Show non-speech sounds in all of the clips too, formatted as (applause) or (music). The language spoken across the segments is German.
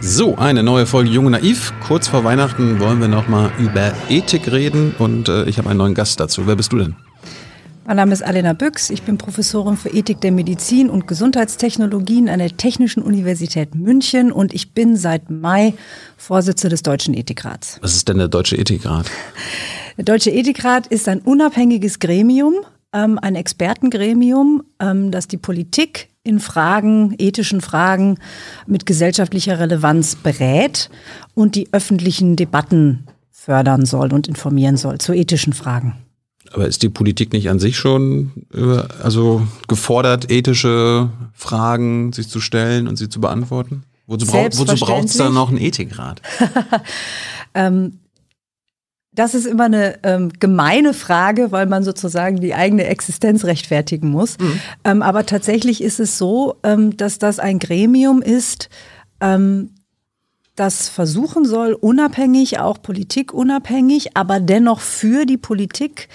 So, eine neue Folge Junge Naiv. Kurz vor Weihnachten wollen wir nochmal über Ethik reden und äh, ich habe einen neuen Gast dazu. Wer bist du denn? Mein Name ist Alena Büchs. Ich bin Professorin für Ethik der Medizin und Gesundheitstechnologien an der Technischen Universität München und ich bin seit Mai Vorsitzende des Deutschen Ethikrats. Was ist denn der Deutsche Ethikrat? Der Deutsche Ethikrat ist ein unabhängiges Gremium, ähm, ein Expertengremium, ähm, das die Politik in Fragen, ethischen Fragen mit gesellschaftlicher Relevanz berät und die öffentlichen Debatten fördern soll und informieren soll zu ethischen Fragen. Aber ist die Politik nicht an sich schon also gefordert, ethische Fragen sich zu stellen und sie zu beantworten? Wozu, braucht es da noch einen Ethikrat? (laughs) (laughs) ähm, das ist immer eine ähm, gemeine Frage, weil man sozusagen die eigene Existenz rechtfertigen muss. Mhm. Ähm, aber tatsächlich ist es so, ähm, dass das ein Gremium ist, ähm, das versuchen soll, unabhängig, auch politikunabhängig, aber dennoch für die Politik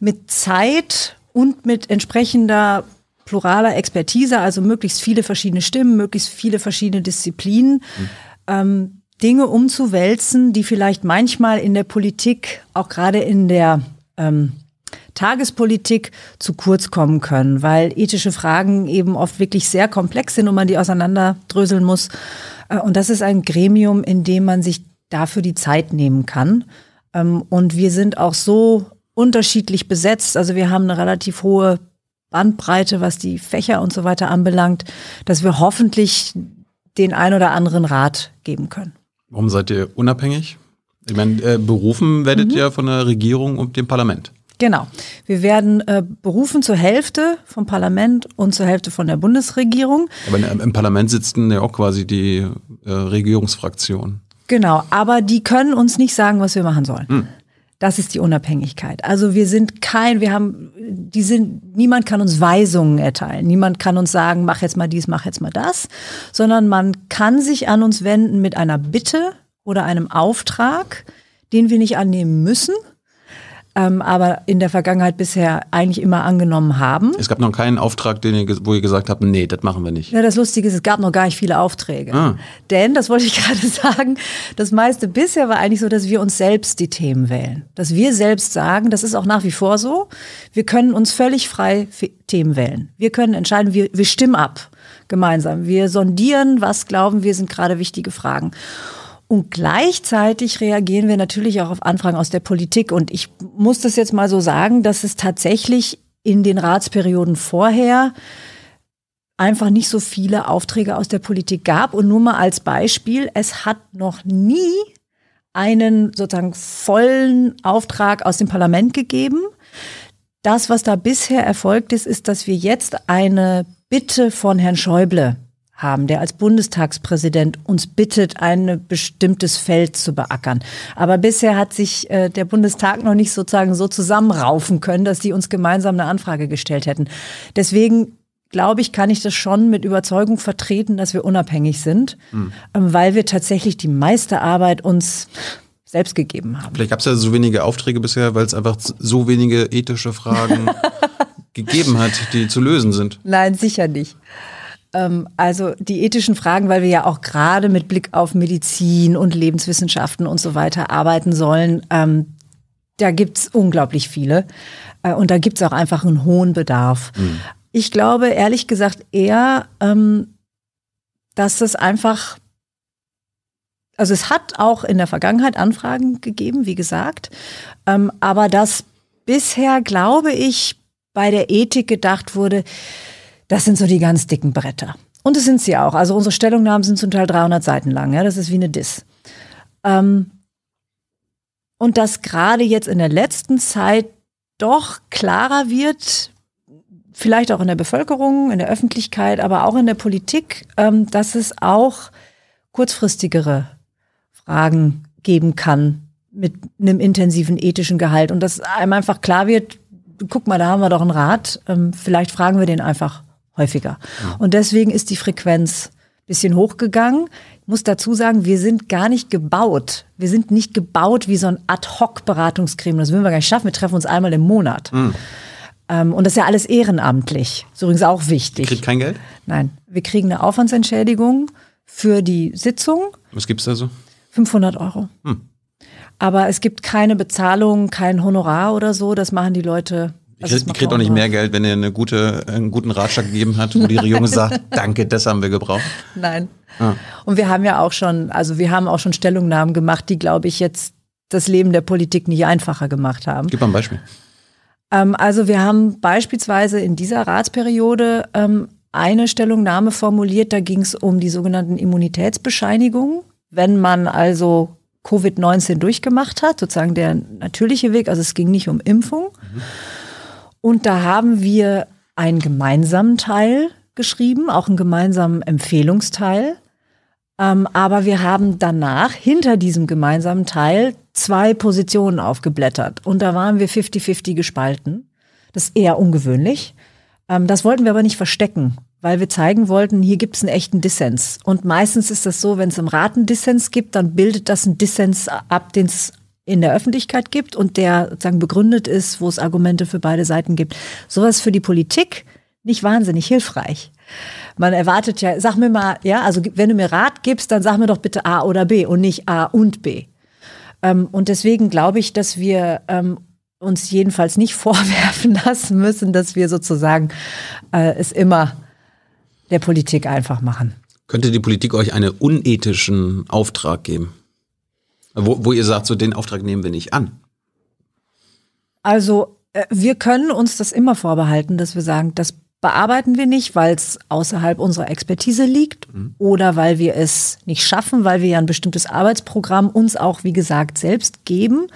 mit Zeit und mit entsprechender pluraler Expertise, also möglichst viele verschiedene Stimmen, möglichst viele verschiedene Disziplinen, mhm. Dinge umzuwälzen, die vielleicht manchmal in der Politik, auch gerade in der ähm, Tagespolitik zu kurz kommen können, weil ethische Fragen eben oft wirklich sehr komplex sind und man die auseinanderdröseln muss. Äh, und das ist ein Gremium, in dem man sich dafür die Zeit nehmen kann. Ähm, und wir sind auch so unterschiedlich besetzt. Also wir haben eine relativ hohe Bandbreite, was die Fächer und so weiter anbelangt, dass wir hoffentlich den ein oder anderen Rat geben können. Warum seid ihr unabhängig? Ich meine, äh, berufen werdet mhm. ihr von der Regierung und dem Parlament. Genau. Wir werden äh, berufen zur Hälfte vom Parlament und zur Hälfte von der Bundesregierung. Aber im Parlament sitzen ja auch quasi die äh, Regierungsfraktionen. Genau, aber die können uns nicht sagen, was wir machen sollen. Hm. Das ist die Unabhängigkeit. Also wir sind kein, wir haben, die sind, niemand kann uns Weisungen erteilen. Niemand kann uns sagen, mach jetzt mal dies, mach jetzt mal das, sondern man kann sich an uns wenden mit einer Bitte oder einem Auftrag, den wir nicht annehmen müssen, ähm, aber in der Vergangenheit bisher eigentlich immer angenommen haben. Es gab noch keinen Auftrag, den ihr, wo ihr gesagt habt, nee, das machen wir nicht. Ja, das Lustige ist, es gab noch gar nicht viele Aufträge. Ah. Denn, das wollte ich (laughs) gerade sagen, das meiste bisher war eigentlich so, dass wir uns selbst die Themen wählen. Dass wir selbst sagen, das ist auch nach wie vor so, wir können uns völlig frei Themen wählen. Wir können entscheiden, wir, wir stimmen ab gemeinsam. Wir sondieren, was glauben wir sind gerade wichtige Fragen. Und gleichzeitig reagieren wir natürlich auch auf Anfragen aus der Politik. Und ich muss das jetzt mal so sagen, dass es tatsächlich in den Ratsperioden vorher einfach nicht so viele Aufträge aus der Politik gab. Und nur mal als Beispiel, es hat noch nie einen sozusagen vollen Auftrag aus dem Parlament gegeben. Das, was da bisher erfolgt ist, ist, dass wir jetzt eine Bitte von Herrn Schäuble haben, der als Bundestagspräsident uns bittet, ein bestimmtes Feld zu beackern. Aber bisher hat sich äh, der Bundestag noch nicht sozusagen so zusammenraufen können, dass die uns gemeinsam eine Anfrage gestellt hätten. Deswegen glaube ich, kann ich das schon mit Überzeugung vertreten, dass wir unabhängig sind, mhm. weil wir tatsächlich die meiste Arbeit uns selbst gegeben haben. Vielleicht gab es ja so wenige Aufträge bisher, weil es einfach so wenige ethische Fragen (laughs) gegeben hat, die zu lösen sind. Nein, sicher nicht. Ähm, also die ethischen Fragen, weil wir ja auch gerade mit Blick auf Medizin und Lebenswissenschaften und so weiter arbeiten sollen, ähm, da gibt's unglaublich viele. Äh, und da gibt's auch einfach einen hohen Bedarf. Mhm. Ich glaube ehrlich gesagt eher, ähm, dass das einfach, also es hat auch in der Vergangenheit Anfragen gegeben, wie gesagt, aber dass bisher, glaube ich, bei der Ethik gedacht wurde, das sind so die ganz dicken Bretter. Und das sind sie auch. Also unsere Stellungnahmen sind zum Teil 300 Seiten lang. Ja? Das ist wie eine Diss. Ähm, und dass gerade jetzt in der letzten Zeit doch klarer wird, vielleicht auch in der Bevölkerung, in der Öffentlichkeit, aber auch in der Politik, ähm, dass es auch kurzfristigere Fragen geben kann mit einem intensiven ethischen Gehalt und dass einem einfach klar wird, guck mal, da haben wir doch einen Rat, ähm, vielleicht fragen wir den einfach häufiger. Und deswegen ist die Frequenz bisschen hochgegangen. Ich muss dazu sagen, wir sind gar nicht gebaut. Wir sind nicht gebaut wie so ein Ad-Hoc-Beratungsgremium. Das würden wir gar nicht schaffen. Wir treffen uns einmal im Monat. Mhm. Ähm, und das ist ja alles ehrenamtlich. Das ist übrigens auch wichtig. Ihr kriegt kein Geld? Nein. Wir kriegen eine Aufwandsentschädigung für die Sitzung. Was gibt's da so? 500 Euro. Hm. Aber es gibt keine Bezahlung, kein Honorar oder so. Das machen die Leute. Also ich kriegt auch nicht mehr Geld, wenn ihr eine gute, einen guten Ratschlag gegeben hat, wo die Regierung sagt, (laughs) danke, das haben wir gebraucht. Nein. Ah. Und wir haben ja auch schon, also wir haben auch schon Stellungnahmen gemacht, die, glaube ich, jetzt das Leben der Politik nicht einfacher gemacht haben. Gib mal ein Beispiel. Ähm, also wir haben beispielsweise in dieser Ratsperiode ähm, eine Stellungnahme formuliert, da ging es um die sogenannten Immunitätsbescheinigungen. Wenn man also Covid-19 durchgemacht hat, sozusagen der natürliche Weg, also es ging nicht um Impfung. Mhm. Und da haben wir einen gemeinsamen Teil geschrieben, auch einen gemeinsamen Empfehlungsteil. Ähm, aber wir haben danach hinter diesem gemeinsamen Teil zwei Positionen aufgeblättert und da waren wir 50-50 gespalten. Das ist eher ungewöhnlich. Ähm, das wollten wir aber nicht verstecken, weil wir zeigen wollten, hier gibt es einen echten Dissens. Und meistens ist das so, wenn es im Rat einen Dissens gibt, dann bildet das einen Dissens ab, den es in der Öffentlichkeit gibt und der sozusagen begründet ist, wo es Argumente für beide Seiten gibt. Sowas für die Politik nicht wahnsinnig hilfreich. Man erwartet ja, sag mir mal, ja, also wenn du mir Rat gibst, dann sag mir doch bitte A oder B und nicht A und B. Ähm, und deswegen glaube ich, dass wir ähm, uns jedenfalls nicht (laughs) vorwerfen lassen müssen, dass wir sozusagen äh, es immer der Politik einfach machen. Könnte die Politik euch einen unethischen Auftrag geben? Wo, wo ihr sagt, so den Auftrag nehmen wir nicht an? Also äh, wir können uns das immer vorbehalten, dass wir sagen, das bearbeiten wir nicht, weil es außerhalb unserer Expertise liegt mhm. oder weil wir es nicht schaffen, weil wir ja ein bestimmtes Arbeitsprogramm uns auch, wie gesagt, selbst geben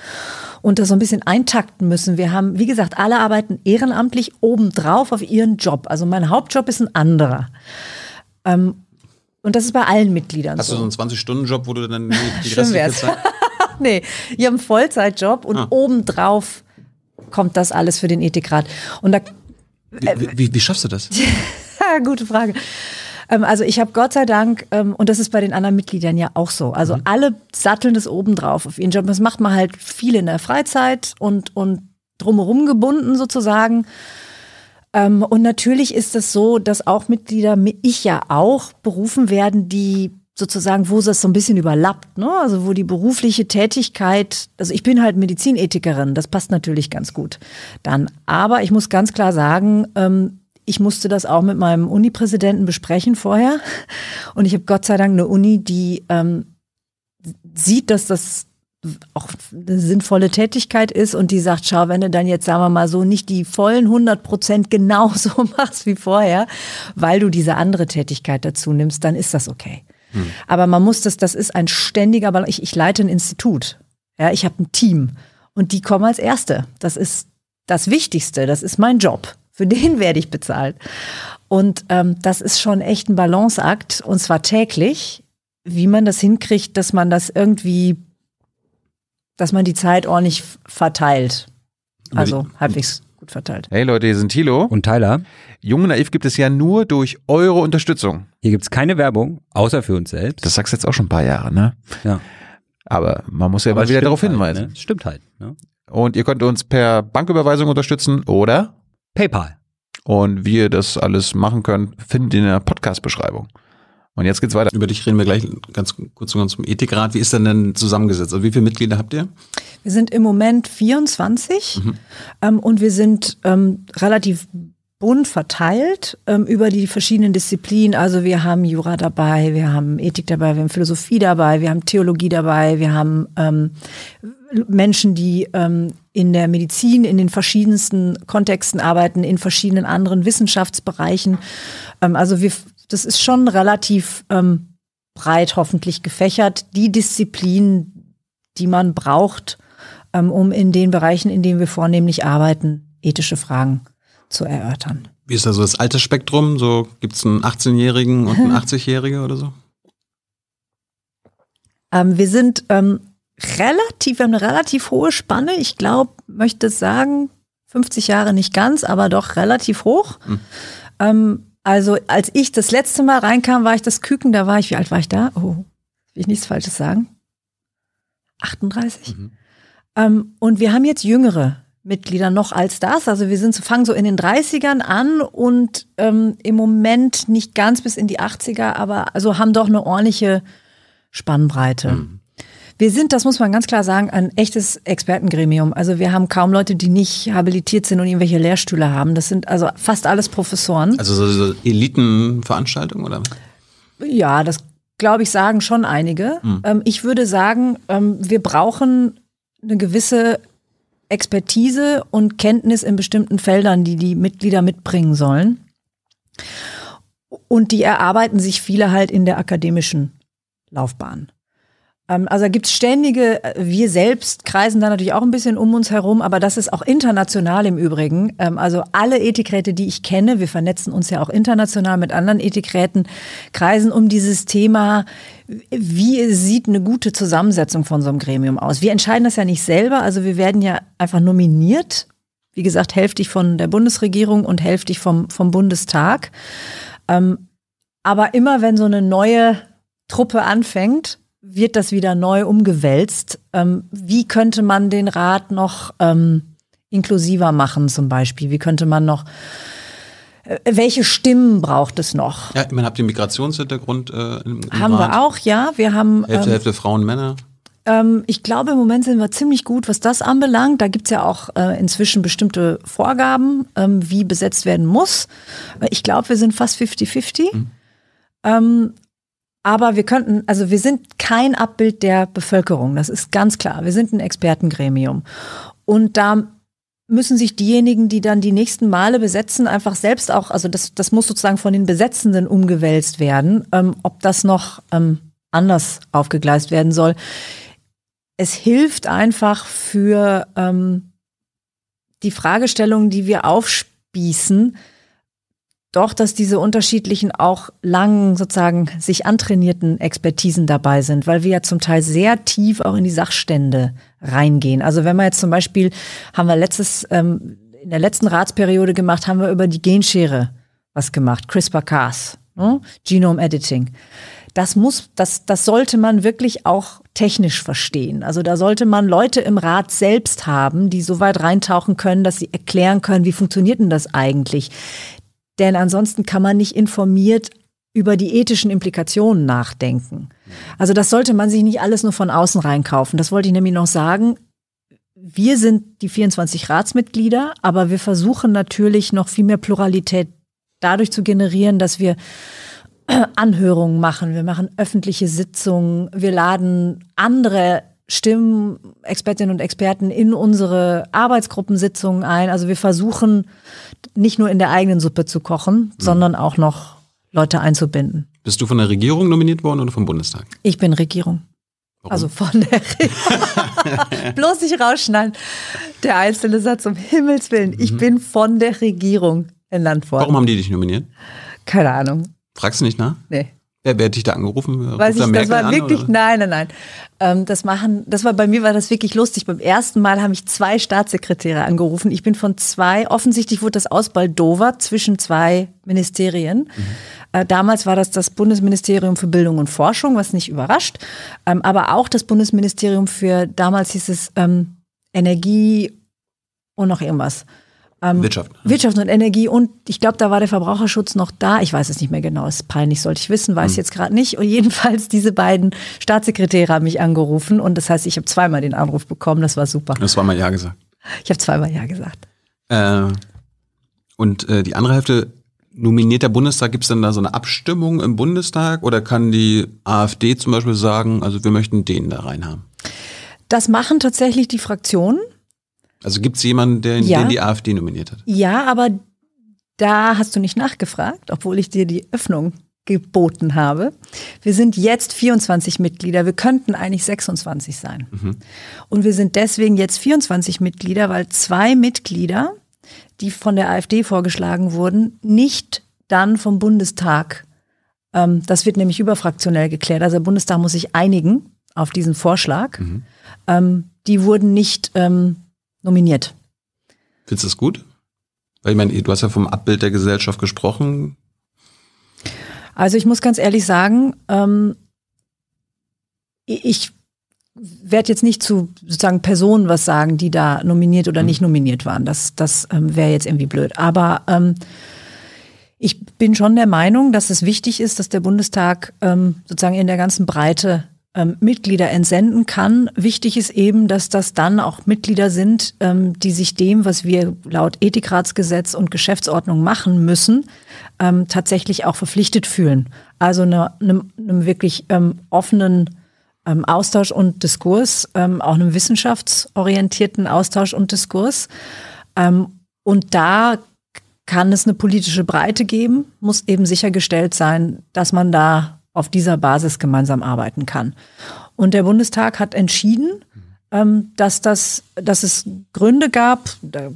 und das so ein bisschen eintakten müssen. Wir haben, wie gesagt, alle arbeiten ehrenamtlich obendrauf auf ihren Job. Also mein Hauptjob ist ein anderer. Ähm, und das ist bei allen Mitgliedern Hast so. du so einen 20-Stunden-Job, wo du dann die, Schön restliche Zeit... (laughs) nee, ihr habt einen Vollzeitjob und ah. obendrauf kommt das alles für den Ethikrat. Und da wie, wie, wie schaffst du das? (laughs) Gute Frage. Ähm, also ich habe Gott sei Dank, ähm, und das ist bei den anderen Mitgliedern ja auch so, also mhm. alle satteln das obendrauf auf ihren Job. Das macht man halt viel in der Freizeit und, und drumherum gebunden sozusagen. Ähm, und natürlich ist es so, dass auch Mitglieder, ich ja auch, berufen werden, die sozusagen, wo das so ein bisschen überlappt, ne? Also wo die berufliche Tätigkeit, also ich bin halt Medizinethikerin, das passt natürlich ganz gut dann. Aber ich muss ganz klar sagen, ähm, ich musste das auch mit meinem Uni-Präsidenten besprechen vorher. Und ich habe Gott sei Dank eine Uni, die ähm, sieht, dass das auch eine sinnvolle Tätigkeit ist und die sagt, schau, wenn du dann jetzt, sagen wir mal so, nicht die vollen 100 Prozent (laughs) genauso machst wie vorher, weil du diese andere Tätigkeit dazu nimmst, dann ist das okay. Hm. Aber man muss das, das ist ein ständiger Ballon. Ich, ich leite ein Institut. Ja, ich habe ein Team und die kommen als Erste. Das ist das Wichtigste. Das ist mein Job. Für den werde ich bezahlt. Und ähm, das ist schon echt ein Balanceakt und zwar täglich, wie man das hinkriegt, dass man das irgendwie, dass man die Zeit ordentlich verteilt. Also halbwegs gut verteilt. Hey Leute, hier sind Thilo und Tyler. Jung Naiv gibt es ja nur durch eure Unterstützung. Hier gibt es keine Werbung, außer für uns selbst. Das sagst du jetzt auch schon ein paar Jahre, ne? Ja. Aber man muss ja Aber mal wieder darauf halt, hinweisen. Ne? Stimmt halt. Ne? Und ihr könnt uns per Banküberweisung unterstützen oder PayPal. Und wie ihr das alles machen könnt, findet ihr in der Podcast-Beschreibung. Und jetzt geht's weiter. Über dich reden wir gleich ganz kurz zum Ethikrat. Wie ist denn denn zusammengesetzt? Also wie viele Mitglieder habt ihr? Wir sind im Moment 24 mhm. ähm, und wir sind ähm, relativ bunt verteilt ähm, über die verschiedenen Disziplinen. Also wir haben Jura dabei, wir haben Ethik dabei, wir haben Philosophie dabei, wir haben Theologie dabei, wir haben ähm, Menschen, die ähm, in der Medizin in den verschiedensten Kontexten arbeiten, in verschiedenen anderen Wissenschaftsbereichen. Ähm, also wir, das ist schon relativ ähm, breit hoffentlich gefächert. Die Disziplinen, die man braucht, ähm, um in den Bereichen, in denen wir vornehmlich arbeiten, ethische Fragen zu erörtern. Wie ist da so das Altersspektrum? So gibt es einen 18-Jährigen und einen (laughs) 80-Jährigen oder so? Ähm, wir sind ähm, relativ, wir haben eine relativ hohe Spanne. Ich glaube, möchte sagen, 50 Jahre nicht ganz, aber doch relativ hoch. Hm. Ähm, also als ich das letzte Mal reinkam, war ich das Küken, da war ich, wie alt war ich da? Oh, will ich nichts Falsches sagen? 38? Mhm. Ähm, und wir haben jetzt Jüngere Mitglieder noch als das. Also wir sind, fangen so in den 30ern an und ähm, im Moment nicht ganz bis in die 80er, aber also haben doch eine ordentliche Spannbreite. Mhm. Wir sind, das muss man ganz klar sagen, ein echtes Expertengremium. Also wir haben kaum Leute, die nicht habilitiert sind und irgendwelche Lehrstühle haben. Das sind also fast alles Professoren. Also so, so Elitenveranstaltungen oder? Ja, das glaube ich sagen schon einige. Mhm. Ähm, ich würde sagen, ähm, wir brauchen eine gewisse Expertise und Kenntnis in bestimmten Feldern, die die Mitglieder mitbringen sollen. Und die erarbeiten sich viele halt in der akademischen Laufbahn. Ähm, also da gibt's ständige, äh, wir selbst kreisen da natürlich auch ein bisschen um uns herum, aber das ist auch international im Übrigen. Ähm, also alle Ethikräte, die ich kenne, wir vernetzen uns ja auch international mit anderen Ethikräten, kreisen um dieses Thema, wie sieht eine gute Zusammensetzung von so einem Gremium aus. Wir entscheiden das ja nicht selber, also wir werden ja einfach nominiert. Wie gesagt, hälftig von der Bundesregierung und hälftig vom, vom Bundestag. Ähm, aber immer wenn so eine neue Truppe anfängt, wird das wieder neu umgewälzt. Ähm, wie könnte man den Rat noch ähm, inklusiver machen zum Beispiel? Wie könnte man noch äh, welche Stimmen braucht es noch? Ja, man habt den Migrationshintergrund äh, im, im Haben Rat. wir auch, ja. Wir haben Hälfte, ähm, Hälfte Frauen, Männer. Ähm, ich glaube, im Moment sind wir ziemlich gut, was das anbelangt. Da gibt es ja auch äh, inzwischen bestimmte Vorgaben, ähm, wie besetzt werden muss. Ich glaube, wir sind fast 50-50. Mhm. Aber wir könnten, also wir sind kein Abbild der Bevölkerung, das ist ganz klar. Wir sind ein Expertengremium. Und da müssen sich diejenigen, die dann die nächsten Male besetzen, einfach selbst auch, also das, das muss sozusagen von den Besetzenden umgewälzt werden, ähm, ob das noch ähm, anders aufgegleist werden soll. Es hilft einfach für ähm, die Fragestellungen, die wir aufspießen, doch, dass diese unterschiedlichen auch lang sozusagen sich antrainierten Expertisen dabei sind, weil wir ja zum Teil sehr tief auch in die Sachstände reingehen. Also wenn wir jetzt zum Beispiel, haben wir letztes, ähm, in der letzten Ratsperiode gemacht, haben wir über die Genschere was gemacht, CRISPR-Cas, ne? Genome Editing. Das muss, das, das sollte man wirklich auch technisch verstehen. Also da sollte man Leute im Rat selbst haben, die so weit reintauchen können, dass sie erklären können, wie funktioniert denn das eigentlich? Denn ansonsten kann man nicht informiert über die ethischen Implikationen nachdenken. Also das sollte man sich nicht alles nur von außen reinkaufen. Das wollte ich nämlich noch sagen. Wir sind die 24 Ratsmitglieder, aber wir versuchen natürlich noch viel mehr Pluralität dadurch zu generieren, dass wir Anhörungen machen, wir machen öffentliche Sitzungen, wir laden andere Stimmen, Expertinnen und Experten in unsere Arbeitsgruppensitzungen ein. Also wir versuchen nicht nur in der eigenen Suppe zu kochen, mhm. sondern auch noch Leute einzubinden. Bist du von der Regierung nominiert worden oder vom Bundestag? Ich bin Regierung. Warum? Also von der (laughs) Regierung. Bloß nicht rausschneiden. Der einzelne Satz, um Himmels Willen. Ich mhm. bin von der Regierung ernannt worden. Warum haben die dich nominiert? Keine Ahnung. Fragst du nicht nach? Nee. Wer, wer hat dich da angerufen? Weiß ich, das war wirklich, an, nein, nein, nein. Ähm, das machen, das war bei mir war das wirklich lustig. Beim ersten Mal haben mich zwei Staatssekretäre angerufen. Ich bin von zwei, offensichtlich wurde das ausbaldowert zwischen zwei Ministerien. Mhm. Äh, damals war das das Bundesministerium für Bildung und Forschung, was nicht überrascht. Ähm, aber auch das Bundesministerium für, damals hieß es ähm, Energie und noch irgendwas. Ähm, Wirtschaft. Wirtschaft und Energie und ich glaube, da war der Verbraucherschutz noch da. Ich weiß es nicht mehr genau, ist peinlich, sollte ich wissen, weiß hm. jetzt gerade nicht. Und jedenfalls diese beiden Staatssekretäre haben mich angerufen und das heißt, ich habe zweimal den Anruf bekommen, das war super. Das war mal Ja gesagt. Ich habe zweimal Ja gesagt. Äh, und äh, die andere Hälfte, nominiert der Bundestag, gibt es dann da so eine Abstimmung im Bundestag oder kann die AfD zum Beispiel sagen, also wir möchten den da reinhaben? Das machen tatsächlich die Fraktionen. Also gibt es jemanden, der, ja. den die AfD nominiert hat? Ja, aber da hast du nicht nachgefragt, obwohl ich dir die Öffnung geboten habe. Wir sind jetzt 24 Mitglieder. Wir könnten eigentlich 26 sein. Mhm. Und wir sind deswegen jetzt 24 Mitglieder, weil zwei Mitglieder, die von der AfD vorgeschlagen wurden, nicht dann vom Bundestag, ähm, das wird nämlich überfraktionell geklärt, also der Bundestag muss sich einigen auf diesen Vorschlag, mhm. ähm, die wurden nicht ähm, nominiert. Findest du das gut? Weil ich meine, du hast ja vom Abbild der Gesellschaft gesprochen. Also ich muss ganz ehrlich sagen, ähm, ich werde jetzt nicht zu sozusagen Personen was sagen, die da nominiert oder mhm. nicht nominiert waren. Das, das ähm, wäre jetzt irgendwie blöd. Aber ähm, ich bin schon der Meinung, dass es wichtig ist, dass der Bundestag ähm, sozusagen in der ganzen Breite ähm, Mitglieder entsenden kann. Wichtig ist eben, dass das dann auch Mitglieder sind, ähm, die sich dem, was wir laut Ethikratsgesetz und Geschäftsordnung machen müssen, ähm, tatsächlich auch verpflichtet fühlen. Also eine, eine, einem wirklich ähm, offenen ähm, Austausch und Diskurs, ähm, auch einem wissenschaftsorientierten Austausch und Diskurs. und da kann es eine politische Breite geben, muss eben sichergestellt sein, dass man da auf dieser Basis gemeinsam arbeiten kann. Und der Bundestag hat entschieden, ähm, dass, das, dass es Gründe gab, da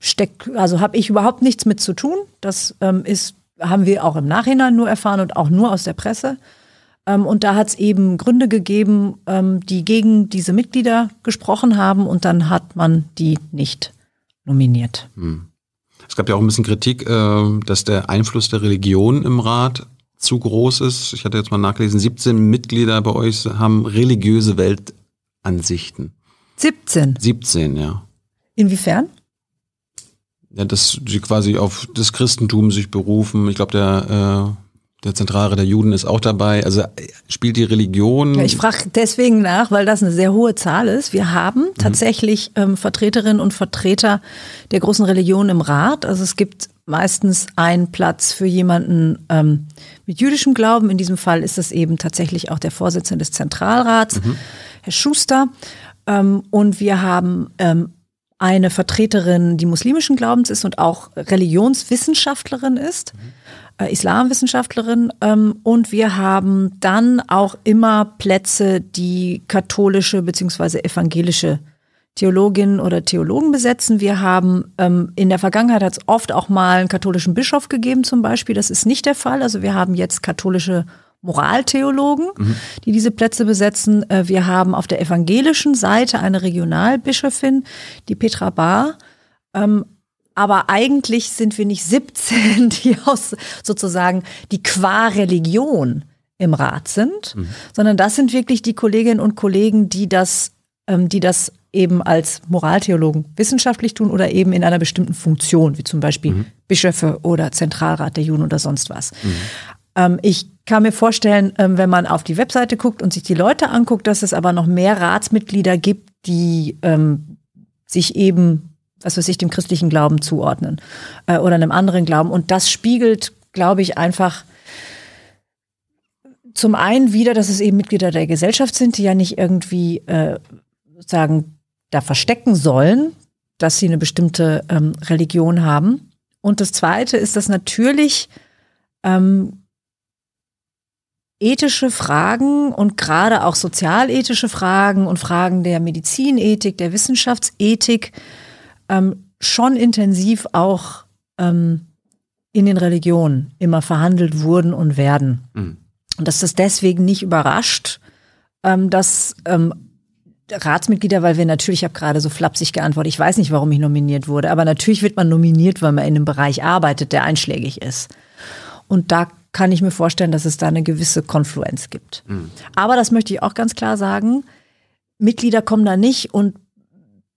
steckt, also habe ich überhaupt nichts mit zu tun. Das ähm, ist, haben wir auch im Nachhinein nur erfahren und auch nur aus der Presse. Ähm, und da hat es eben Gründe gegeben, ähm, die gegen diese Mitglieder gesprochen haben und dann hat man die nicht nominiert. Hm. Es gab ja auch ein bisschen Kritik, äh, dass der Einfluss der Religion im Rat zu groß ist. Ich hatte jetzt mal nachgelesen, 17 Mitglieder bei euch haben religiöse Weltansichten. 17? 17, ja. Inwiefern? Ja, dass sie quasi auf das Christentum sich berufen. Ich glaube, der, äh, der Zentrale der Juden ist auch dabei. Also spielt die Religion. Ja, ich frage deswegen nach, weil das eine sehr hohe Zahl ist. Wir haben mhm. tatsächlich ähm, Vertreterinnen und Vertreter der großen Religionen im Rat. Also es gibt meistens einen Platz für jemanden ähm, mit jüdischem Glauben. In diesem Fall ist es eben tatsächlich auch der Vorsitzende des Zentralrats, mhm. Herr Schuster. Ähm, und wir haben ähm, eine Vertreterin, die muslimischen Glaubens ist und auch Religionswissenschaftlerin ist, mhm. äh, Islamwissenschaftlerin. Ähm, und wir haben dann auch immer Plätze, die katholische beziehungsweise evangelische Theologinnen oder Theologen besetzen. Wir haben ähm, in der Vergangenheit hat es oft auch mal einen katholischen Bischof gegeben zum Beispiel. Das ist nicht der Fall. Also wir haben jetzt katholische Moraltheologen, mhm. die diese Plätze besetzen. Äh, wir haben auf der evangelischen Seite eine Regionalbischöfin, die Petra Bahr. Ähm, aber eigentlich sind wir nicht 17, (laughs) die aus sozusagen die qua Religion im Rat sind, mhm. sondern das sind wirklich die Kolleginnen und Kollegen, die das, ähm, die das eben als Moraltheologen wissenschaftlich tun oder eben in einer bestimmten Funktion, wie zum Beispiel mhm. Bischöfe oder Zentralrat der Juden oder sonst was. Mhm. Ähm, ich kann mir vorstellen, ähm, wenn man auf die Webseite guckt und sich die Leute anguckt, dass es aber noch mehr Ratsmitglieder gibt, die ähm, sich eben, was weiß ich, dem christlichen Glauben zuordnen äh, oder einem anderen Glauben. Und das spiegelt, glaube ich, einfach zum einen wieder, dass es eben Mitglieder der Gesellschaft sind, die ja nicht irgendwie äh, sagen da verstecken sollen, dass sie eine bestimmte ähm, Religion haben. Und das Zweite ist, dass natürlich ähm, ethische Fragen und gerade auch sozialethische Fragen und Fragen der Medizinethik, der Wissenschaftsethik ähm, schon intensiv auch ähm, in den Religionen immer verhandelt wurden und werden. Mhm. Und dass das deswegen nicht überrascht, ähm, dass ähm, Ratsmitglieder, weil wir natürlich, ich habe gerade so flapsig geantwortet, ich weiß nicht, warum ich nominiert wurde, aber natürlich wird man nominiert, weil man in einem Bereich arbeitet, der einschlägig ist. Und da kann ich mir vorstellen, dass es da eine gewisse Konfluenz gibt. Mhm. Aber das möchte ich auch ganz klar sagen, Mitglieder kommen da nicht und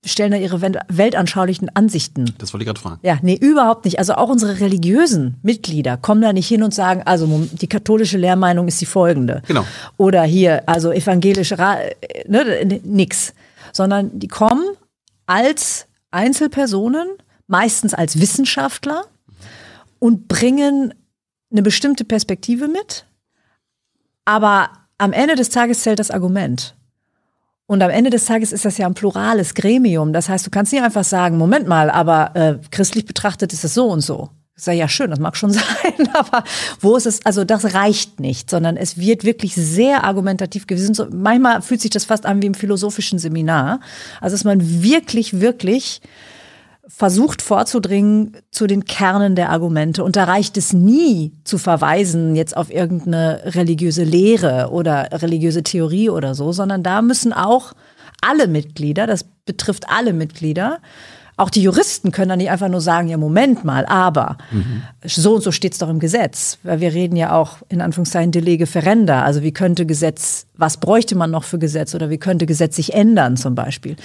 stellen da ihre weltanschaulichen Ansichten. Das wollte ich gerade fragen. Ja, nee, überhaupt nicht. Also auch unsere religiösen Mitglieder kommen da nicht hin und sagen, also die katholische Lehrmeinung ist die folgende. Genau. Oder hier, also evangelische, ne, nix. Sondern die kommen als Einzelpersonen, meistens als Wissenschaftler und bringen eine bestimmte Perspektive mit. Aber am Ende des Tages zählt das Argument. Und am Ende des Tages ist das ja ein plurales Gremium. Das heißt, du kannst nicht einfach sagen, Moment mal, aber äh, christlich betrachtet ist es so und so. Ich sage, ja, schön, das mag schon (laughs) sein, aber wo ist es, also das reicht nicht, sondern es wird wirklich sehr argumentativ gewesen. So, manchmal fühlt sich das fast an wie im philosophischen Seminar. Also, dass man wirklich, wirklich versucht vorzudringen zu den Kernen der Argumente. Und da reicht es nie zu verweisen jetzt auf irgendeine religiöse Lehre oder religiöse Theorie oder so, sondern da müssen auch alle Mitglieder, das betrifft alle Mitglieder, auch die Juristen können dann nicht einfach nur sagen, ja, Moment mal, aber mhm. so und so steht es doch im Gesetz. Weil wir reden ja auch in Anführungszeichen Delege Ferenda. Also wie könnte Gesetz, was bräuchte man noch für Gesetz oder wie könnte Gesetz sich ändern zum Beispiel.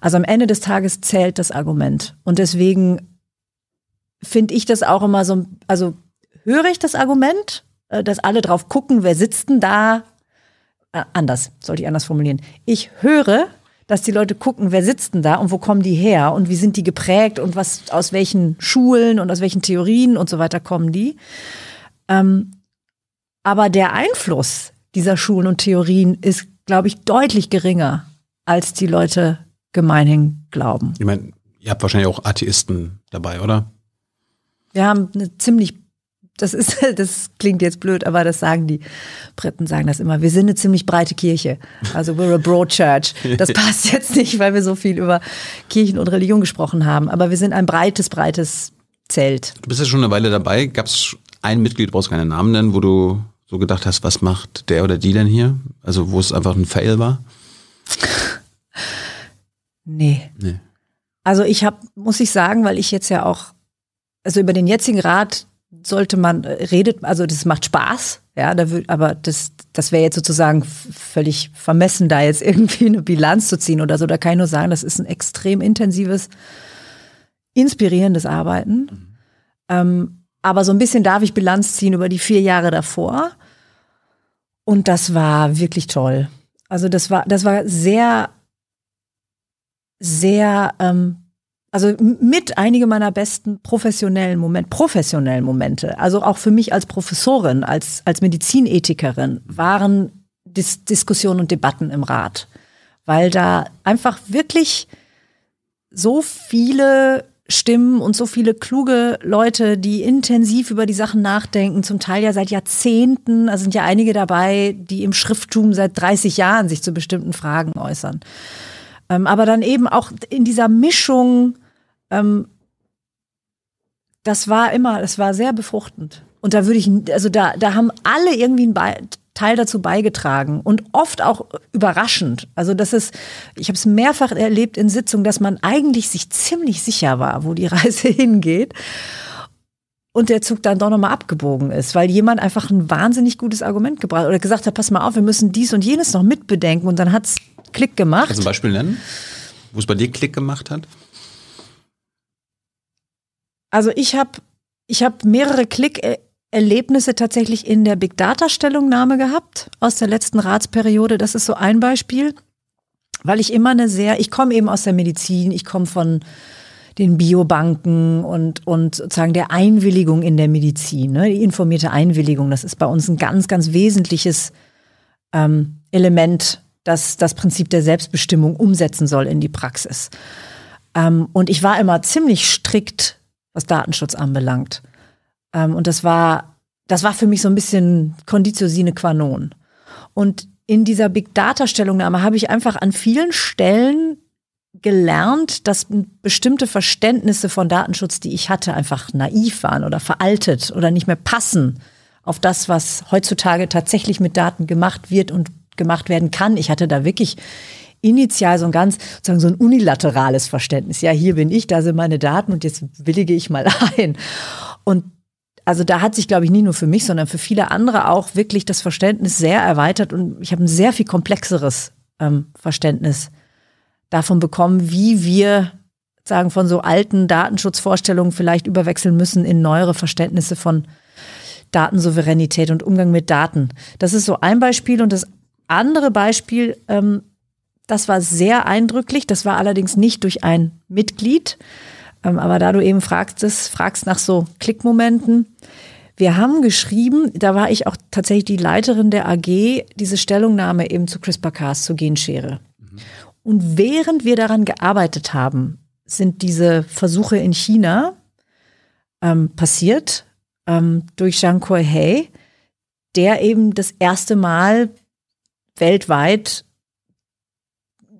Also am Ende des Tages zählt das Argument. Und deswegen finde ich das auch immer so, also höre ich das Argument, äh, dass alle drauf gucken, wer sitzt denn da? Äh, anders, sollte ich anders formulieren. Ich höre, dass die Leute gucken, wer sitzt denn da und wo kommen die her und wie sind die geprägt und was aus welchen Schulen und aus welchen Theorien und so weiter kommen die. Ähm, aber der Einfluss dieser Schulen und Theorien ist, glaube ich, deutlich geringer, als die Leute gemeinhin glauben. Ich meine, ihr habt wahrscheinlich auch Atheisten dabei, oder? Wir haben eine ziemlich das ist, (laughs) das klingt jetzt blöd, aber das sagen die Briten, sagen das immer. Wir sind eine ziemlich breite Kirche. Also we're a broad church. Das (laughs) passt jetzt nicht, weil wir so viel über Kirchen und Religion gesprochen haben. Aber wir sind ein breites, breites Zelt. Du bist ja schon eine Weile dabei. Gab es ein Mitglied, du brauchst keine Namen nennen, wo du so gedacht hast, was macht der oder die denn hier? Also wo es einfach ein Fail war? Nee. nee. Also ich habe, muss ich sagen, weil ich jetzt ja auch, also über den jetzigen Rat sollte man, äh, redet, also das macht Spaß, ja, da wird, aber das, das wäre jetzt sozusagen völlig vermessen, da jetzt (laughs) irgendwie eine Bilanz zu ziehen oder so. Da kann ich nur sagen, das ist ein extrem intensives, inspirierendes Arbeiten. Mhm. Ähm, aber so ein bisschen darf ich Bilanz ziehen über die vier Jahre davor. Und das war wirklich toll. Also das war, das war sehr, sehr ähm, also mit einige meiner besten professionellen Momente, professionellen Momente, also auch für mich als Professorin, als, als Medizinethikerin, waren Dis Diskussionen und Debatten im Rat. Weil da einfach wirklich so viele Stimmen und so viele kluge Leute, die intensiv über die Sachen nachdenken, zum Teil ja seit Jahrzehnten, also sind ja einige dabei, die im Schrifttum seit 30 Jahren sich zu bestimmten Fragen äußern. Ähm, aber dann eben auch in dieser Mischung, ähm, das war immer, das war sehr befruchtend. Und da würde ich, also da, da haben alle irgendwie einen Be Teil dazu beigetragen und oft auch überraschend. Also das ist, ich habe es mehrfach erlebt in Sitzungen, dass man eigentlich sich ziemlich sicher war, wo die (laughs) Reise hingeht und der Zug dann doch nochmal abgebogen ist, weil jemand einfach ein wahnsinnig gutes Argument gebracht oder gesagt hat, pass mal auf, wir müssen dies und jenes noch mitbedenken und dann hat's Klick gemacht. Kannst du ein Beispiel nennen, wo es bei dir Klick gemacht hat? Also ich habe ich hab mehrere Klick-Erlebnisse tatsächlich in der Big Data-Stellungnahme gehabt aus der letzten Ratsperiode. Das ist so ein Beispiel, weil ich immer eine sehr, ich komme eben aus der Medizin, ich komme von den Biobanken und, und sozusagen der Einwilligung in der Medizin, ne? die informierte Einwilligung. Das ist bei uns ein ganz, ganz wesentliches ähm, Element, das das Prinzip der Selbstbestimmung umsetzen soll in die Praxis. Ähm, und ich war immer ziemlich strikt was Datenschutz anbelangt. Ähm, und das war, das war für mich so ein bisschen Conditio sine qua non. Und in dieser Big Data Stellungnahme habe ich einfach an vielen Stellen gelernt, dass bestimmte Verständnisse von Datenschutz, die ich hatte, einfach naiv waren oder veraltet oder nicht mehr passen auf das, was heutzutage tatsächlich mit Daten gemacht wird und gemacht werden kann. Ich hatte da wirklich initial so ein ganz, sozusagen so ein unilaterales Verständnis. Ja, hier bin ich, da sind meine Daten und jetzt willige ich mal (laughs) ein. Und also da hat sich, glaube ich, nicht nur für mich, sondern für viele andere auch wirklich das Verständnis sehr erweitert und ich habe ein sehr viel komplexeres ähm, Verständnis davon bekommen, wie wir sagen von so alten Datenschutzvorstellungen vielleicht überwechseln müssen in neuere Verständnisse von Datensouveränität und Umgang mit Daten. Das ist so ein Beispiel und das andere Beispiel ähm, das war sehr eindrücklich. Das war allerdings nicht durch ein Mitglied. Ähm, aber da du eben fragst, fragst nach so Klickmomenten. Wir haben geschrieben, da war ich auch tatsächlich die Leiterin der AG, diese Stellungnahme eben zu CRISPR-Cas, zur Genschere. Mhm. Und während wir daran gearbeitet haben, sind diese Versuche in China ähm, passiert ähm, durch Zhang Kuo-hei, der eben das erste Mal weltweit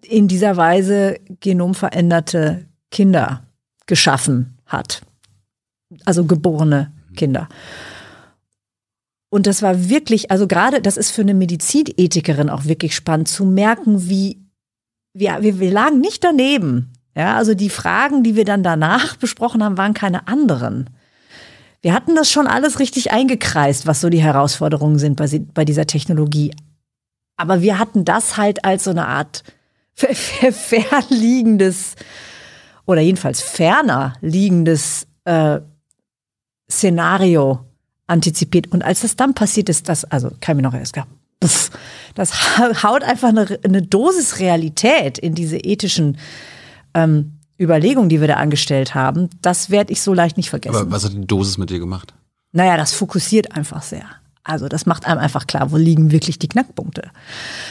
in dieser Weise genomveränderte Kinder geschaffen hat. Also geborene Kinder. Und das war wirklich, also gerade, das ist für eine Medizinethikerin auch wirklich spannend zu merken, wie wir, wir, wir lagen nicht daneben. Ja, also die Fragen, die wir dann danach besprochen haben, waren keine anderen. Wir hatten das schon alles richtig eingekreist, was so die Herausforderungen sind bei, bei dieser Technologie. Aber wir hatten das halt als so eine Art fernliegendes oder jedenfalls ferner liegendes äh, Szenario antizipiert. Und als das dann passiert ist, das, also kann mir noch erst pff, das haut einfach eine, eine Dosis Realität in diese ethischen ähm, Überlegungen, die wir da angestellt haben. Das werde ich so leicht nicht vergessen. Aber was hat die Dosis mit dir gemacht? Naja, das fokussiert einfach sehr. Also das macht einem einfach klar, wo liegen wirklich die Knackpunkte.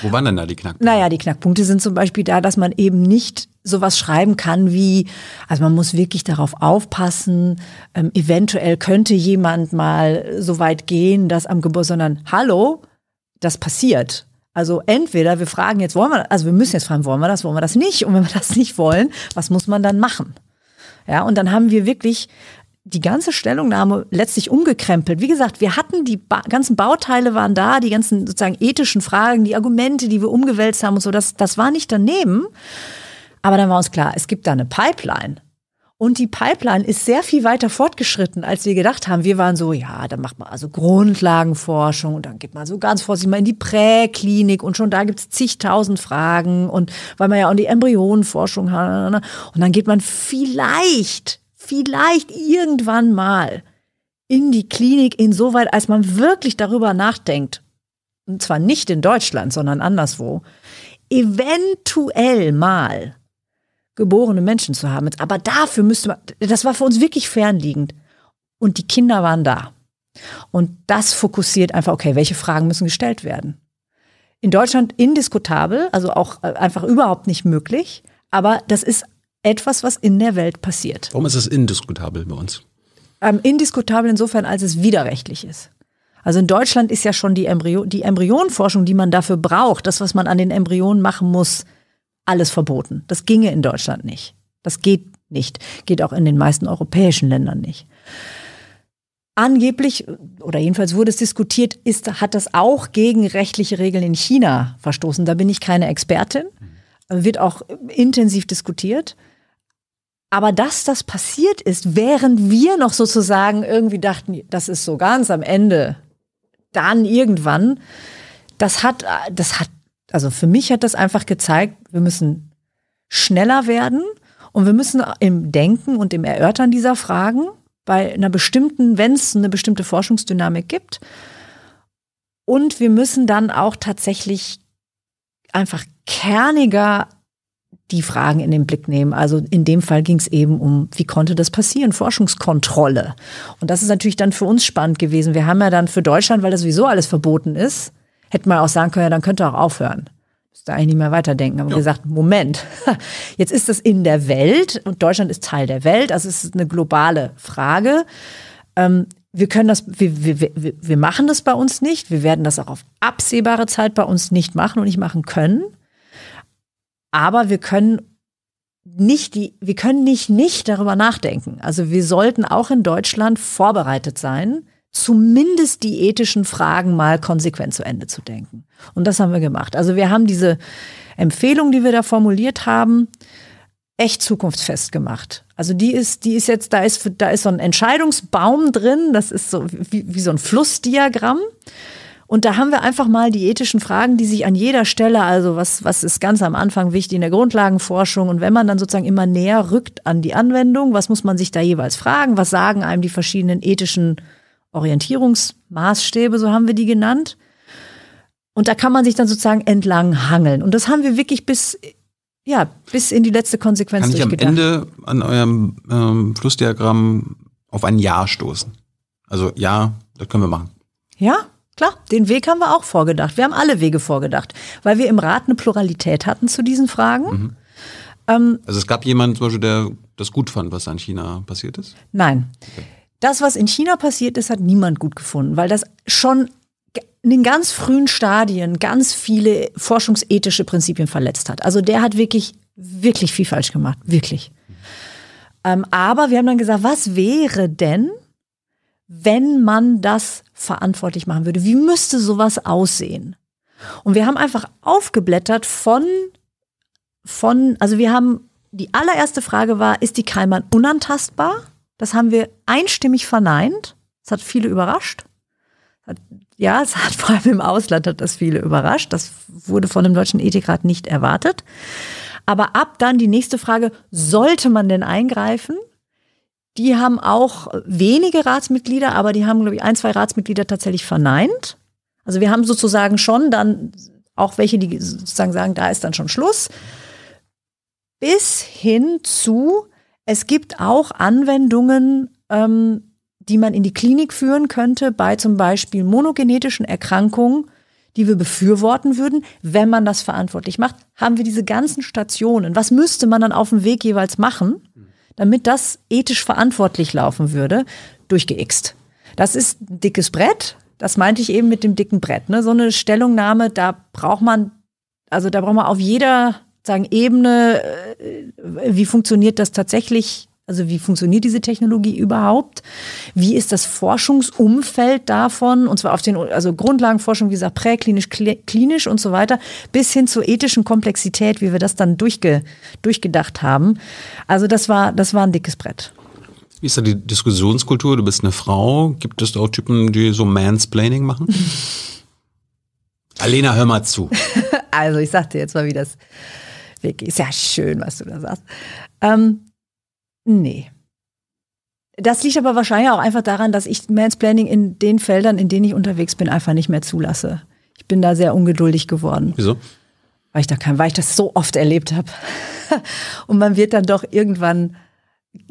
Wo waren denn da die Knackpunkte? Naja, die Knackpunkte sind zum Beispiel da, dass man eben nicht sowas schreiben kann wie, also man muss wirklich darauf aufpassen, ähm, eventuell könnte jemand mal so weit gehen, dass am Geburt, sondern hallo, das passiert. Also entweder wir fragen jetzt, wollen wir, also wir müssen jetzt fragen, wollen wir das, wollen wir das nicht? Und wenn wir das nicht wollen, was muss man dann machen? Ja, und dann haben wir wirklich die ganze Stellungnahme letztlich umgekrempelt. Wie gesagt, wir hatten die ba ganzen Bauteile waren da, die ganzen sozusagen ethischen Fragen, die Argumente, die wir umgewälzt haben und so, das, das war nicht daneben. Aber dann war uns klar, es gibt da eine Pipeline. Und die Pipeline ist sehr viel weiter fortgeschritten, als wir gedacht haben. Wir waren so, ja, dann macht man also Grundlagenforschung und dann geht man so ganz vorsichtig mal in die Präklinik und schon da gibt's zigtausend Fragen und weil man ja auch die Embryonenforschung hat. Und dann geht man vielleicht vielleicht irgendwann mal in die Klinik insoweit, als man wirklich darüber nachdenkt, und zwar nicht in Deutschland, sondern anderswo, eventuell mal geborene Menschen zu haben. Aber dafür müsste man, das war für uns wirklich fernliegend. Und die Kinder waren da. Und das fokussiert einfach, okay, welche Fragen müssen gestellt werden? In Deutschland indiskutabel, also auch äh, einfach überhaupt nicht möglich. Aber das ist etwas, was in der Welt passiert. Warum ist es indiskutabel bei uns? Ähm, indiskutabel insofern, als es widerrechtlich ist. Also in Deutschland ist ja schon die, Embryo die Embryonenforschung, die man dafür braucht, das, was man an den Embryonen machen muss, alles verboten. Das ginge in Deutschland nicht. Das geht nicht. Geht auch in den meisten europäischen Ländern nicht. Angeblich, oder jedenfalls wurde es diskutiert, ist, hat das auch gegen rechtliche Regeln in China verstoßen. Da bin ich keine Expertin. Wird auch intensiv diskutiert. Aber dass das passiert ist, während wir noch sozusagen irgendwie dachten, das ist so ganz am Ende, dann irgendwann, das hat, das hat, also für mich hat das einfach gezeigt, wir müssen schneller werden und wir müssen im Denken und im Erörtern dieser Fragen bei einer bestimmten, wenn es eine bestimmte Forschungsdynamik gibt. Und wir müssen dann auch tatsächlich einfach kerniger die Fragen in den Blick nehmen. Also in dem Fall ging es eben um, wie konnte das passieren? Forschungskontrolle. Und das ist natürlich dann für uns spannend gewesen. Wir haben ja dann für Deutschland, weil das sowieso alles verboten ist, hätten wir auch sagen können, ja, dann könnt ihr auch aufhören. Müsst ihr eigentlich nicht mehr weiterdenken. Haben ja. gesagt, Moment, (laughs) jetzt ist das in der Welt und Deutschland ist Teil der Welt, also es ist eine globale Frage. Ähm, wir können das, wir, wir, wir, wir machen das bei uns nicht. Wir werden das auch auf absehbare Zeit bei uns nicht machen und nicht machen können. Aber wir können nicht die, wir können nicht nicht darüber nachdenken. Also wir sollten auch in Deutschland vorbereitet sein, zumindest die ethischen Fragen mal konsequent zu Ende zu denken. Und das haben wir gemacht. Also wir haben diese Empfehlung, die wir da formuliert haben, echt zukunftsfest gemacht. Also die ist, die ist jetzt, da ist, da ist so ein Entscheidungsbaum drin, das ist so wie, wie so ein Flussdiagramm. Und da haben wir einfach mal die ethischen Fragen, die sich an jeder Stelle, also was, was ist ganz am Anfang wichtig in der Grundlagenforschung und wenn man dann sozusagen immer näher rückt an die Anwendung, was muss man sich da jeweils fragen? Was sagen einem die verschiedenen ethischen Orientierungsmaßstäbe, so haben wir die genannt? Und da kann man sich dann sozusagen entlang hangeln. Und das haben wir wirklich bis, ja, bis in die letzte Konsequenz Kann ich am Ende an eurem ähm, Flussdiagramm auf ein Ja stoßen? Also ja, das können wir machen. Ja, Klar, den Weg haben wir auch vorgedacht. Wir haben alle Wege vorgedacht, weil wir im Rat eine Pluralität hatten zu diesen Fragen. Mhm. Ähm, also es gab jemanden zum Beispiel, der das gut fand, was an China passiert ist? Nein. Okay. Das, was in China passiert ist, hat niemand gut gefunden, weil das schon in den ganz frühen Stadien ganz viele forschungsethische Prinzipien verletzt hat. Also der hat wirklich, wirklich viel falsch gemacht. Wirklich. Ähm, aber wir haben dann gesagt, was wäre denn, wenn man das verantwortlich machen würde? Wie müsste sowas aussehen? Und wir haben einfach aufgeblättert von, von, also wir haben die allererste Frage war, ist die Keimann unantastbar? Das haben wir einstimmig verneint. Das hat viele überrascht. Ja, es hat (laughs) vor allem im Ausland hat das viele überrascht. Das wurde von dem Deutschen Ethikrat nicht erwartet. Aber ab dann die nächste Frage, sollte man denn eingreifen? Die haben auch wenige Ratsmitglieder, aber die haben, glaube ich, ein, zwei Ratsmitglieder tatsächlich verneint. Also wir haben sozusagen schon dann auch welche, die sozusagen sagen, da ist dann schon Schluss. Bis hin zu, es gibt auch Anwendungen, ähm, die man in die Klinik führen könnte, bei zum Beispiel monogenetischen Erkrankungen, die wir befürworten würden, wenn man das verantwortlich macht, haben wir diese ganzen Stationen. Was müsste man dann auf dem Weg jeweils machen, damit das ethisch verantwortlich laufen würde? Durchgeixt. Das ist ein dickes Brett. Das meinte ich eben mit dem dicken Brett. Ne? So eine Stellungnahme, da braucht man, also da braucht man auf jeder sagen, Ebene, äh, wie funktioniert das tatsächlich also wie funktioniert diese Technologie überhaupt? Wie ist das Forschungsumfeld davon? Und zwar auf den, also Grundlagenforschung, wie gesagt, präklinisch, klinisch und so weiter, bis hin zur ethischen Komplexität, wie wir das dann durchge, durchgedacht haben. Also das war, das war ein dickes Brett. Wie ist da die Diskussionskultur? Du bist eine Frau. Gibt es auch Typen, die so Mansplaining machen? (laughs) Alena, hör mal zu. also ich sagte jetzt mal, wie das wirklich ist ja schön, was du da sagst. Ähm, Nee. Das liegt aber wahrscheinlich auch einfach daran, dass ich Mansplaining in den Feldern, in denen ich unterwegs bin, einfach nicht mehr zulasse. Ich bin da sehr ungeduldig geworden. Wieso? Weil ich da kann, weil ich das so oft erlebt habe. (laughs) Und man wird dann doch irgendwann,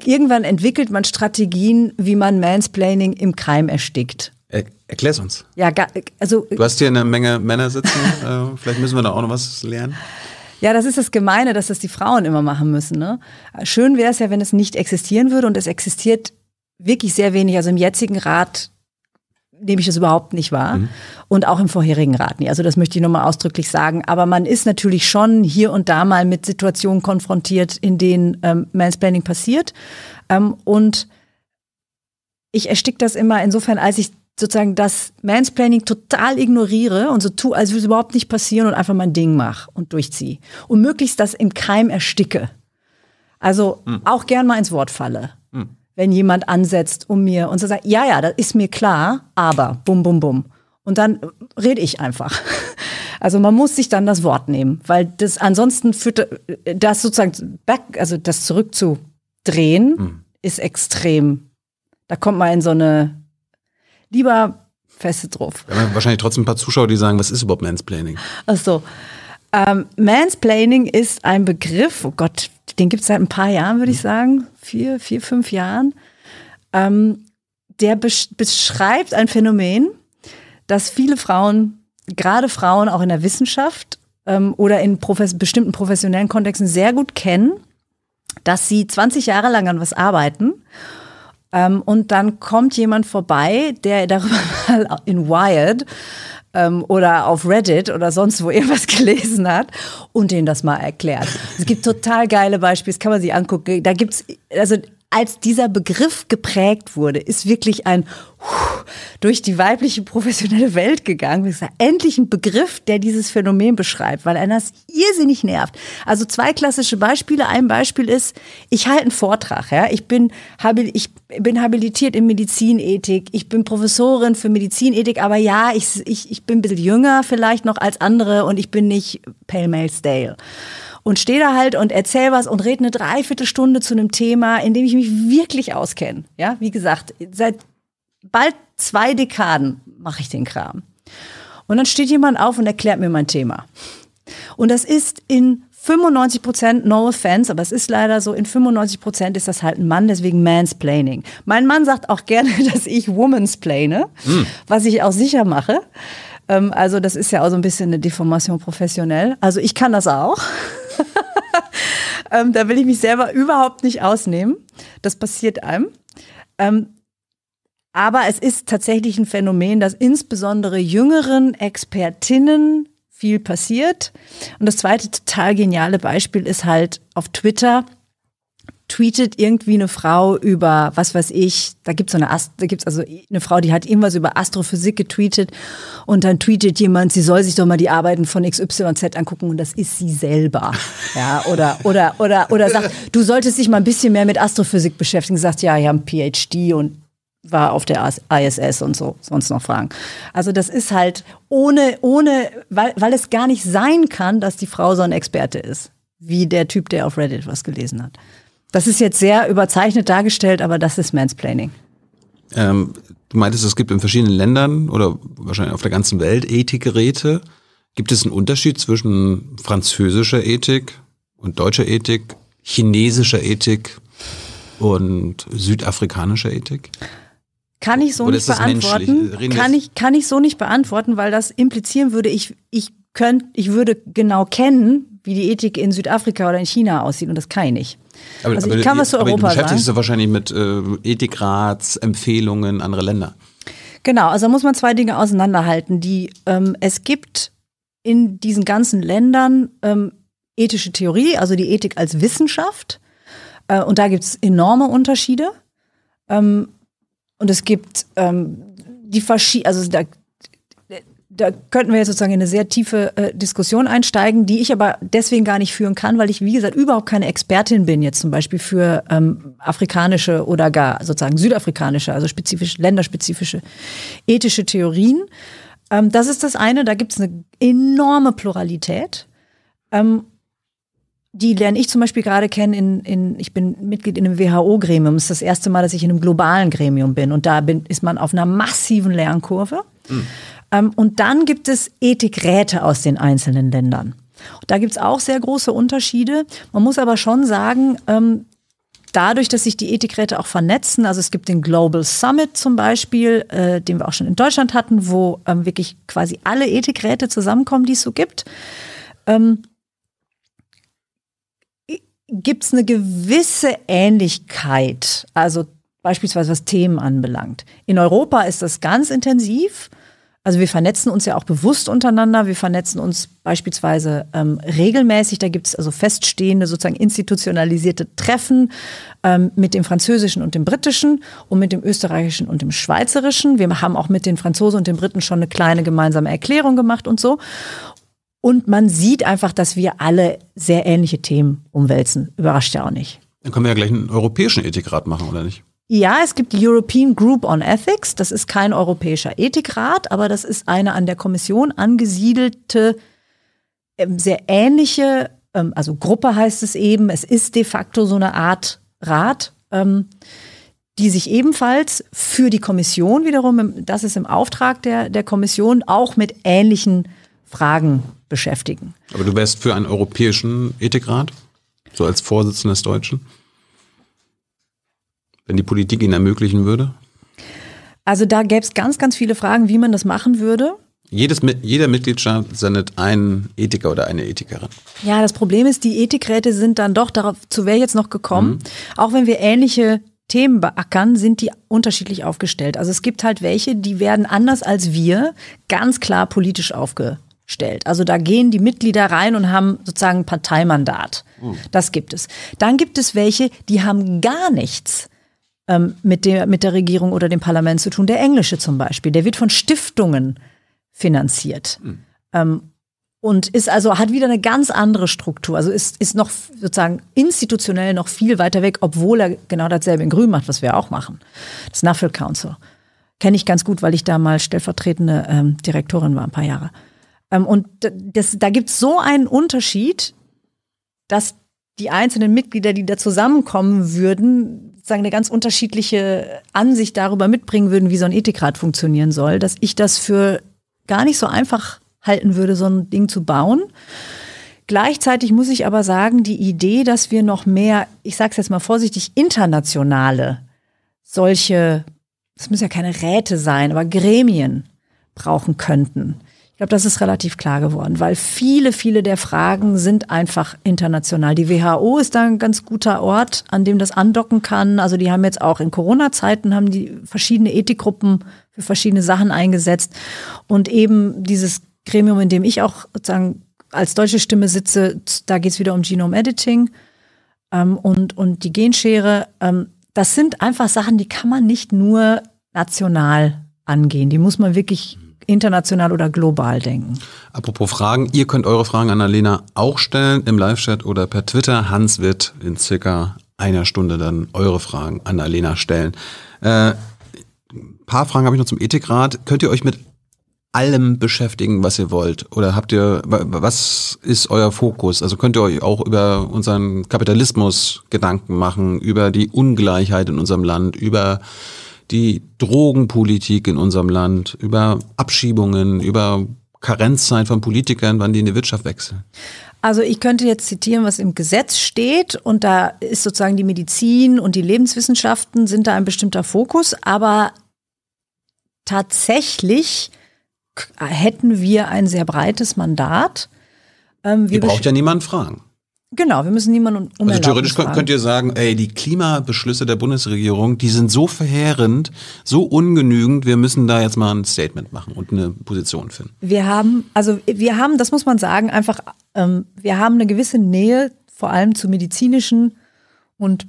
irgendwann entwickelt man Strategien, wie man Mansplaining im Keim erstickt. Er, erklär's uns. Ja, also. Du hast hier eine Menge Männer sitzen. (laughs) äh, vielleicht müssen wir da auch noch was lernen. Ja, das ist das Gemeine, dass das die Frauen immer machen müssen. Ne? Schön wäre es ja, wenn es nicht existieren würde und es existiert wirklich sehr wenig. Also im jetzigen Rat nehme ich das überhaupt nicht wahr mhm. und auch im vorherigen Rat nicht. Also das möchte ich nochmal ausdrücklich sagen. Aber man ist natürlich schon hier und da mal mit Situationen konfrontiert, in denen ähm, Mansplaining passiert. Ähm, und ich erstick das immer insofern, als ich sozusagen das Mansplaining total ignoriere und so tue, als würde es überhaupt nicht passieren und einfach mein Ding mache und durchziehe. Und möglichst das im Keim ersticke. Also hm. auch gern mal ins Wort falle. Hm. Wenn jemand ansetzt, um mir und so sagt, ja, ja, das ist mir klar, aber bum, bum, bum. Und dann rede ich einfach. (laughs) Also man muss sich dann das Wort nehmen, weil das ansonsten führt das sozusagen back, also das zurückzudrehen, hm. ist extrem. Da kommt man in so eine lieber feste drauf. Wir haben wahrscheinlich trotzdem ein paar Zuschauer, die sagen, was ist überhaupt Mansplaining? Ach so. Ähm, Mansplaining ist ein Begriff, oh Gott, den gibt es seit ein paar Jahren, würde ich sagen, vier, vier, fünf Jahren. Ähm, der besch beschreibt ein Phänomen, das viele Frauen, gerade Frauen auch in der Wissenschaft ähm, oder in profes bestimmten professionellen Kontexten sehr gut kennen, dass sie 20 Jahre lang an was arbeiten ähm, und dann kommt jemand vorbei, der darüber (laughs) mal in Wired ähm, oder auf Reddit oder sonst wo irgendwas (laughs) gelesen hat und denen das mal erklärt. Es gibt total geile Beispiele, das kann man sich angucken. Da gibt's, also als dieser Begriff geprägt wurde, ist wirklich ein durch die weibliche professionelle Welt gegangen. Endlich ein Begriff, der dieses Phänomen beschreibt, weil einer das irrsinnig nervt. Also zwei klassische Beispiele. Ein Beispiel ist, ich halte einen Vortrag. Ja? Ich, bin, ich bin habilitiert in Medizinethik. Ich bin Professorin für Medizinethik. Aber ja, ich, ich, ich bin ein bisschen jünger vielleicht noch als andere und ich bin nicht Pale Male Stale und stehe da halt und erzähle was und rede eine Dreiviertelstunde zu einem Thema, in dem ich mich wirklich auskenne. Ja, wie gesagt, seit bald zwei Dekaden mache ich den Kram. Und dann steht jemand auf und erklärt mir mein Thema. Und das ist in 95 Prozent, no offense, aber es ist leider so, in 95 Prozent ist das halt ein Mann, deswegen Mansplaining. Mein Mann sagt auch gerne, (laughs) dass ich Womansplaine, mm. was ich auch sicher mache. Ähm, also das ist ja auch so ein bisschen eine Deformation professionell. Also ich kann das auch. (laughs) ähm, da will ich mich selber überhaupt nicht ausnehmen. Das passiert einem. Ähm, aber es ist tatsächlich ein Phänomen, dass insbesondere jüngeren Expertinnen viel passiert. Und das zweite total geniale Beispiel ist halt auf Twitter tweetet irgendwie eine Frau über, was weiß ich, da gibt's so eine, Ast da gibt's also eine Frau, die hat irgendwas über Astrophysik getweetet und dann tweetet jemand, sie soll sich doch mal die Arbeiten von XYZ angucken und das ist sie selber. (laughs) Ja, oder, oder, oder, oder sagt, du solltest dich mal ein bisschen mehr mit Astrophysik beschäftigen, sagt, ja, ich habe einen PhD und war auf der ISS und so, sonst noch Fragen. Also das ist halt ohne, ohne, weil, weil es gar nicht sein kann, dass die Frau so ein Experte ist, wie der Typ, der auf Reddit was gelesen hat. Das ist jetzt sehr überzeichnet dargestellt, aber das ist Mansplaining. Ähm, du meintest, es gibt in verschiedenen Ländern oder wahrscheinlich auf der ganzen Welt Ethikgeräte. Gibt es einen Unterschied zwischen französischer Ethik und deutscher Ethik, chinesischer Ethik und südafrikanischer Ethik? Kann ich so Oder nicht beantworten. Kann ich, kann ich so nicht beantworten, weil das implizieren würde, ich, ich könnte, ich würde genau kennen, wie die Ethik in Südafrika oder in China aussieht und das kann ich nicht. Aber, also ich kann was zu Europa sagen. Du beschäftigst dich wahrscheinlich mit äh, Ethikrats, Empfehlungen anderer Länder. Genau, also da muss man zwei Dinge auseinanderhalten. Die, ähm, es gibt in diesen ganzen Ländern ähm, ethische Theorie, also die Ethik als Wissenschaft. Äh, und da gibt es enorme Unterschiede. Ähm, und es gibt ähm, die verschiedenen, also da, da könnten wir jetzt sozusagen in eine sehr tiefe äh, Diskussion einsteigen, die ich aber deswegen gar nicht führen kann, weil ich, wie gesagt, überhaupt keine Expertin bin, jetzt zum Beispiel für ähm, afrikanische oder gar sozusagen südafrikanische, also spezifisch, länderspezifische ethische Theorien. Ähm, das ist das eine, da gibt es eine enorme Pluralität. Ähm, die lerne ich zum Beispiel gerade kennen. In, in, ich bin Mitglied in einem WHO-Gremium. Das ist das erste Mal, dass ich in einem globalen Gremium bin. Und da bin, ist man auf einer massiven Lernkurve. Mhm. Ähm, und dann gibt es Ethikräte aus den einzelnen Ländern. Da gibt es auch sehr große Unterschiede. Man muss aber schon sagen, ähm, dadurch, dass sich die Ethikräte auch vernetzen, also es gibt den Global Summit zum Beispiel, äh, den wir auch schon in Deutschland hatten, wo ähm, wirklich quasi alle Ethikräte zusammenkommen, die es so gibt. Ähm, gibt es eine gewisse Ähnlichkeit, also beispielsweise was Themen anbelangt. In Europa ist das ganz intensiv. Also wir vernetzen uns ja auch bewusst untereinander. Wir vernetzen uns beispielsweise ähm, regelmäßig. Da gibt es also feststehende, sozusagen institutionalisierte Treffen ähm, mit dem Französischen und dem Britischen und mit dem Österreichischen und dem Schweizerischen. Wir haben auch mit den Franzosen und den Briten schon eine kleine gemeinsame Erklärung gemacht und so. Und man sieht einfach, dass wir alle sehr ähnliche Themen umwälzen. Überrascht ja auch nicht. Dann können wir ja gleich einen europäischen Ethikrat machen, oder nicht? Ja, es gibt die European Group on Ethics. Das ist kein europäischer Ethikrat, aber das ist eine an der Kommission angesiedelte, ähm, sehr ähnliche, ähm, also Gruppe heißt es eben. Es ist de facto so eine Art Rat, ähm, die sich ebenfalls für die Kommission wiederum, das ist im Auftrag der, der Kommission, auch mit ähnlichen Fragen beschäftigen. Aber du wärst für einen europäischen Ethikrat, so als Vorsitzender des Deutschen? Wenn die Politik ihn ermöglichen würde? Also da gäbe es ganz, ganz viele Fragen, wie man das machen würde. Jedes, jeder Mitgliedstaat sendet einen Ethiker oder eine Ethikerin. Ja, das Problem ist, die Ethikräte sind dann doch, darauf zu wer jetzt noch gekommen, mhm. auch wenn wir ähnliche Themen beackern, sind die unterschiedlich aufgestellt. Also es gibt halt welche, die werden anders als wir ganz klar politisch aufgestellt stellt. Also da gehen die Mitglieder rein und haben sozusagen ein Parteimandat. Mhm. Das gibt es. Dann gibt es welche, die haben gar nichts ähm, mit, der, mit der Regierung oder dem Parlament zu tun. Der englische zum Beispiel, der wird von Stiftungen finanziert. Mhm. Ähm, und ist also, hat wieder eine ganz andere Struktur. Also ist, ist noch sozusagen institutionell noch viel weiter weg, obwohl er genau dasselbe in Grün macht, was wir auch machen. Das Nuffield Council. Kenne ich ganz gut, weil ich da mal stellvertretende ähm, Direktorin war, ein paar Jahre. Ähm, und das, da gibt es so einen Unterschied, dass die einzelnen Mitglieder, die da zusammenkommen würden, sagen eine ganz unterschiedliche Ansicht darüber mitbringen würden, wie so ein Ethikrat funktionieren soll, dass ich das für gar nicht so einfach halten würde, so ein Ding zu bauen. Gleichzeitig muss ich aber sagen, die Idee, dass wir noch mehr, ich sage es jetzt mal vorsichtig, internationale solche, das müssen ja keine Räte sein, aber Gremien brauchen könnten, ich glaube, das ist relativ klar geworden, weil viele, viele der Fragen sind einfach international. Die WHO ist da ein ganz guter Ort, an dem das andocken kann. Also die haben jetzt auch in Corona-Zeiten haben die verschiedene Ethikgruppen für verschiedene Sachen eingesetzt. Und eben dieses Gremium, in dem ich auch sozusagen als deutsche Stimme sitze, da geht es wieder um Genome Editing. ähm, und, und die Genschere, ähm, das sind einfach Sachen, die kann man nicht nur national angehen. Die muss man wirklich international oder global denken. Apropos Fragen, ihr könnt eure Fragen an Alena auch stellen im Live-Chat oder per Twitter. Hans wird in circa einer Stunde dann eure Fragen an Alena stellen. Äh, paar Fragen habe ich noch zum Ethikrat. Könnt ihr euch mit allem beschäftigen, was ihr wollt? Oder habt ihr, was ist euer Fokus? Also könnt ihr euch auch über unseren Kapitalismus Gedanken machen, über die Ungleichheit in unserem Land, über die Drogenpolitik in unserem Land, über Abschiebungen, über Karenzzeit von Politikern, wann die in die Wirtschaft wechseln? Also ich könnte jetzt zitieren, was im Gesetz steht und da ist sozusagen die Medizin und die Lebenswissenschaften sind da ein bestimmter Fokus, aber tatsächlich hätten wir ein sehr breites Mandat. Ähm, Ihr braucht ja niemanden fragen. Genau, wir müssen niemanden um Also theoretisch fragen. könnt ihr sagen, ey, die Klimabeschlüsse der Bundesregierung, die sind so verheerend, so ungenügend, wir müssen da jetzt mal ein Statement machen und eine Position finden. Wir haben, also wir haben, das muss man sagen, einfach, ähm, wir haben eine gewisse Nähe, vor allem zu medizinischen und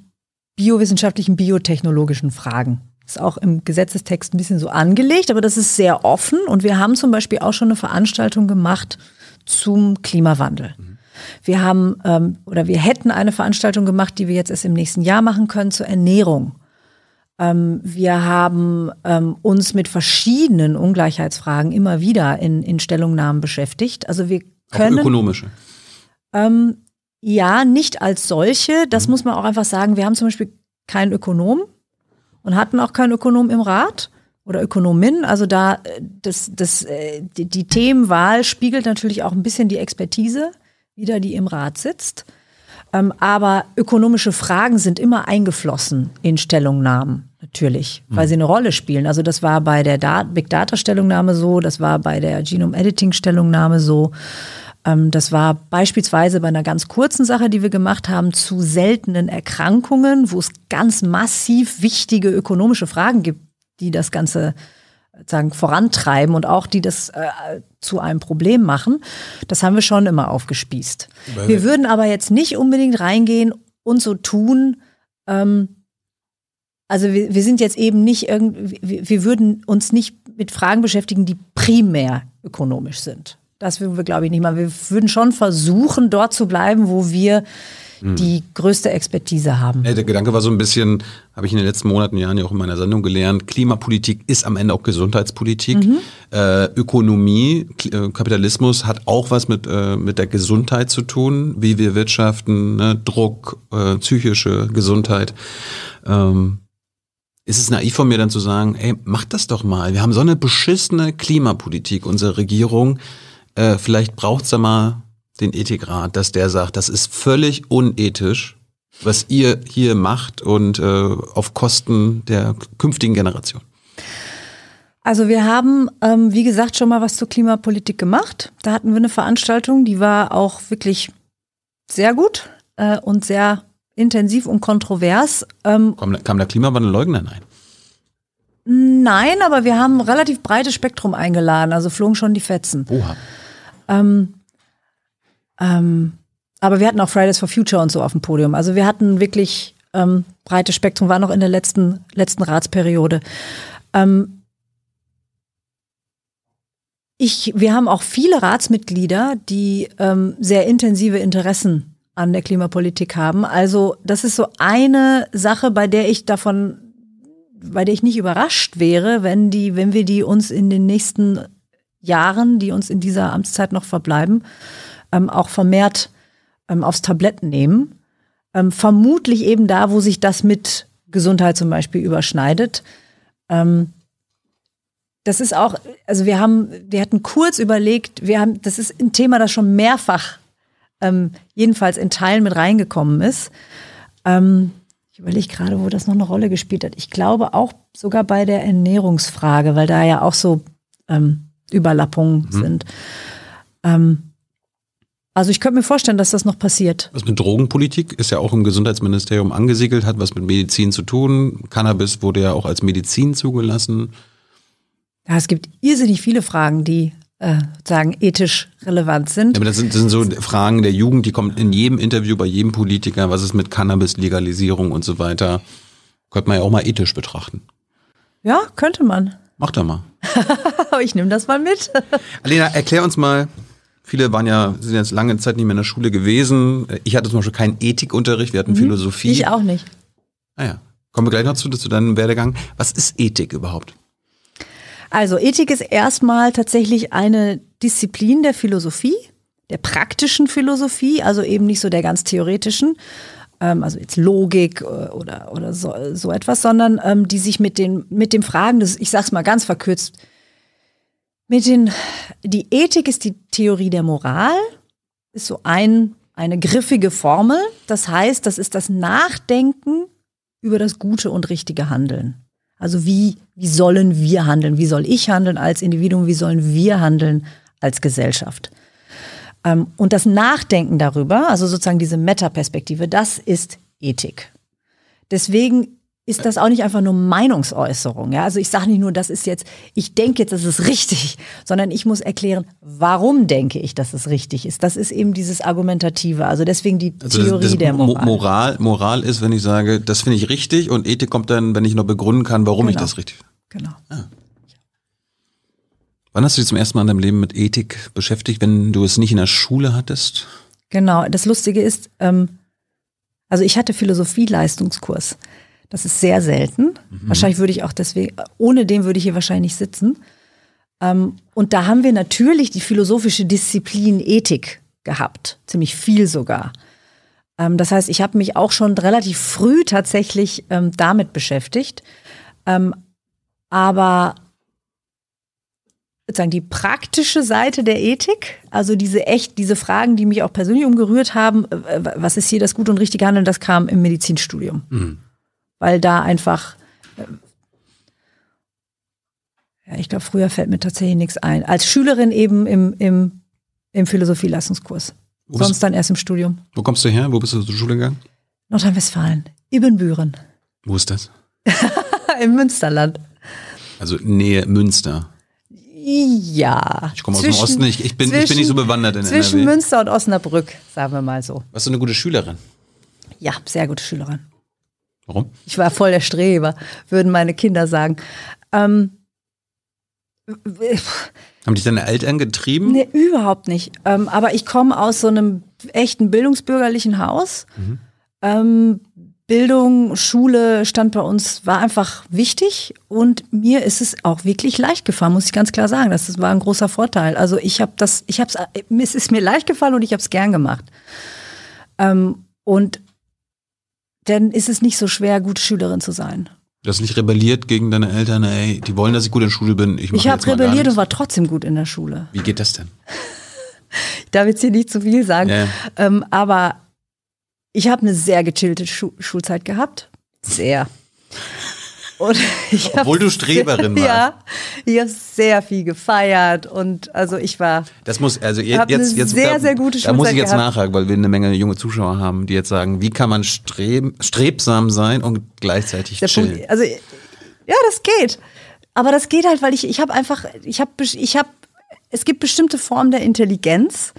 biowissenschaftlichen, biotechnologischen Fragen. Ist auch im Gesetzestext ein bisschen so angelegt, aber das ist sehr offen und wir haben zum Beispiel auch schon eine Veranstaltung gemacht zum Klimawandel. Mhm. Wir haben ähm, oder wir hätten eine Veranstaltung gemacht, die wir jetzt erst im nächsten Jahr machen können zur Ernährung. Ähm, wir haben ähm, uns mit verschiedenen Ungleichheitsfragen immer wieder in, in Stellungnahmen beschäftigt. Also wir können. Auch ökonomische. Ähm, ja, nicht als solche. Das mhm. muss man auch einfach sagen. Wir haben zum Beispiel keinen Ökonom und hatten auch keinen Ökonom im Rat oder Ökonomin. Also da äh, das, das, äh, die, die Themenwahl spiegelt natürlich auch ein bisschen die Expertise wieder, die im Rat sitzt. Ähm, aber ökonomische Fragen sind immer eingeflossen in Stellungnahmen, natürlich, weil mhm. sie eine Rolle spielen. Also das war bei der Dat Big Data Stellungnahme so, das war bei der Genome Editing Stellungnahme so. Ähm, das war beispielsweise bei einer ganz kurzen Sache, die wir gemacht haben, zu seltenen Erkrankungen, wo es ganz massiv wichtige ökonomische Fragen gibt, die das Ganze sagen, vorantreiben und auch die das äh, zu einem Problem machen. Das haben wir schon immer aufgespießt. wir würden aber jetzt nicht unbedingt reingehen und so tun, ähm, also wir, wir sind jetzt eben nicht irgendwie, wir würden uns nicht mit Fragen beschäftigen, die primär ökonomisch sind. Das würden wir, glaube ich, nicht mal. Wir würden schon versuchen, dort zu bleiben, wo wir hm. die größte Expertise haben. Der Gedanke war so ein bisschen, habe ich in den letzten Monaten, Jahren ja auch in meiner Sendung gelernt, Klimapolitik ist am Ende auch Gesundheitspolitik. Mhm. Äh, Ökonomie, äh, Kapitalismus hat auch was mit, äh, mit der Gesundheit zu tun, wie wir wirtschaften, ne? Druck, äh, psychische Gesundheit. Ähm, ist es naiv von mir dann zu sagen, ey, mach das doch mal. Wir haben so eine beschissene Klimapolitik, unsere Regierung. Äh, vielleicht braucht's da mal den Ethikrat, dass der sagt, das ist völlig unethisch, was ihr hier macht und äh, auf Kosten der künftigen Generation? Also wir haben, ähm, wie gesagt, schon mal was zur Klimapolitik gemacht. Da hatten wir eine Veranstaltung, die war auch wirklich sehr gut äh, und sehr intensiv und kontrovers. Ähm, kam, kam der Klimawandelleugner ein? Nein, aber wir haben ein relativ breites Spektrum eingeladen, also flogen schon die Fetzen. Oha. Ähm, ähm, aber wir hatten auch Fridays for Future und so auf dem Podium. Also wir hatten wirklich ähm, breites Spektrum, war noch in der letzten, letzten Ratsperiode. Ähm, ich, wir haben auch viele Ratsmitglieder, die ähm, sehr intensive Interessen an der Klimapolitik haben. Also das ist so eine Sache, bei der ich davon, bei der ich nicht überrascht wäre, wenn die, wenn wir die uns in den nächsten Jahren, die uns in dieser Amtszeit noch verbleiben, ähm, auch vermehrt ähm, aufs Tablett nehmen. Ähm, vermutlich eben da, wo sich das mit Gesundheit zum Beispiel überschneidet. Ähm, das ist auch, also wir haben, wir hatten kurz überlegt, wir haben, das ist ein Thema, das schon mehrfach ähm, jedenfalls in Teilen mit reingekommen ist. Ähm, ich überlege gerade, wo das noch eine Rolle gespielt hat. Ich glaube auch sogar bei der Ernährungsfrage, weil da ja auch so ähm, Überlappungen mhm. sind. Ähm, also ich könnte mir vorstellen, dass das noch passiert. Was mit Drogenpolitik ist ja auch im Gesundheitsministerium angesiedelt, hat was mit Medizin zu tun. Cannabis wurde ja auch als Medizin zugelassen. Ja, es gibt irrsinnig viele Fragen, die äh, sagen ethisch relevant sind. Ja, aber das sind, das sind so Fragen der Jugend, die kommen in jedem Interview bei jedem Politiker. Was ist mit Cannabis-Legalisierung und so weiter? Könnte man ja auch mal ethisch betrachten. Ja, könnte man. Mach doch mal. (laughs) Ich nehme das mal mit. Alena, erklär uns mal. Viele waren ja, sind jetzt lange Zeit nicht mehr in der Schule gewesen. Ich hatte zum Beispiel keinen Ethikunterricht, wir hatten Philosophie. Mhm. Ich auch nicht. Ah ja. Kommen wir gleich noch zu, zu deinem Werdegang. Was ist Ethik überhaupt? Also Ethik ist erstmal tatsächlich eine Disziplin der Philosophie, der praktischen Philosophie, also eben nicht so der ganz theoretischen, ähm, also jetzt Logik äh, oder, oder so, so etwas, sondern ähm, die sich mit den, mit dem Fragen, des, ich sag's mal ganz verkürzt, mit den, die Ethik ist die Theorie der Moral, ist so ein, eine griffige Formel. Das heißt, das ist das Nachdenken über das gute und richtige Handeln. Also wie, wie sollen wir handeln? Wie soll ich handeln als Individuum? Wie sollen wir handeln als Gesellschaft? Ähm, und das Nachdenken darüber, also sozusagen diese Metaperspektive, das ist Ethik. Deswegen ist das auch nicht einfach nur Meinungsäußerung. Ja? Also ich sage nicht nur, das ist jetzt, ich denke jetzt, das ist richtig, sondern ich muss erklären, warum denke ich, dass es richtig ist. Das ist eben dieses Argumentative. Also deswegen die Also Theorie das, das der Mo- Moral. Moral. Moral ist, wenn ich sage, das finde ich richtig und Ethik kommt dann, wenn ich noch begründen kann, warum ich Genau. das richtig finde. Genau. Wann hast du dich zum ersten Mal in deinem Leben mit Ethik beschäftigt, wenn du es nicht in der Schule hattest? Genau. Das Lustige ist, ähm, also ich hatte Philosophie-Leistungskurs. Das ist sehr selten. Wahrscheinlich würde ich auch deswegen, ohne den würde ich hier wahrscheinlich nicht sitzen. Ähm, und da haben wir natürlich die philosophische Disziplin Ethik gehabt. Ziemlich viel sogar. Ähm, das heißt, ich habe mich auch schon relativ früh tatsächlich ähm, damit beschäftigt. Ähm, aber sozusagen die praktische Seite der Ethik, also diese echt, diese Fragen, die mich auch persönlich umgerührt haben, äh, was ist hier das gute und richtige Handeln, das kam im Medizinstudium. Weil da einfach, äh, ja, ich glaube, früher fällt mir tatsächlich nichts ein. Als Schülerin eben im, im, im Philosophieleistungskurs. Sonst dann erst im Studium. Wo kommst du her? Wo bist du zur Schule gegangen? Nordrhein-Westfalen, Ibbenbüren, Wo ist das? (laughs) im Münsterland. Also Nähe Münster. Ja. Ich komme aus dem Osten, ich, ich, bin, ich bin nicht so bewandert in Zwischen NRW. Münster und Osnabrück, sagen wir mal so. Warst du eine gute Schülerin? Ja, sehr gute Schülerin. Warum? Ich war voll der Streber, würden meine Kinder sagen. Ähm, Haben dich deine Eltern getrieben? nee, überhaupt nicht. Ähm, aber ich komme aus so einem echten bildungsbürgerlichen Haus. Ähm, Bildung, Schule stand bei uns, war einfach wichtig und mir ist es auch wirklich leicht gefallen, muss ich ganz klar sagen. Das war ein großer Vorteil. Also ich habe das, ich habe es ist mir leicht gefallen und ich habe es gern gemacht. Ähm, und dann ist es nicht so schwer, gute Schülerin zu sein. Du hast nicht rebelliert gegen deine Eltern, ey, die wollen, dass ich gut in Schule bin. Ich, Ich habe rebelliert und war trotzdem gut in der Schule. Wie geht das denn? (laughs) Ich darf jetzt hier nicht zu viel sagen, ja. ähm, aber ich habe eine sehr gechillte Schu Schulzeit gehabt. Sehr. Und (laughs) ich hab Obwohl du Streberin (laughs) warst. Ja, ich habe sehr viel gefeiert und also ich war Das muss, also Hab jetzt, jetzt sehr, da, sehr gute Da muss ich Schulzeit jetzt gehabt. nachhaken, weil wir eine Menge junge Zuschauer haben, die jetzt sagen, wie kann man streb, strebsam sein und gleichzeitig der chillen? Punkt. Also ja, das geht. Aber das geht halt, weil ich ich habe einfach ich habe ich habe es gibt bestimmte Formen der Intelligenz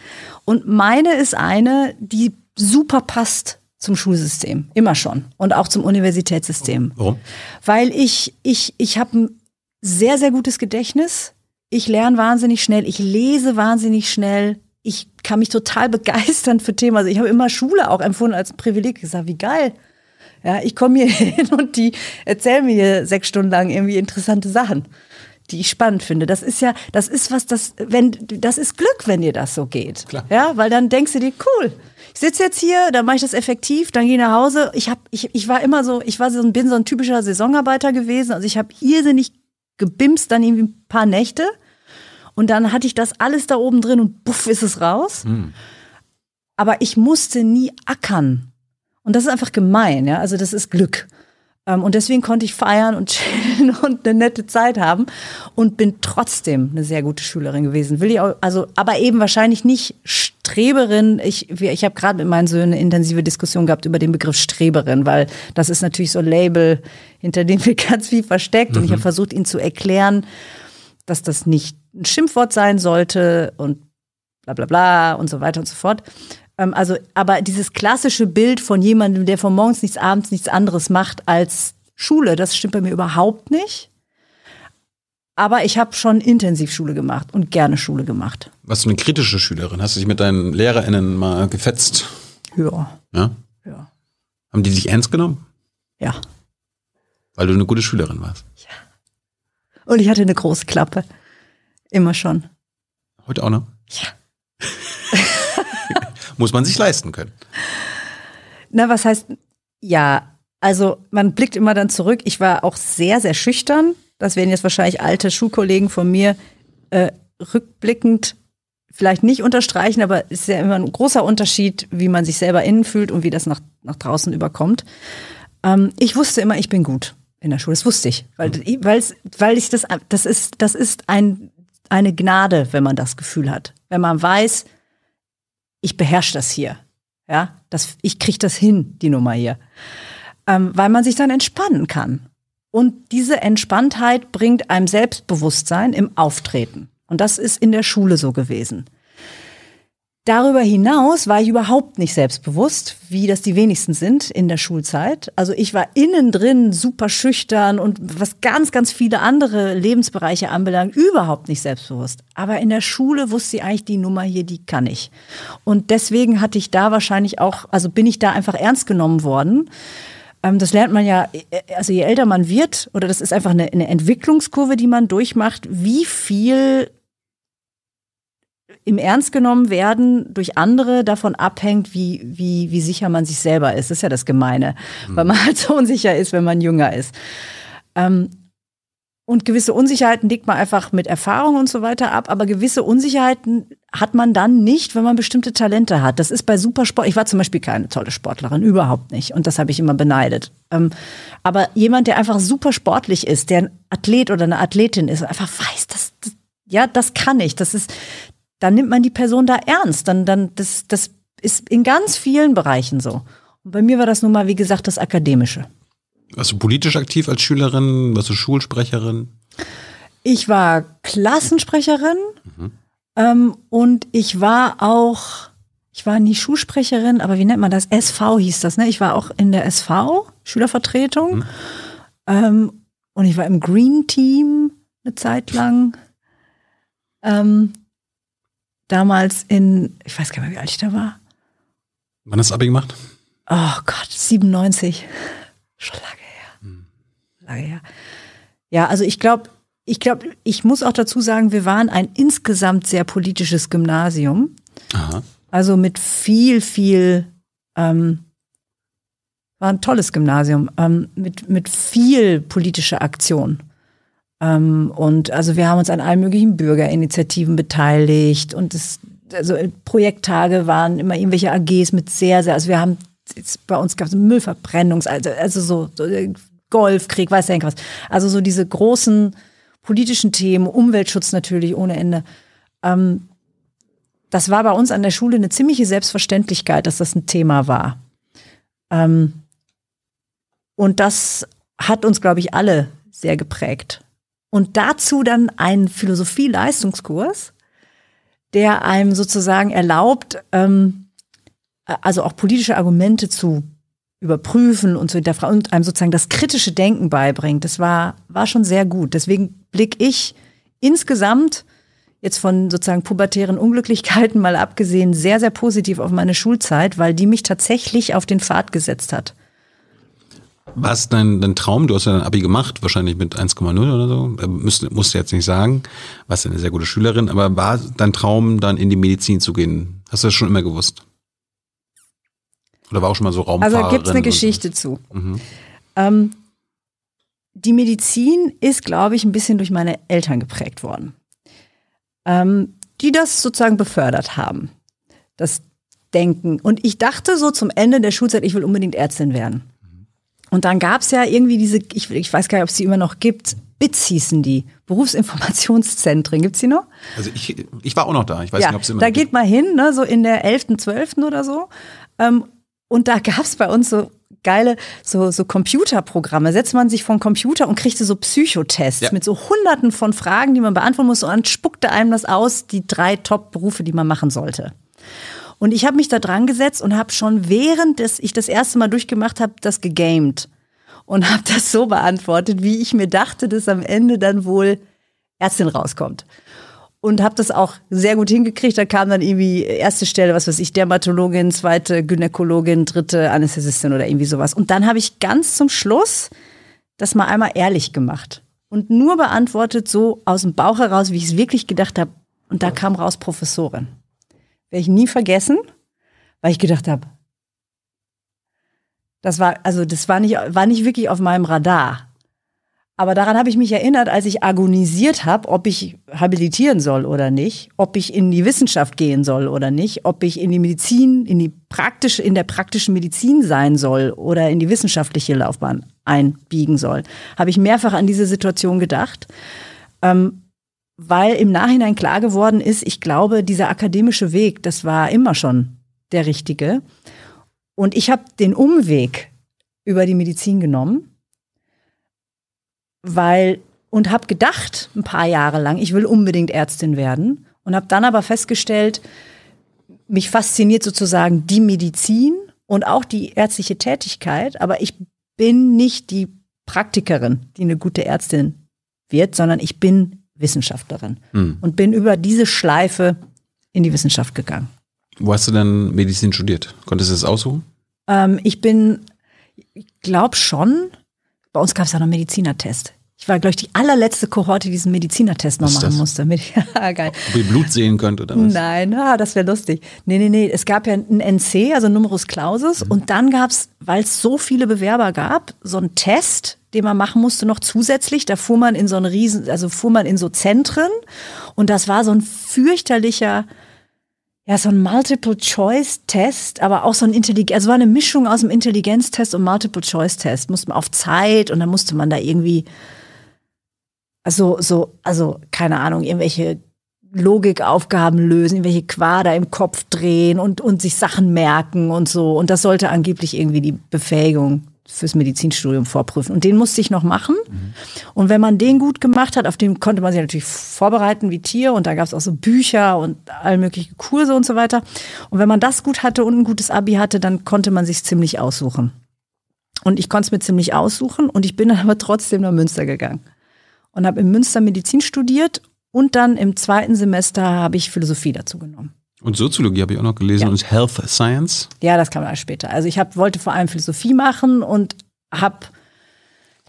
und meine ist eine, die super passt zum Schulsystem, immer schon und auch zum Universitätssystem. Warum? Weil ich, ich, ich habe ein sehr, sehr gutes Gedächtnis. Ich lerne wahnsinnig schnell. Ich lese wahnsinnig schnell. Ich kann mich total (laughs) begeistern für Themen. Also ich habe immer Schule auch empfunden als Privileg. Ich sage, wie geil. Ja, ich komme hier (laughs) hin und die erzählen mir sechs Stunden lang irgendwie interessante Sachen, die ich spannend finde. Das ist ja, das ist was, das, wenn, das ist Glück, wenn dir das so geht. Klar. Ja, weil dann denkst du dir, cool, ich sitze jetzt hier, dann mache ich das effektiv, dann gehe ich nach Hause. Ich hab, ich, ich war immer so, ich war so, ein- bin so ein typischer Saisonarbeiter gewesen. Also ich habe irrsinnig gebimst, dann irgendwie ein paar Nächte. Und dann hatte ich das alles da oben drin und buff ist es raus. Aber ich musste nie ackern. Und das ist einfach gemein, ja. Also das ist Glück. Ähm, Und deswegen konnte ich feiern und (laughs) chillen und eine nette Zeit haben und bin trotzdem eine sehr gute Schülerin gewesen. Will ich auch, also, aber eben wahrscheinlich nicht Streberin. Ich, ich habe gerade mit meinen Söhnen eine intensive Diskussion gehabt über den Begriff Streberin, weil das ist natürlich so ein Label, hinter dem wir (laughs) ganz viel versteckt. Und ich habe versucht, ihnen zu erklären, dass das nicht ein Schimpfwort sein sollte und bla bla bla und so weiter und so fort. Ähm, also, aber dieses klassische Bild von jemandem, der von morgens nichts, abends nichts anderes macht als Schule, das stimmt bei mir überhaupt nicht. Aber ich habe schon intensiv Schule gemacht und gerne Schule gemacht. Warst du eine kritische Schülerin? Hast du dich mit deinen LehrerInnen mal gefetzt? Ja, Ja? ja, Haben die dich ernst genommen? ja. Weil du eine gute Schülerin warst. Und ich hatte eine große Klappe. Immer schon. Heute auch noch? Ja. Muss man sich leisten können. Na, was heißt, ja, also man blickt immer dann zurück. Ich war auch sehr, sehr schüchtern. Das werden jetzt wahrscheinlich alte Schulkollegen von mir äh, rückblickend vielleicht nicht unterstreichen, aber es ist ja immer ein großer Unterschied, wie man sich selber innen fühlt und wie das nach, nach draußen überkommt. Ähm, ich wusste immer, ich bin gut in der Schule. Das wusste ich, weil, weil's, weil ich das, das ist, das ist ein, eine Gnade, wenn man das Gefühl hat. Wenn man weiß, ich beherrsche das hier. Ja, das, ich kriege das hin, die Nummer hier. Ähm, weil man sich dann entspannen kann. Und diese Entspanntheit bringt einem Selbstbewusstsein im Auftreten. Und das ist in der Schule so gewesen. Darüber hinaus war ich überhaupt nicht selbstbewusst, wie das die wenigsten sind in der Schulzeit. Also ich war innen drin super schüchtern und was ganz, ganz viele andere Lebensbereiche anbelangt, überhaupt nicht selbstbewusst. Aber in der Schule wusste ich eigentlich, die Nummer hier, die kann ich. Und deswegen hatte ich da wahrscheinlich auch, also bin ich da einfach ernst genommen worden. Ähm, Das lernt man ja, also je älter man wird, oder das ist einfach eine, eine Entwicklungskurve, die man durchmacht, wie viel im Ernst genommen werden durch andere davon abhängt, wie, wie, wie sicher man sich selber ist. Das ist ja das Gemeine, weil man (laughs) halt so unsicher ist, wenn man jünger ist. Ähm, und gewisse Unsicherheiten legt man einfach mit Erfahrung und so weiter ab, aber gewisse Unsicherheiten hat man dann nicht, wenn man bestimmte Talente hat. Das ist bei Supersport. Ich war zum Beispiel keine tolle Sportlerin, überhaupt nicht. Und das habe ich immer beneidet. Ähm, aber jemand, der einfach super sportlich ist, der ein Athlet oder eine Athletin ist, einfach weiß, das, das ja, das kann ich. Das ist, dann nimmt man die Person da ernst. Dann, dann, das, das ist in ganz vielen Bereichen so. Und bei mir war das nun mal, wie gesagt, das Akademische. Warst du politisch aktiv als Schülerin? Warst du Schulsprecherin? Ich war Klassensprecherin ähm, und ich war auch, ich war nie Schulsprecherin, aber wie nennt man das? SV hieß das, ne? Ich war auch in der SV, Schülervertretung. Ähm, und ich war im Green Team eine Zeit lang. Ähm, damals in, ich weiß gar nicht mehr, wie alt ich da war. Wann hast du Abi gemacht? Oh Gott, 97. Schon lange her. Lange her. Ja, also ich glaube, ich glaube, ich muss auch dazu sagen, wir waren ein insgesamt sehr politisches Gymnasium. Aha. Also mit viel, viel, ähm, war ein tolles Gymnasium, ähm, mit, mit viel politischer Aktion. Ähm, und also wir haben uns an allen möglichen Bürgerinitiativen beteiligt und es, also Projekttage waren immer irgendwelche AGs mit sehr, sehr, also wir haben, bei uns gab es Müllverbrennungs, also, also so, so äh, Golfkrieg, weiß ja was. Also so diese großen politischen Themen, Umweltschutz natürlich ohne Ende. Ähm, das war bei uns an der Schule eine ziemliche Selbstverständlichkeit, dass das ein Thema war. Ähm, und das hat uns, glaube ich, alle sehr geprägt. Und dazu dann ein Philosophie-Leistungskurs, der einem sozusagen erlaubt, ähm, also auch politische Argumente zu überprüfen und zu hinterfragen und einem sozusagen das kritische Denken beibringt. Das war, war schon sehr gut. Deswegen blicke ich insgesamt jetzt von sozusagen pubertären Unglücklichkeiten mal abgesehen sehr, sehr positiv auf meine Schulzeit, weil die mich tatsächlich auf den Pfad gesetzt hat. War es dein, dein Traum? Du hast ja dein Abi gemacht, wahrscheinlich mit 1,0 oder so. Äh, Müsst, musst du jetzt nicht sagen. Warst ja eine sehr gute Schülerin, aber war dein Traum, dann in die Medizin zu gehen? Hast du das schon immer gewusst? Oder war auch schon mal so Raumfahrerin? Also gibt es eine und? Geschichte zu. Ähm, die Medizin ist, glaube ich, ein bisschen durch meine Eltern geprägt worden, ähm, die das sozusagen befördert haben, das Denken. Und ich dachte so zum Ende der Schulzeit, ich will unbedingt Ärztin werden. Und dann gab es ja irgendwie diese, ich, ich weiß gar nicht, ob es die immer noch gibt, BITS hießen die, Berufsinformationszentren. Gibt's die noch? Also ich, ich war auch noch da. Ich weiß ja, nicht, ob es immer da geht man hin, ne, so in der 11., 12. oder so. Ähm, Und da gab es bei uns so geile so, so Computerprogramme. Setzt man sich vor den Computer und kriegte so Psychotests Ja. mit so hunderten von Fragen, die man beantworten muss. Und dann spuckte einem das aus, die drei Top-Berufe, die man machen sollte. Und ich habe mich da dran gesetzt und habe schon während des, ich das erste Mal durchgemacht habe, das gegamed. Und habe das so beantwortet, wie ich mir dachte, dass am Ende dann wohl Ärztin rauskommt. Und habe das auch sehr gut hingekriegt. Da kam dann irgendwie erste Stelle, was weiß ich, Dermatologin, zweite Gynäkologin, dritte Anästhesistin oder irgendwie sowas. Und dann habe ich ganz zum Schluss das mal einmal ehrlich gemacht. Und nur beantwortet so aus dem Bauch heraus, wie ich es wirklich gedacht habe. Und da kam raus Professorin. Werde ich nie vergessen, weil ich gedacht habe, das war, also das war nicht, war nicht wirklich auf meinem Radar. Aber daran habe ich mich erinnert, als ich agonisiert habe, ob ich habilitieren soll oder nicht, ob ich in die Wissenschaft gehen soll oder nicht, ob ich in die Medizin, in die praktische, in der praktischen Medizin sein soll oder in die wissenschaftliche Laufbahn einbiegen soll. Habe ich mehrfach an diese Situation gedacht, ähm, weil im Nachhinein klar geworden ist, ich glaube, dieser akademische Weg, das war immer schon der richtige. Und ich habe den Umweg über die Medizin genommen weil und habe gedacht ein paar Jahre lang, ich will unbedingt Ärztin werden und habe dann aber festgestellt, mich fasziniert sozusagen die Medizin und auch die ärztliche Tätigkeit, aber ich bin nicht die Praktikerin, die eine gute Ärztin wird, sondern ich bin Wissenschaftlerin Hm. und bin über diese Schleife in die Wissenschaft gegangen. Wo hast du denn Medizin studiert? Konntest du das aussuchen? Ähm, ich bin, ich glaube schon, bei uns gab es ja noch einen Medizinertest. Ich war, glaube ich, die allerletzte Kohorte, die diesen Medizinertest noch machen das? musste. Mit, (laughs) ja, geil. Ob ihr Blut sehen könnt oder was? Nein, ah, das wäre lustig. Nee, nee, nee. Es gab ja einen NC, also Numerus Clausus. Mhm. Und dann gab es, weil es so viele Bewerber gab, so einen Test, den man machen musste noch zusätzlich. Da fuhr man in so eine riesen, also fuhr man in so Zentren. Und das war so ein fürchterlicher, ja, so ein Multiple-Choice-Test, aber auch so ein Intelligenz, also war eine Mischung aus einem Intelligenztest und Multiple-Choice-Test. Musste man auf Zeit und dann musste man da irgendwie, also, so, also, keine Ahnung, irgendwelche Logikaufgaben lösen, irgendwelche Quader im Kopf drehen und, und sich Sachen merken und so. Und das sollte angeblich irgendwie die Befähigung fürs Medizinstudium vorprüfen. Und den musste ich noch machen. Und wenn man den gut gemacht hat, auf den konnte man sich natürlich vorbereiten wie Tier. Und da gab es auch so Bücher und all mögliche Kurse und so weiter. Und wenn man das gut hatte und ein gutes Abi hatte, dann konnte man sich ziemlich aussuchen. Und ich konnte es mir ziemlich aussuchen. Und ich bin dann (laughs) aber trotzdem nach Münster gegangen. Und habe in Münster Medizin studiert. Und dann im zweiten Semester habe ich Philosophie dazu genommen. Und Soziologie habe ich auch noch gelesen Ja. und Health Science. Ja, das kam dann später. Also ich hab, wollte vor allem Philosophie machen und habe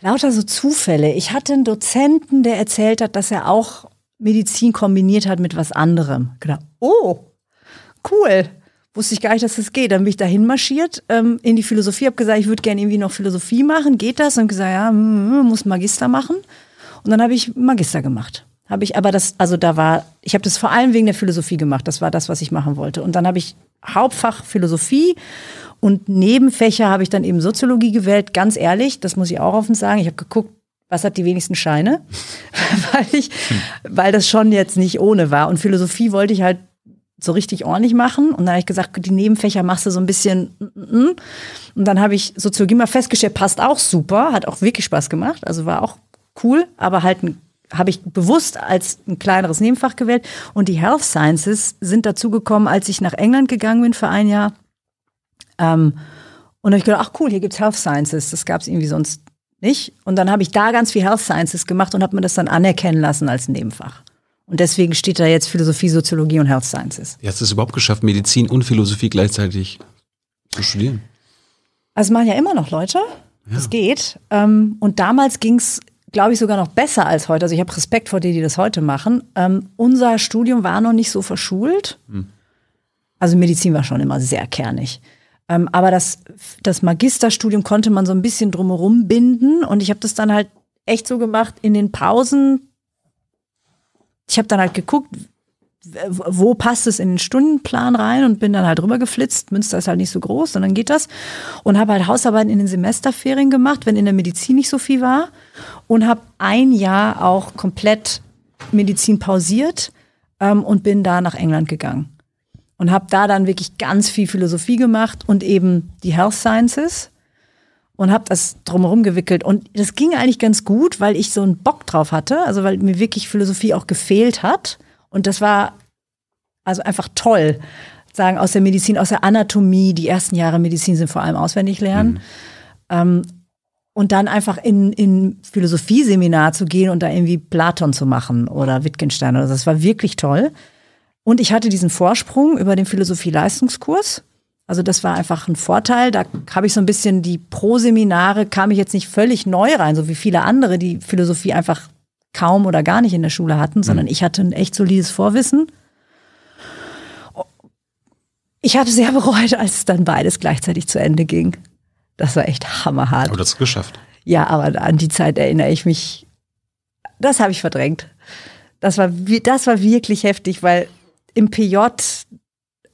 lauter so Zufälle. Ich hatte einen Dozenten, der erzählt hat, dass er auch Medizin kombiniert hat mit was anderem. Gedacht, oh, cool. Wusste ich gar nicht, dass das geht. Dann bin ich dahin marschiert ähm, in die Philosophie, habe gesagt, ich würde gerne irgendwie noch Philosophie machen. Geht das? Und gesagt, ja, hm, muss Magister machen. Und dann habe ich Magister gemacht. Habe ich aber das, also da war, ich habe das vor allem wegen der Philosophie gemacht. Das war das, was ich machen wollte. Und dann habe ich Hauptfach Philosophie und Nebenfächer habe ich dann eben Soziologie gewählt. Ganz ehrlich, das muss ich auch offen sagen. Ich habe geguckt, was hat die wenigsten Scheine, (laughs) weil ich, weil das schon jetzt nicht ohne war. Und Philosophie wollte ich halt so richtig ordentlich machen. Und dann habe ich gesagt, die Nebenfächer machst du so ein bisschen. mm, mm, mm. Und dann habe ich Soziologie mal festgestellt, passt auch super, hat auch wirklich Spaß gemacht. Also war auch cool, aber halt ein habe ich bewusst als ein kleineres Nebenfach gewählt. Und die Health Sciences sind dazu gekommen, als ich nach England gegangen bin für ein Jahr. Ähm, und da habe ich gedacht, ach cool, hier gibt's Health Sciences. Das gab's irgendwie sonst nicht. Und dann habe ich da ganz viel Health Sciences gemacht und habe mir das dann anerkennen lassen als Nebenfach. Und deswegen steht da jetzt Philosophie, Soziologie und Health Sciences. Wie hast du es überhaupt geschafft, Medizin und Philosophie gleichzeitig zu studieren? Also machen ja immer noch Leute. Das geht. Ähm, und damals ging's, glaube ich, sogar noch besser als heute. Also ich habe Respekt vor denen, die das heute machen. Ähm, unser Studium war noch nicht so verschult. Also Medizin war schon immer sehr kernig. Ähm, aber das, das Magisterstudium konnte man so ein bisschen drumherum binden. Und ich habe das dann halt echt so gemacht in den Pausen. Ich habe dann halt geguckt, wo passt es in den Stundenplan rein und bin dann halt rüber geflitzt. Münster ist halt nicht so groß und dann geht das. Und habe halt Hausarbeiten in den Semesterferien gemacht, wenn in der Medizin nicht so viel war. Und habe ein Jahr auch komplett Medizin pausiert ähm, und bin da nach England gegangen. und habe da dann wirklich ganz viel Philosophie gemacht und eben die Health Sciences und habe das drumherum gewickelt. Und das ging eigentlich ganz gut, weil ich so einen Bock drauf hatte, also weil mir wirklich Philosophie auch gefehlt hat. Und das war also einfach toll. Sagen aus der Medizin, aus der Anatomie, die ersten Jahre Medizin sind vor allem auswendig lernen. Ähm, und dann einfach in, in Philosophieseminar zu gehen und da irgendwie Platon zu machen oder Wittgenstein oder so. Das war wirklich toll. Und ich hatte diesen Vorsprung über den Philosophie-Leistungskurs. Also das war einfach ein Vorteil. Da habe ich so ein bisschen die Pro-Seminare, kam ich jetzt nicht völlig neu rein, so wie viele andere, die Philosophie einfach kaum oder gar nicht in der Schule hatten, sondern ich hatte ein echt solides Vorwissen. Ich habe sehr bereut, als es dann beides gleichzeitig zu Ende ging. Das war echt hammerhart. Aber das ist geschafft. Ja, aber an die Zeit erinnere ich mich. Das habe ich verdrängt. Das war, das war wirklich heftig, weil im PJ,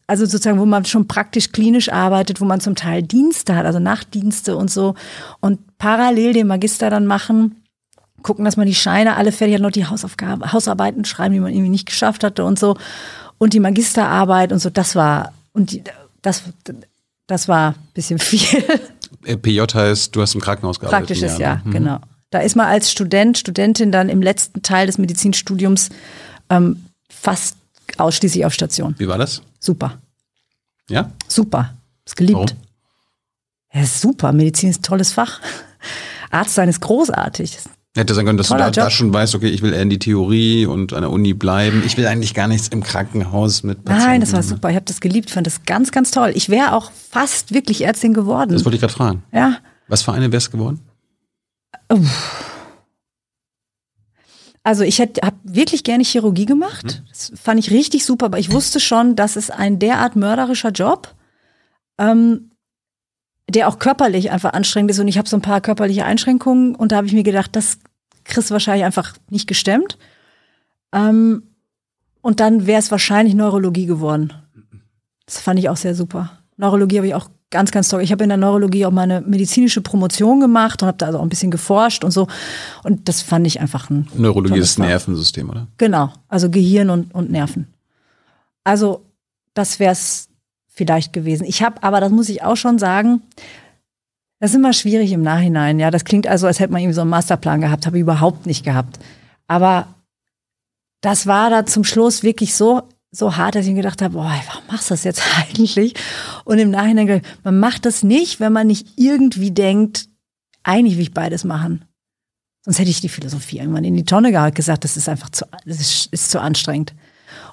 also sozusagen, wo man schon praktisch klinisch arbeitet, wo man zum Teil Dienste hat, also Nachtdienste und so, und parallel den Magister dann machen, gucken, dass man die Scheine alle fertig hat, noch die Hausaufgaben, Hausarbeiten schreiben, die man irgendwie nicht geschafft hatte und so, und die Magisterarbeit und so, das war, und die, das, das war ein bisschen (laughs) viel. Äh, PJ heißt, du hast im Krankenhaus gearbeitet. Praktisches Jahr? Mhm. genau. Da ist man als Student, Studentin dann im letzten Teil des Medizinstudiums ähm, fast ausschließlich auf Station. Wie war das? Super, Ja? super. Ist geliebt. Warum? Ja, super. Medizin ist ein tolles Fach. (laughs) Arzt sein ist großartig. Hätte sein können, dass du Toller da, da Job. schon weißt, okay, ich will eher in die Theorie und an der Uni bleiben. Ich will eigentlich gar nichts im Krankenhaus mit Patienten. Nein, das war super. Ich habe das geliebt, fand das ganz, ganz toll. Ich wäre auch fast wirklich Ärztin geworden. Das wollte ich gerade fragen. ja. Was für eine wär's geworden? Also ich habe wirklich gerne Chirurgie gemacht. Das fand ich richtig super, aber ich wusste schon, dass es ein derart mörderischer Job, ähm, der auch körperlich einfach anstrengend ist. Und ich habe so ein paar körperliche Einschränkungen und da habe ich mir gedacht, das kriegst du wahrscheinlich einfach nicht gestemmt. Ähm, und dann wäre es wahrscheinlich Neurologie geworden. Das fand ich auch sehr super. Neurologie habe ich auch ganz, ganz toll. Ich habe in der Neurologie auch meine medizinische Promotion gemacht und habe da also auch ein bisschen geforscht und so. Und das fand ich einfach ein Neurologie ist. Nervensystem, oder? Genau, also Gehirn und, und Nerven. Also das wäre es vielleicht gewesen. Ich habe, aber das muss ich auch schon sagen, das ist immer schwierig im Nachhinein. Ja, das klingt also, als hätte man irgendwie so einen Masterplan gehabt, habe ich überhaupt nicht gehabt. Aber das war da zum Schluss wirklich so so hart, dass ich mir gedacht habe, boah, warum machst du das jetzt (laughs) eigentlich? Und im Nachhinein, man macht das nicht, wenn man nicht irgendwie denkt, eigentlich will ich beides machen. Sonst hätte ich die Philosophie irgendwann in die Tonne und gesagt, das ist einfach zu, das ist, ist zu anstrengend.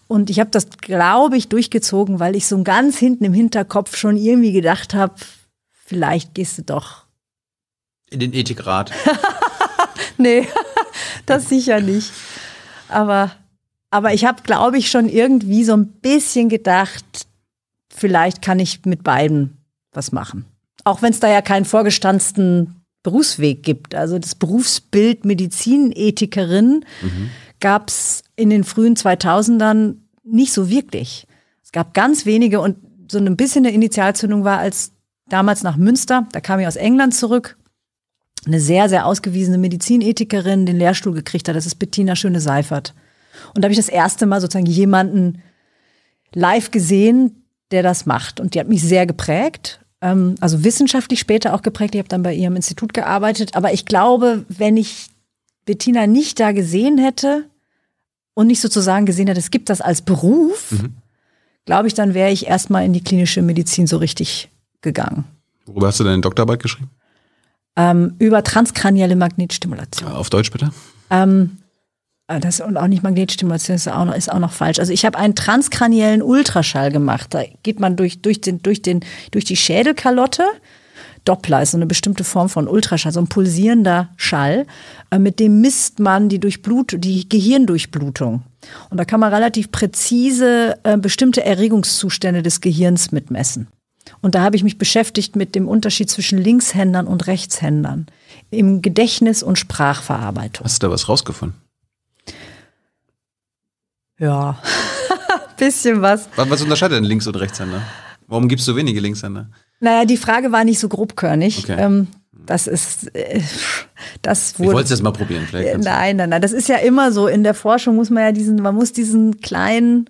Und ich habe das, glaube ich, durchgezogen, weil ich so ganz hinten im Hinterkopf schon irgendwie gedacht habe, vielleicht gehst du doch. In den Ethikrat. (laughs) Nee, (laughs) das sicher nicht. Aber, aber ich habe, glaube ich, schon irgendwie so ein bisschen gedacht, vielleicht kann ich mit beiden was machen. Auch wenn es da ja keinen vorgestanzten Berufsweg gibt. Also das Berufsbild Medizinethikerin gab es in den frühen 2000ern nicht so wirklich. Es gab ganz wenige und so ein bisschen eine Initialzündung war, als damals nach Münster, da kam ich aus England zurück, eine sehr, sehr ausgewiesene Medizinethikerin den Lehrstuhl gekriegt hat. Das ist Bettina Schöne-Seifert. Und da habe ich das erste Mal sozusagen jemanden live gesehen, der das macht. Und die hat mich sehr geprägt. Ähm, also wissenschaftlich später auch geprägt. Ich habe dann bei ihrem Institut gearbeitet. Aber ich glaube, wenn ich Bettina nicht da gesehen hätte und nicht sozusagen gesehen hätte, es gibt das als Beruf, glaube ich, dann wäre ich erstmal in die klinische Medizin so richtig gegangen. Worüber hast du deine Doktorarbeit geschrieben? Ähm, über transkranielle Magnetstimulation. Auf Deutsch bitte? Ähm, äh, das und auch nicht Magnetstimulation ist auch noch, ist auch noch falsch. Also ich habe einen transkraniellen Ultraschall gemacht. Da geht man durch, durch, den, durch, den, durch die Schädelkalotte. Doppler ist so eine bestimmte Form von Ultraschall, so ein pulsierender Schall. Äh, mit dem misst man die Durchblut, die Gehirndurchblutung. Und da kann man relativ präzise äh, bestimmte Erregungszustände des Gehirns mitmessen. Und da habe ich mich beschäftigt mit dem Unterschied zwischen Linkshändern und Rechtshändern im Gedächtnis und Sprachverarbeitung. Hast du da was rausgefunden? Ja, (laughs) bisschen was. Was unterscheidet denn Links- und Rechtshänder? Warum gibt es so wenige Linkshänder? Naja, die Frage war nicht so grobkörnig. Okay. Ähm, das ist, äh, das Ich wurde. wollte es jetzt mal probieren. Vielleicht Äh, Nein, nein, nein. Das ist ja immer so. In der Forschung muss man ja diesen, man muss diesen kleinen,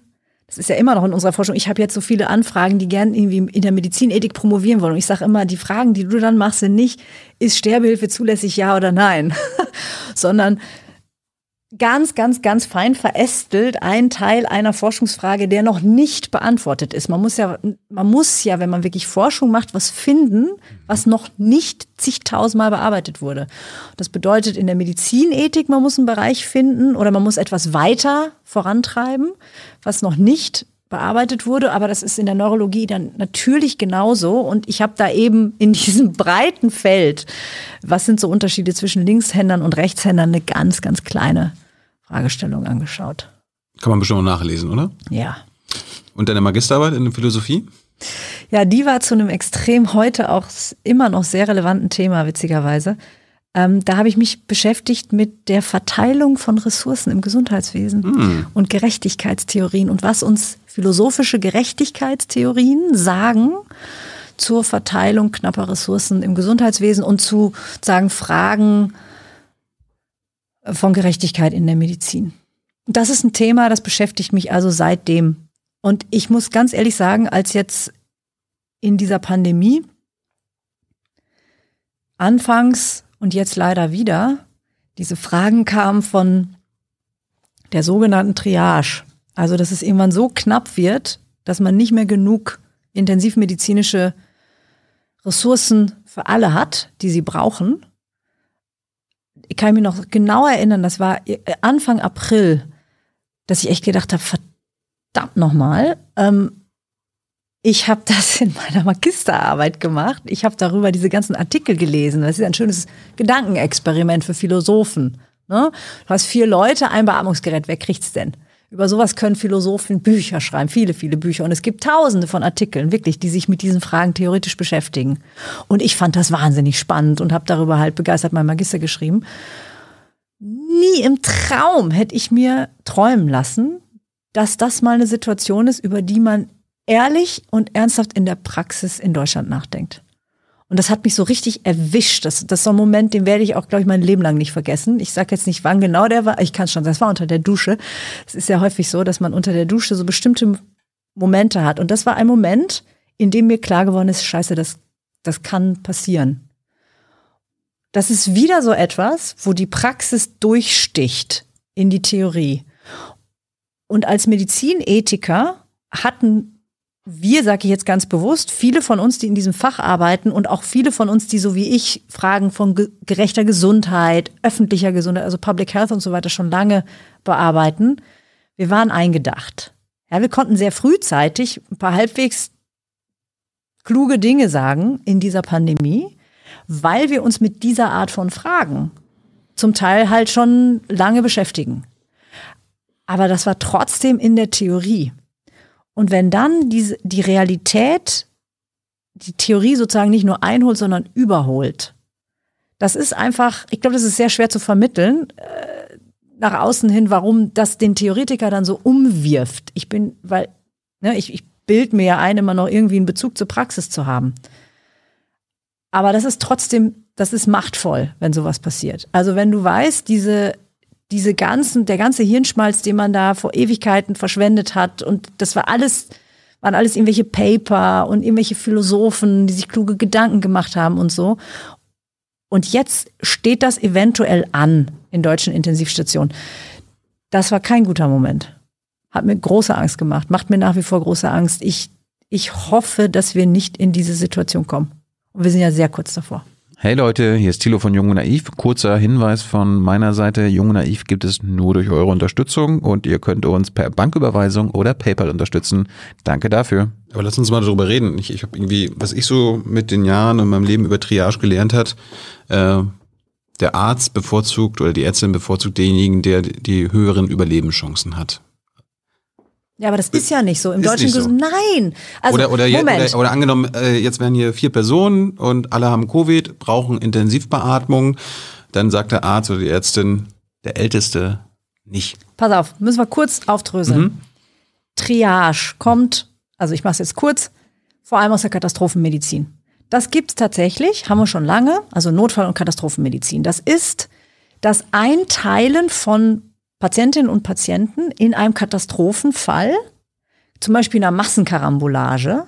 es ist ja immer noch in unserer Forschung, ich habe jetzt so viele Anfragen, die gern irgendwie in der Medizinethik promovieren wollen. Und ich sage immer, die Fragen, die du dann machst, sind nicht, ist Sterbehilfe zulässig, ja oder nein, (laughs) sondern ganz, ganz, ganz fein verästelt ein Teil einer Forschungsfrage, der noch nicht beantwortet ist. Man muss ja, man muss ja, wenn man wirklich Forschung macht, was finden, was noch nicht zigtausendmal bearbeitet wurde. Das bedeutet in der Medizinethik, man muss einen Bereich finden oder man muss etwas weiter vorantreiben, was noch nicht bearbeitet wurde, aber das ist in der Neurologie dann natürlich genauso. Und ich habe da eben in diesem breiten Feld, was sind so Unterschiede zwischen Linkshändern und Rechtshändern, eine ganz, ganz kleine Fragestellung angeschaut. Kann man bestimmt auch nachlesen, oder? Ja. Und deine Magisterarbeit in der Philosophie? Ja, die war zu einem extrem heute auch immer noch sehr relevanten Thema, witzigerweise. Ähm, da habe ich mich beschäftigt mit der Verteilung von Ressourcen im Gesundheitswesen Hm. und Gerechtigkeitstheorien und was uns philosophische Gerechtigkeitstheorien sagen zur Verteilung knapper Ressourcen im Gesundheitswesen und zu sagen Fragen von Gerechtigkeit in der Medizin. Das ist ein Thema, das beschäftigt mich also seitdem. Und ich muss ganz ehrlich sagen, als jetzt in dieser Pandemie anfangs und jetzt leider wieder diese Fragen kamen von der sogenannten Triage. Also, dass es irgendwann so knapp wird, dass man nicht mehr genug intensivmedizinische Ressourcen für alle hat, die sie brauchen. Ich kann mich noch genau erinnern, das war Anfang April, dass ich echt gedacht habe, verdammt nochmal, ähm, ich habe (laughs) das in meiner Magisterarbeit gemacht. Ich habe darüber diese ganzen Artikel gelesen. Das ist ein schönes Gedankenexperiment für Philosophen. Ne? Du hast vier Leute, ein Beatmungsgerät, wer kriegt's denn? Über sowas können Philosophen Bücher schreiben, viele, viele Bücher. Und es gibt tausende von Artikeln, wirklich, die sich mit diesen Fragen theoretisch beschäftigen. Und ich fand das wahnsinnig spannend und habe darüber halt begeistert mein Magister geschrieben. Nie im Traum hätte ich mir träumen lassen, dass das mal eine Situation ist, über die man ehrlich und ernsthaft in der Praxis in Deutschland nachdenkt. Und das hat mich so richtig erwischt. Das, das ist so ein Moment, den werde ich auch, glaube ich, mein Leben lang nicht vergessen. Ich sage jetzt nicht, wann genau der war. Ich kann schon, das war unter der Dusche. Es ist ja häufig so, dass man unter der Dusche so bestimmte Momente hat. Und das war ein Moment, in dem mir klar geworden ist, scheiße, das, das kann passieren. Das ist wieder so etwas, wo die Praxis durchsticht in die Theorie. Und als Medizinethiker hatten wir, sage ich jetzt ganz bewusst, viele von uns, die in diesem Fach arbeiten und auch viele von uns, die so wie ich Fragen von ge gerechter Gesundheit, öffentlicher Gesundheit, also Public Health und so weiter schon lange bearbeiten, wir waren eingedacht. Ja, wir konnten sehr frühzeitig ein paar halbwegs kluge Dinge sagen in dieser Pandemie, weil wir uns mit dieser Art von Fragen zum Teil halt schon lange beschäftigen. Aber das war trotzdem in der Theorie. Und wenn dann diese, die Realität die Theorie sozusagen nicht nur einholt, sondern überholt, das ist einfach, ich glaube, das ist sehr schwer zu vermitteln, äh, nach außen hin, warum das den Theoretiker dann so umwirft. Ich bin, weil, ne, ich, ich bild mir ja ein, immer noch irgendwie einen Bezug zur Praxis zu haben. Aber das ist trotzdem, das ist machtvoll, wenn sowas passiert. Also wenn du weißt, diese diese ganzen, der ganze Hirnschmalz, den man da vor Ewigkeiten verschwendet hat und das war alles, waren alles irgendwelche Paper und irgendwelche Philosophen, die sich kluge Gedanken gemacht haben und so. Und jetzt steht das eventuell an in deutschen Intensivstationen. Das war kein guter Moment. Hat mir große Angst gemacht, macht mir nach wie vor große Angst. Ich, ich hoffe, dass wir nicht in diese Situation kommen. Und wir sind ja sehr kurz davor. Hey Leute, hier ist Thilo von Jung und Naiv. Kurzer Hinweis von meiner Seite. Jung und Naiv gibt es nur durch eure Unterstützung und ihr könnt uns per Banküberweisung oder PayPal unterstützen. Danke dafür. Aber lass uns mal darüber reden. Ich, ich habe irgendwie, was ich so mit den Jahren in meinem Leben über Triage gelernt hat, äh, der Arzt bevorzugt oder die Ärztin bevorzugt denjenigen, der die höheren Überlebenschancen hat. Ja, aber das ist ja nicht so. Im Ist deutschen so. Nein. Also, oder, oder, Moment. oder, oder angenommen, äh, jetzt wären hier vier Personen und alle haben Covid, brauchen Intensivbeatmung. Dann sagt der Arzt oder die Ärztin, der Älteste nicht. Pass auf, müssen wir kurz aufdröseln. Mhm. Triage kommt, also ich mache es jetzt kurz, vor allem aus der Katastrophenmedizin. Das gibt's tatsächlich, haben wir schon lange, also Notfall- und Katastrophenmedizin. Das ist das Einteilen von Patientinnen und Patienten in einem Katastrophenfall zum Beispiel einer Massenkarambolage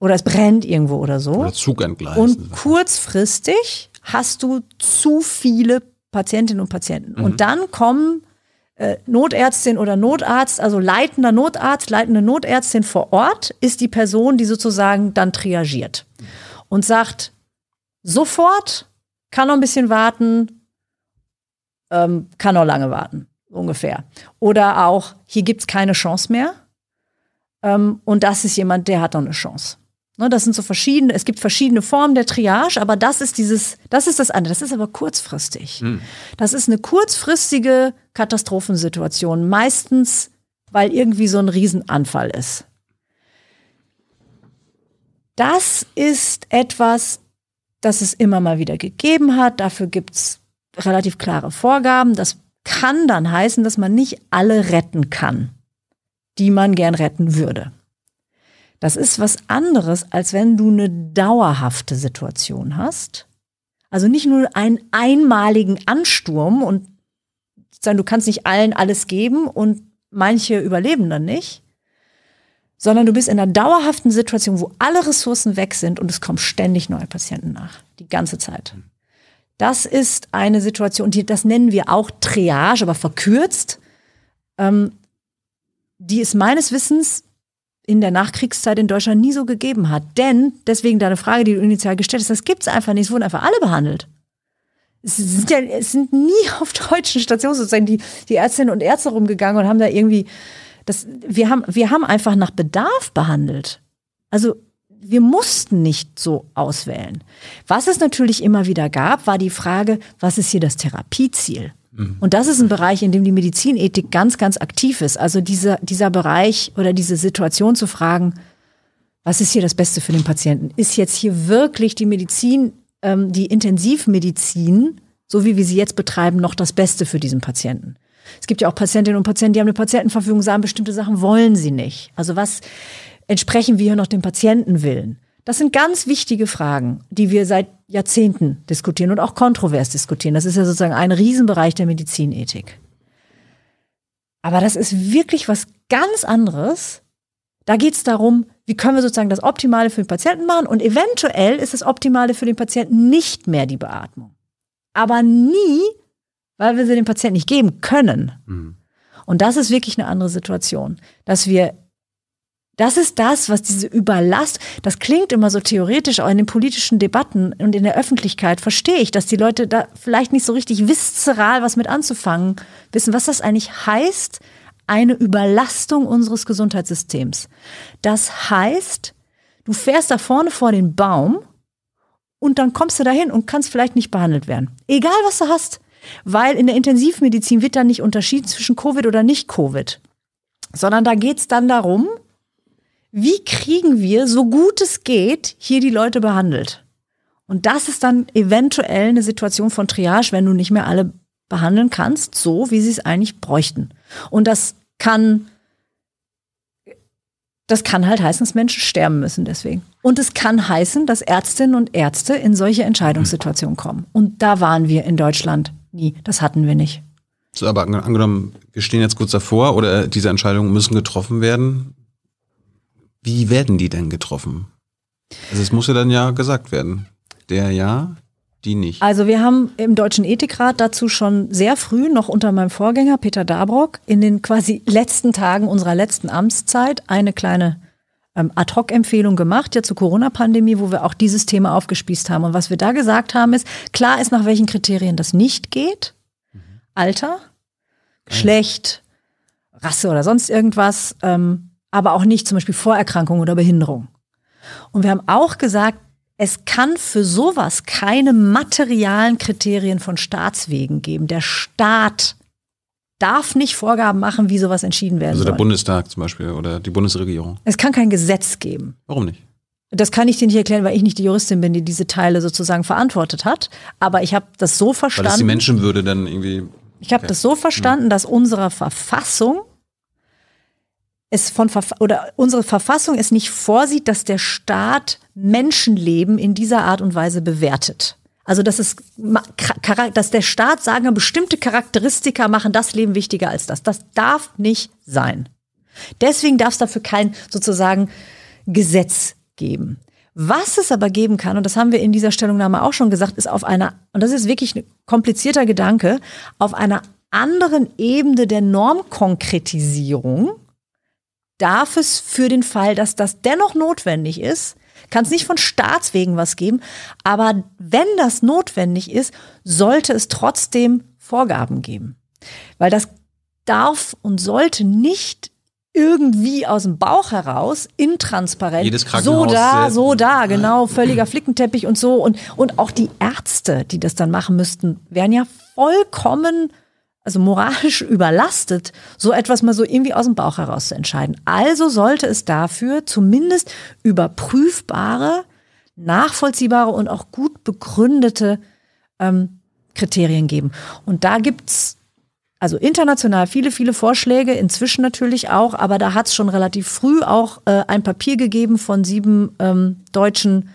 oder es brennt irgendwo oder so. Oder Zug. Und kurzfristig hast du zu viele Patientinnen und Patienten. Und dann kommen äh, Notärztin oder Notarzt, also leitender Notarzt, leitende Notärztin vor Ort, ist die Person, die sozusagen dann triagiert und sagt, sofort, kann noch ein bisschen warten, ähm, kann noch lange warten, ungefähr. Oder auch, hier gibt's keine Chance mehr. Ähm, und das ist jemand, der hat noch eine Chance. Ne, das sind so verschiedene, es gibt verschiedene Formen der Triage, aber das ist dieses, das ist das andere. Das ist aber kurzfristig. Das ist eine kurzfristige Katastrophensituation, meistens, weil irgendwie so ein Riesenanfall ist. Das ist etwas, das es immer mal wieder gegeben hat. Dafür gibt's relativ klare Vorgaben. Das kann dann heißen, dass man nicht alle retten kann, die man gern retten würde. Das ist was anderes, als wenn du eine dauerhafte Situation hast. Also nicht nur einen einmaligen Ansturm und sagen, du kannst nicht allen alles geben und manche überleben dann nicht, sondern du bist in einer dauerhaften Situation, wo alle Ressourcen weg sind und es kommen ständig neue Patienten nach, die ganze Zeit. Das ist eine Situation, die, das nennen wir auch Triage, aber verkürzt. Ähm, die es meines Wissens in der Nachkriegszeit in Deutschland nie so gegeben hat. Denn, deswegen deine Frage, die du initial gestellt hast, das gibt's einfach nicht. Es wurden einfach alle behandelt. Es sind, ja, es sind nie (laughs) auf deutschen Stationen sozusagen die, die Ärztinnen und Ärzte rumgegangen und haben da irgendwie, das, wir haben, wir haben einfach nach Bedarf behandelt. Also, wir mussten nicht so auswählen. Was es natürlich immer wieder gab, war die Frage, was ist hier das Therapieziel? Und das ist ein Bereich, in dem die Medizinethik ganz, ganz aktiv ist. Also dieser, dieser Bereich oder diese Situation zu fragen, was ist hier das Beste für den Patienten? Ist jetzt hier wirklich die Medizin, ähm, die Intensivmedizin, so wie wir sie jetzt betreiben, noch das Beste für diesen Patienten? Es gibt ja auch Patientinnen und Patienten, die haben eine Patientenverfügung, sagen, bestimmte Sachen wollen sie nicht. Also was entsprechen wir hier noch dem Patientenwillen? Das sind ganz wichtige Fragen, die wir seit Jahrzehnten diskutieren und auch kontrovers diskutieren. Das ist ja sozusagen ein Riesenbereich der Medizinethik. Aber das ist wirklich was ganz anderes. Da geht es darum, wie können wir sozusagen das Optimale für den Patienten machen und eventuell ist das Optimale für den Patienten nicht mehr die Beatmung. Aber nie, weil wir sie dem Patienten nicht geben können. Und das ist wirklich eine andere Situation, dass wir das ist das, was diese Überlast, das klingt immer so theoretisch, auch in den politischen Debatten und in der Öffentlichkeit verstehe ich, dass die Leute da vielleicht nicht so richtig viszeral was mit anzufangen wissen, was das eigentlich heißt, eine Überlastung unseres Gesundheitssystems. Das heißt, du fährst da vorne vor den Baum und dann kommst du dahin und kannst vielleicht nicht behandelt werden. Egal was du hast. Weil in der Intensivmedizin wird da nicht unterschieden zwischen Covid oder nicht Covid. Sondern da geht's dann darum, wie kriegen wir, so gut es geht, hier die Leute behandelt? Und das ist dann eventuell eine Situation von Triage, wenn du nicht mehr alle behandeln kannst, so wie sie es eigentlich bräuchten. Und das kann, das kann halt heißen, dass Menschen sterben müssen deswegen. Und es kann heißen, dass Ärztinnen und Ärzte in solche Entscheidungssituationen kommen. Und da waren wir in Deutschland nie. Das hatten wir nicht. So, aber ange- angenommen, wir stehen jetzt kurz davor oder diese Entscheidungen müssen getroffen werden. Wie werden die denn getroffen? Also es muss ja dann ja gesagt werden. Der ja, die nicht. Also wir haben im Deutschen Ethikrat dazu schon sehr früh, noch unter meinem Vorgänger Peter Dabrock, in den quasi letzten Tagen unserer letzten Amtszeit eine kleine ähm, Ad-Hoc-Empfehlung gemacht, ja zur Corona-Pandemie, wo wir auch dieses Thema aufgespießt haben. Und was wir da gesagt haben, ist, klar ist, nach welchen Kriterien das nicht geht. Alter, Geschlecht, Rasse oder sonst irgendwas, ähm, aber auch nicht zum Beispiel Vorerkrankung oder Behinderung. Und wir haben auch gesagt, es kann für sowas keine materialen Kriterien von Staatswegen geben. Der Staat darf nicht Vorgaben machen, wie sowas entschieden werden Also der soll. Bundestag zum Beispiel oder die Bundesregierung. Es kann kein Gesetz geben. Warum nicht? Das kann ich dir nicht erklären, weil ich nicht die Juristin bin, die diese Teile sozusagen verantwortet hat. Aber ich habe das so Weil es die verstanden. Menschenwürde dann irgendwie. Ich habe das so verstanden, dass unsere Verfassung es von Verf oder unsere Verfassung es nicht vorsieht, dass der Staat Menschenleben in dieser Art und Weise bewertet. Also dass es dass der Staat sagen, bestimmte Charakteristika machen das Leben wichtiger als das. Das darf nicht sein. Deswegen darf es dafür kein sozusagen Gesetz geben. Was es aber geben kann, und das haben wir in dieser Stellungnahme auch schon gesagt, ist auf einer, und das ist wirklich ein komplizierter Gedanke, auf einer anderen Ebene der Normkonkretisierung darf es für den Fall, dass das dennoch notwendig ist, kann es nicht von Staatswegen was geben, aber wenn das notwendig ist, sollte es trotzdem Vorgaben geben. Weil das darf und sollte nicht irgendwie aus dem Bauch heraus, intransparent, Jedes so da, so da, genau, völliger Flickenteppich und so. Und, und auch die Ärzte, die das dann machen müssten, wären ja vollkommen, also moralisch (laughs) überlastet, so etwas mal so irgendwie aus dem Bauch heraus zu entscheiden. Also sollte es dafür zumindest überprüfbare, nachvollziehbare und auch gut begründete ähm, Kriterien geben. Und da gibt's also international viele, viele Vorschläge, inzwischen natürlich auch, aber da hat es schon relativ früh auch äh, ein Papier gegeben von sieben ähm, deutschen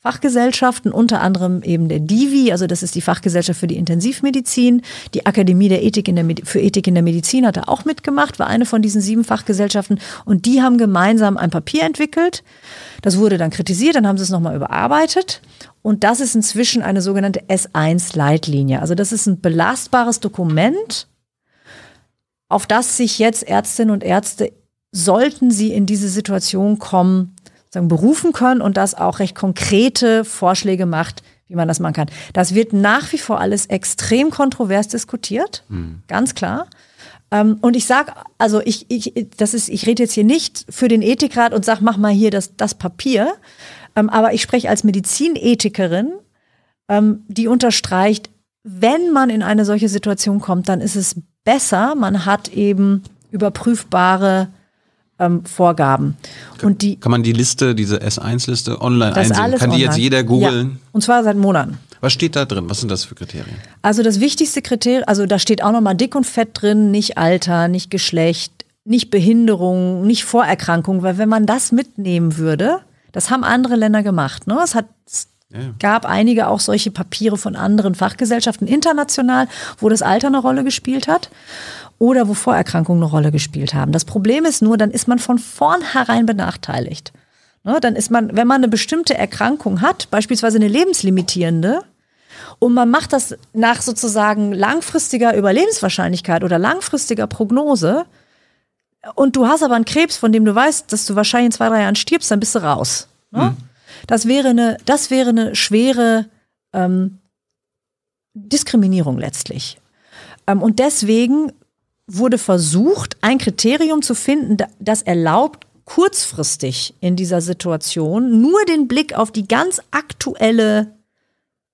Fachgesellschaften, unter anderem eben der DIVI, also das ist die Fachgesellschaft für die Intensivmedizin. Die Akademie der Ethik in der Medi für Ethik in der Medizin hat da auch mitgemacht, war eine von diesen sieben Fachgesellschaften und die haben gemeinsam ein Papier entwickelt. Das wurde dann kritisiert, dann haben sie es nochmal überarbeitet und das ist inzwischen eine sogenannte S1-Leitlinie. Also das ist ein belastbares Dokument, auf das sich jetzt Ärztinnen und Ärzte, sollten sie in diese Situation kommen, sagen, berufen können und das auch recht konkrete Vorschläge macht, wie man das machen kann. Das wird nach wie vor alles extrem kontrovers diskutiert, ganz klar. Ähm, und ich sag, also ich, ich, das ist, ich rede jetzt hier nicht für den Ethikrat und sag, mach mal hier das, das Papier. Ähm, aber ich spreche als Medizinethikerin, ähm, die unterstreicht, wenn man in eine solche Situation kommt, dann ist es besser, man hat eben überprüfbare ähm, Vorgaben. Und die, Kann man die Liste, diese S1-Liste online das einsehen? alles Kann die online. jetzt jeder Ja. googeln? Und zwar seit Monaten. Was steht da drin? Was sind das für Kriterien? Also das wichtigste Kriterium, also da steht auch nochmal dick und fett drin, nicht Alter, nicht Geschlecht, nicht Behinderung, nicht Vorerkrankung, weil wenn man das mitnehmen würde, das haben andere Länder gemacht. Ne? Es hat es Ja, ja. gab einige auch solche Papiere von anderen Fachgesellschaften international, wo das Alter eine Rolle gespielt hat oder wo Vorerkrankungen eine Rolle gespielt haben. Das Problem ist nur, dann ist man von vornherein benachteiligt. Ne, dann ist man, wenn man eine bestimmte Erkrankung hat, beispielsweise eine lebenslimitierende, und man macht das nach sozusagen langfristiger Überlebenswahrscheinlichkeit oder langfristiger Prognose, und du hast aber einen Krebs, von dem du weißt, dass du wahrscheinlich in zwei, drei Jahren stirbst, dann bist du raus. Ne? Das wäre eine, das wäre eine schwere ähm, Diskriminierung letztlich. Ähm, und deswegen wurde versucht, ein Kriterium zu finden, da- das erlaubt, kurzfristig in dieser Situation nur den Blick auf die ganz aktuelle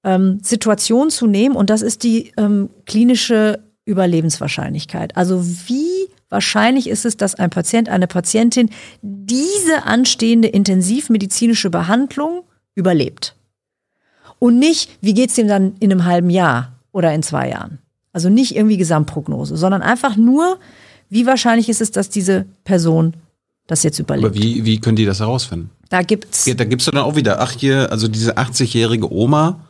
ähm, Situation zu nehmen. Und das ist die ähm, klinische Überlebenswahrscheinlichkeit. Also wie wahrscheinlich ist es, dass ein Patient, eine Patientin diese anstehende intensivmedizinische Behandlung überlebt? Und nicht, wie geht's dem dann in einem halben Jahr oder in zwei Jahren? Also nicht irgendwie Gesamtprognose, sondern einfach nur, wie wahrscheinlich ist es, dass diese Person das jetzt überlebt. Aber wie, wie können die das herausfinden? Da gibt's Ja, da gibst du dann auch wieder, ach hier, also diese 80-jährige Oma,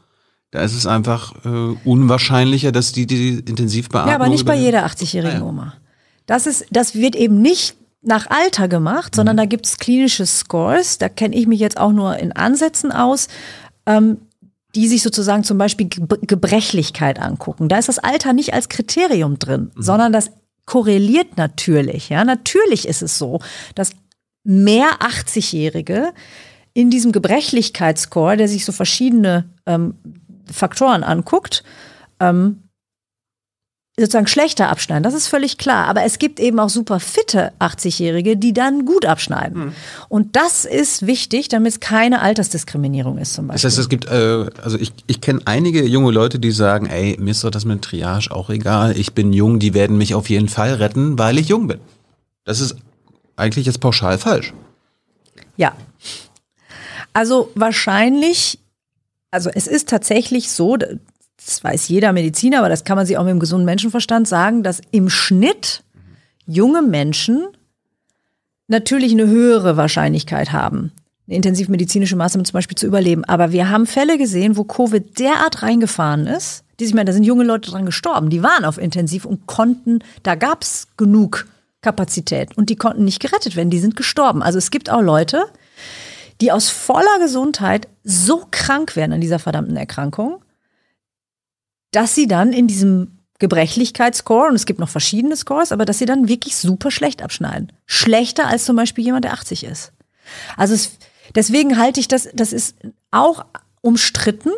da ist es einfach äh, unwahrscheinlicher, dass die die Intensivbeatmung Ja, aber nicht bei jeder 80-jährigen Ah, ja. Oma. Das ist, das wird eben nicht nach Alter gemacht, sondern da gibt es klinische Scores. Da kenne ich mich jetzt auch nur in Ansätzen aus, ähm, die sich sozusagen zum Beispiel Ge Gebrechlichkeit angucken. Da ist das Alter nicht als Kriterium drin, sondern das korreliert natürlich. Ja, natürlich ist es so, dass mehr 80-Jährige in diesem Gebrechlichkeitsscore, der sich so verschiedene ähm, Faktoren anguckt, ähm, sozusagen schlechter abschneiden. Das ist völlig klar. Aber es gibt eben auch super fitte 80-Jährige, die dann gut abschneiden. Und das ist wichtig, damit es keine Altersdiskriminierung ist zum Das Beispiel. heißt, es gibt, äh, also ich, ich kenne einige junge Leute, die sagen, ey, mir ist doch das mit Triage auch egal, ich bin jung, die werden mich auf jeden Fall retten, weil ich jung bin. Das ist eigentlich jetzt pauschal falsch. Ja. Also wahrscheinlich, also es ist tatsächlich so, das weiß jeder Mediziner, aber das kann man sich auch mit dem gesunden Menschenverstand sagen, dass im Schnitt junge Menschen natürlich eine höhere Wahrscheinlichkeit haben, eine intensivmedizinische Maßnahme zum Beispiel zu überleben. Aber wir haben Fälle gesehen, wo Covid derart reingefahren ist, die, ich meine, da sind junge Leute dran gestorben, die waren auf Intensiv und konnten, da gab's genug Kapazität und die konnten nicht gerettet werden, die sind gestorben. Also es gibt auch Leute, die aus voller Gesundheit so krank werden an dieser verdammten Erkrankung, dass sie dann in diesem Gebrechlichkeitsscore, und es gibt noch verschiedene Scores, aber dass sie dann wirklich super schlecht abschneiden. Schlechter als zum Beispiel jemand, der 80 ist. Also es, deswegen halte ich das, das ist auch umstritten,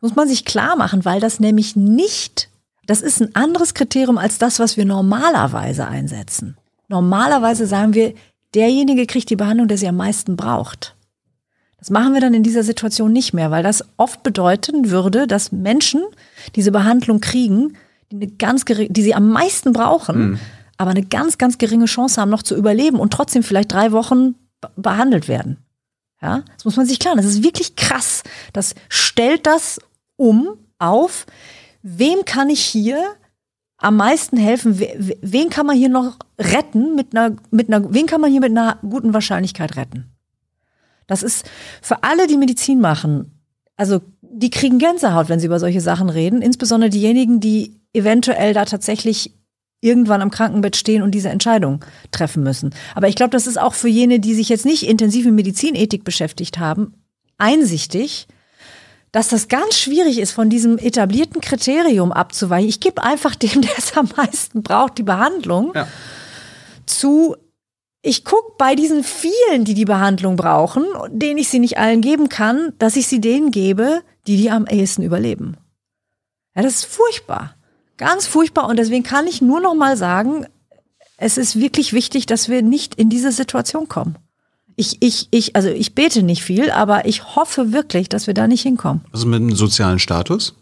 muss man sich klar machen, weil das nämlich nicht, das ist ein anderes Kriterium als das, was wir normalerweise einsetzen. Normalerweise sagen wir, derjenige kriegt die Behandlung, der sie am meisten braucht. Das machen wir dann in dieser Situation nicht mehr, weil das oft bedeuten würde, dass Menschen diese Behandlung kriegen, die, eine ganz die sie am meisten brauchen, mhm. aber eine ganz, ganz geringe Chance haben, noch zu überleben und trotzdem vielleicht drei Wochen behandelt werden. Ja, das muss man sich klar. Das ist wirklich krass. Das stellt das um auf, wem kann ich hier am meisten helfen? Wen kann man hier noch retten mit einer, mit einer, wen kann man hier mit einer guten Wahrscheinlichkeit retten? Das ist für alle, die Medizin machen, also die kriegen Gänsehaut, wenn sie über solche Sachen reden, insbesondere diejenigen, die eventuell da tatsächlich irgendwann am Krankenbett stehen und diese Entscheidung treffen müssen. Aber ich glaube, das ist auch für jene, die sich jetzt nicht intensiv mit Medizinethik beschäftigt haben, einsichtig, dass das ganz schwierig ist, von diesem etablierten Kriterium abzuweichen. Ich gebe einfach (laughs) dem, der es am meisten braucht, die Behandlung, ja. zu ich gucke bei diesen vielen, die die Behandlung brauchen, denen ich sie nicht allen geben kann, dass ich sie denen gebe, die die am ehesten überleben. Ja, das ist furchtbar. Ganz furchtbar. Und deswegen kann ich nur noch mal sagen, es ist wirklich wichtig, dass wir nicht in diese Situation kommen. Ich, ich, ich, also ich bete nicht viel, aber ich hoffe wirklich, dass wir da nicht hinkommen. Also mit einem sozialen Status?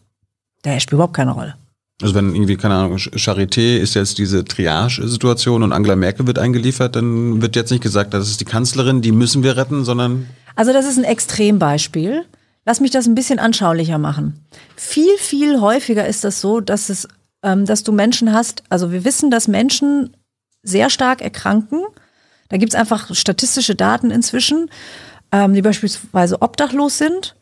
Der spielt überhaupt keine Rolle. Also wenn irgendwie, keine Ahnung, Charité ist jetzt diese Triage-Situation und Angela Merkel wird eingeliefert, dann wird jetzt nicht gesagt, das ist die Kanzlerin, die müssen wir retten, sondern. Also das ist ein Extrembeispiel. Lass mich das ein bisschen anschaulicher machen. Viel, viel häufiger ist das so, dass es, ähm, dass du Menschen hast, also wir wissen, dass Menschen sehr stark erkranken da gibt es einfach statistische Daten inzwischen, ähm, die beispielsweise obdachlos sind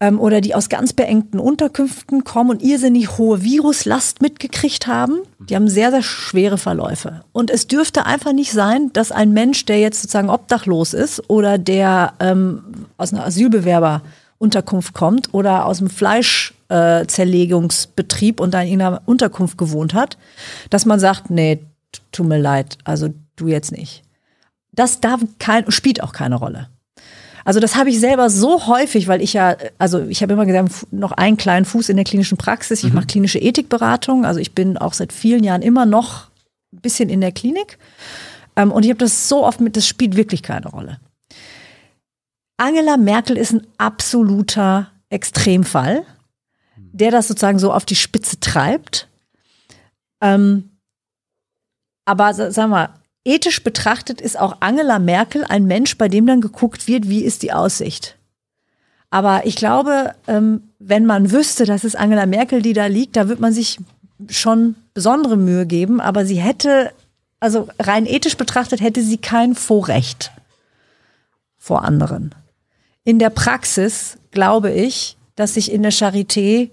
ähm, oder die aus ganz beengten Unterkünften kommen und irrsinnig hohe Viruslast mitgekriegt haben. Die haben sehr, sehr schwere Verläufe. Und es dürfte einfach nicht sein, dass ein Mensch, der jetzt sozusagen obdachlos ist oder der ähm, aus einer Asylbewerberunterkunft kommt oder aus dem Fleischzerlegungsbetrieb äh, und da in einer Unterkunft gewohnt hat, dass man sagt, nee, tut mir leid, also du jetzt nicht das darf kein, spielt auch keine Rolle. Also das habe ich selber so häufig, weil ich ja, also ich habe immer gesagt, noch einen kleinen Fuß in der klinischen Praxis. Ich mhm. mache klinische Ethikberatung. Also ich bin auch seit vielen Jahren immer noch ein bisschen in der Klinik. Ähm, und ich habe das so oft mit, das spielt wirklich keine Rolle. Angela Merkel ist ein absoluter Extremfall, der das sozusagen so auf die Spitze treibt. Ähm, aber sagen wir, ethisch betrachtet ist auch Angela Merkel ein Mensch, bei dem dann geguckt wird, wie ist die Aussicht. Aber ich glaube, ähm, wenn man wüsste, dass es Angela Merkel, die da liegt, da wird man sich schon besondere Mühe geben. Aber sie hätte, also rein ethisch betrachtet, hätte sie kein Vorrecht vor anderen. In der Praxis glaube ich, dass sich in der Charité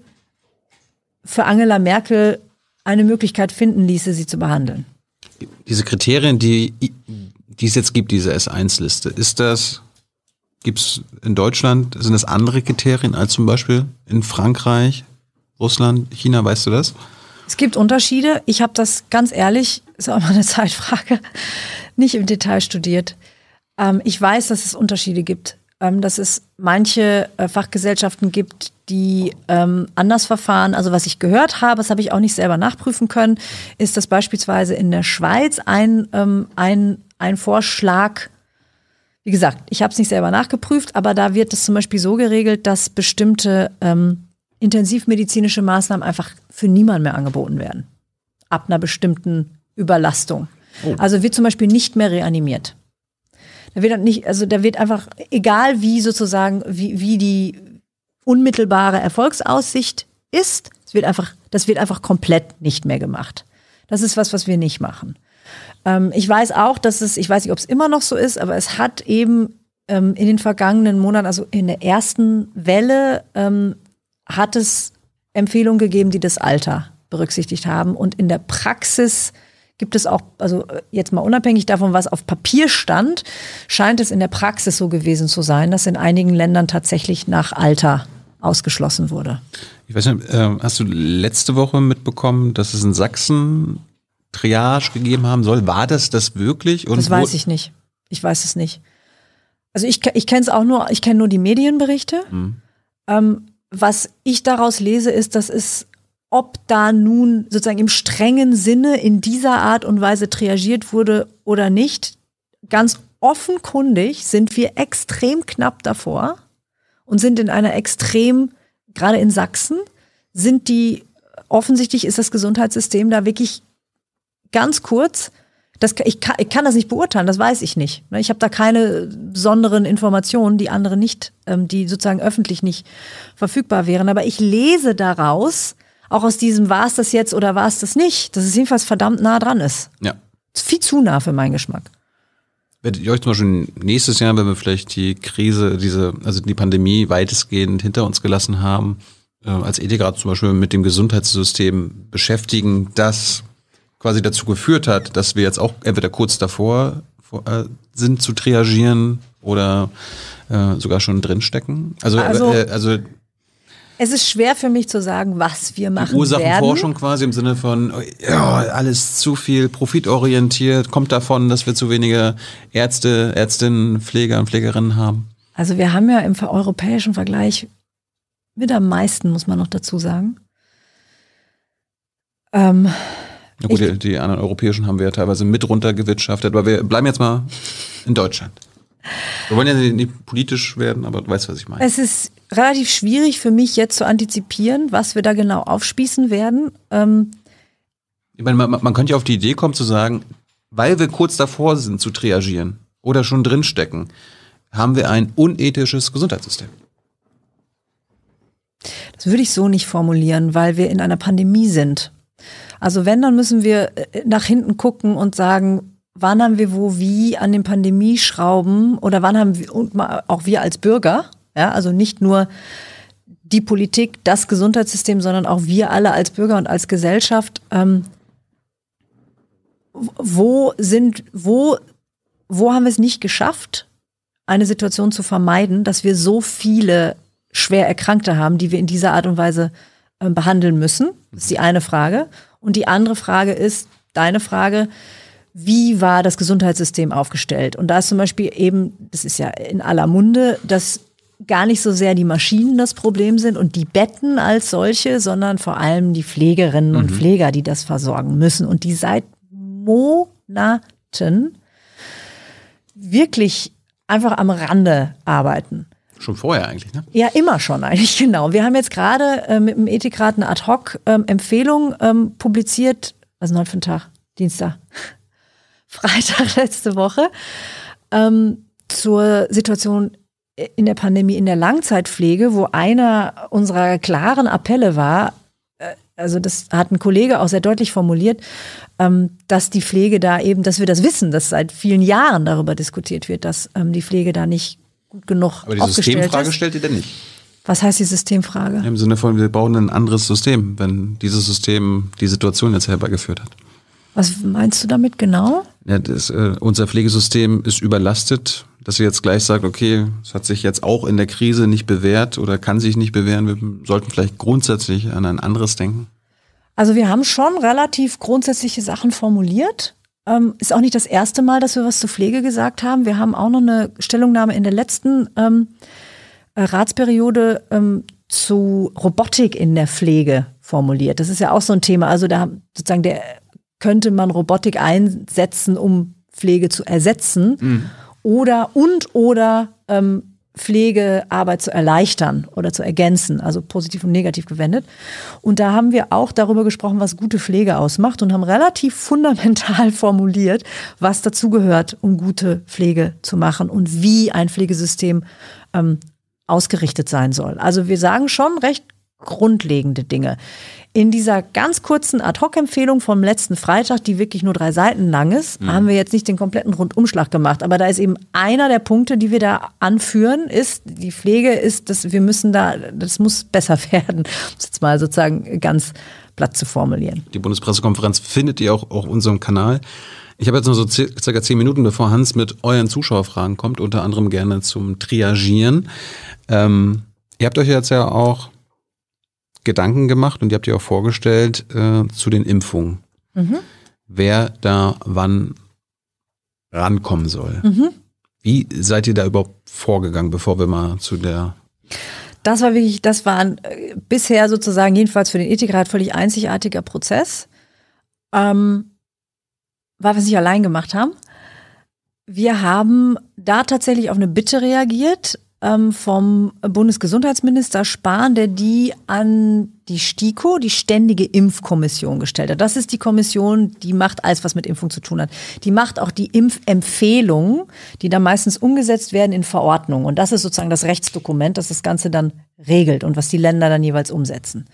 für Angela Merkel eine Möglichkeit finden ließe, sie zu behandeln diese Kriterien, die, die es jetzt gibt, diese S1-Liste, ist das, gibt es in Deutschland, sind das andere Kriterien als zum Beispiel in Frankreich, Russland, China, weißt du das? Es gibt Unterschiede. Ich habe das ganz ehrlich, ist auch mal eine (laughs) Zeitfrage, nicht im Detail studiert. Ähm, ich weiß, dass es Unterschiede gibt. Ähm, dass es manche äh, Fachgesellschaften gibt, die ähm, anders verfahren. Also was ich gehört habe, das habe ich auch nicht selber nachprüfen können, ist, dass beispielsweise in der Schweiz ein, ähm, ein, ein Vorschlag, wie gesagt, ich habe es nicht selber nachgeprüft, aber da wird es zum Beispiel so geregelt, dass bestimmte ähm, intensivmedizinische Maßnahmen einfach für niemanden mehr angeboten werden. Ab einer bestimmten Überlastung. Oh. Also wird zum Beispiel nicht mehr reanimiert. Da wird nicht, also da wird einfach, egal wie sozusagen, wie, wie die, unmittelbare Erfolgsaussicht ist, es wird einfach, das wird einfach komplett nicht mehr gemacht. Das ist was, was wir nicht machen. Ähm, ich weiß auch, dass es, ich weiß nicht, ob es immer noch so ist, aber es hat eben ähm, in den vergangenen Monaten, also in der ersten Welle, ähm, hat es Empfehlungen gegeben, die das Alter berücksichtigt haben. Und in der Praxis gibt es auch, also äh, jetzt mal unabhängig davon, was auf Papier stand, scheint es in der Praxis so gewesen zu sein, dass in einigen Ländern tatsächlich nach Alter ausgeschlossen wurde. Ich weiß nicht, äh, hast du letzte Woche mitbekommen, dass es in Sachsen Triage gegeben haben soll? War das das wirklich? Und das weiß ich nicht. Ich weiß es nicht. Also ich, ich kenne es auch nur, ich kenne nur die Medienberichte. Mhm. Ähm, was ich daraus lese, ist, dass es, ob da nun sozusagen im strengen Sinne in dieser Art und Weise triagiert wurde oder nicht, ganz offenkundig sind wir extrem knapp davor und sind in einer extrem, gerade in Sachsen, sind die, offensichtlich ist das Gesundheitssystem da wirklich ganz kurz das, ich, kann, ich kann das nicht beurteilen, das weiß ich nicht. Ne, ich habe da keine besonderen Informationen, die andere nicht, ähm, die sozusagen öffentlich nicht verfügbar wären. Aber ich lese daraus, auch aus diesem war es das jetzt oder war es das nicht, dass es jedenfalls verdammt nah dran ist. Ja. ist viel zu nah für meinen Geschmack. Werdet ihr euch zum Beispiel nächstes Jahr, wenn wir vielleicht die Krise, diese, also die Pandemie weitestgehend hinter uns gelassen haben, äh, als Ethikrat zum Beispiel mit dem Gesundheitssystem beschäftigen, das quasi dazu geführt hat, dass wir jetzt auch entweder kurz davor äh, sind zu triagieren oder äh, sogar schon drinstecken? Also, also, äh, also es ist schwer für mich zu sagen, was wir machen Ursachenforschung werden. quasi im Sinne von, ja, alles zu viel profitorientiert, kommt davon, dass wir zu wenige Ärzte, Ärztinnen, Pfleger und Pflegerinnen haben. Also wir haben ja im europäischen Vergleich mit am meisten, muss man noch dazu sagen. Ähm, na gut, die, die, anderen europäischen haben wir ja teilweise mit runtergewirtschaftet, aber wir bleiben jetzt mal in Deutschland. Wir wollen ja nicht politisch werden, aber du weißt, was ich meine. Es ist relativ schwierig für mich jetzt zu antizipieren, was wir da genau aufspießen werden. Ähm ich meine, man, man könnte ja auf die Idee kommen zu sagen, weil wir kurz davor sind zu triagieren oder schon drinstecken, haben wir ein unethisches Gesundheitssystem. Das würde ich so nicht formulieren, weil wir in einer Pandemie sind. Also wenn, dann müssen wir äh, nach hinten gucken und sagen, wann haben wir wo wie an den Pandemieschrauben oder wann haben wir, und auch wir als Bürger, ja, also nicht nur die Politik, das Gesundheitssystem, sondern auch wir alle als Bürger und als Gesellschaft, ähm, wo sind, wo, wo haben wir es nicht geschafft, eine Situation zu vermeiden, dass wir so viele schwer Erkrankte haben, die wir in dieser Art und Weise äh, behandeln müssen? Das ist die eine Frage. Und die andere Frage ist, deine Frage, wie war das Gesundheitssystem aufgestellt? Und da ist zum Beispiel eben, das ist ja in aller Munde, dass gar nicht so sehr die Maschinen das Problem sind und die Betten als solche, sondern vor allem die Pflegerinnen mhm. und Pfleger, die das versorgen müssen und die seit Monaten wirklich einfach am Rande arbeiten. Schon vorher eigentlich, ne? Ja, immer schon eigentlich, (laughs) genau. Wir haben jetzt gerade äh, mit dem Ethikrat eine Ad-Hoc-Empfehlung ähm, ähm, publiziert. Was ist heute für ein Tag? Dienstag. (laughs) Freitag letzte Woche. Ähm, zur Situation in der Pandemie in der Langzeitpflege, wo einer unserer klaren Appelle war, äh, also das hat ein Kollege auch sehr deutlich formuliert, ähm, dass die Pflege da eben, dass wir das wissen, dass seit vielen Jahren darüber diskutiert wird, dass ähm, die Pflege da nicht gut genug Aber die Systemfrage ist. stellt ihr denn nicht? Was heißt die Systemfrage? Im Sinne von, wir bauen ein anderes System, wenn dieses System die Situation jetzt herbeigeführt hat. Was meinst du damit genau? Ja, das, äh, unser Pflegesystem ist überlastet, dass ihr jetzt gleich sagt, okay, es hat sich jetzt auch in der Krise nicht bewährt oder kann sich nicht bewähren. Wir sollten vielleicht grundsätzlich an ein anderes denken. Also wir haben schon relativ grundsätzliche Sachen formuliert. Ähm, ist auch nicht das erste Mal, dass wir was zur Pflege gesagt haben. Wir haben auch noch eine Stellungnahme in der letzten ähm, äh, Ratsperiode ähm, zu Robotik in der Pflege formuliert. Das ist ja auch so ein Thema. Also da sozusagen der könnte man Robotik einsetzen, um Pflege zu ersetzen mhm. Oder und oder ähm, Pflegearbeit zu erleichtern oder zu ergänzen, also positiv und negativ gewendet. Und da haben wir auch darüber gesprochen, was gute Pflege ausmacht und haben relativ fundamental (laughs) formuliert, was dazugehört, um gute Pflege zu machen und wie ein Pflegesystem ähm, ausgerichtet sein soll. Also wir sagen schon recht grundlegende Dinge. In dieser ganz kurzen Ad-Hoc-Empfehlung vom letzten Freitag, die wirklich nur drei Seiten lang ist, mhm. haben wir jetzt nicht den kompletten Rundumschlag gemacht. Aber da ist eben einer der Punkte, die wir da anführen, ist, die Pflege ist, dass wir müssen da, das muss besser (laughs) werden. Das ist jetzt mal sozusagen ganz Blatt zu formulieren. Die Bundespressekonferenz findet ihr auch auf unserem Kanal. Ich habe jetzt noch so circa zehn Minuten, bevor Hans mit euren Zuschauerfragen kommt, unter anderem gerne zum Triagieren. Ähm, ihr habt euch jetzt ja auch Gedanken gemacht und ihr habt ihr auch vorgestellt äh, zu den Impfungen. Mhm. Wer da wann rankommen soll. Mhm. Wie seid ihr da überhaupt vorgegangen, bevor wir mal zu der das war wirklich, das war ein, äh, bisher sozusagen jedenfalls für den Ethikrat völlig einzigartiger Prozess. Ähm, weil wir es nicht allein gemacht haben. Wir haben da tatsächlich auf eine Bitte reagiert ähm, vom Bundesgesundheitsminister Spahn, der die an die STIKO, die Ständige Impfkommission, gestellt hat. Das ist die Kommission, die macht alles, was mit Impfung zu tun hat. Die macht auch die Impfempfehlungen, die dann meistens umgesetzt werden in Verordnungen. Und das ist sozusagen das Rechtsdokument, das das Ganze dann regelt und was die Länder dann jeweils umsetzen.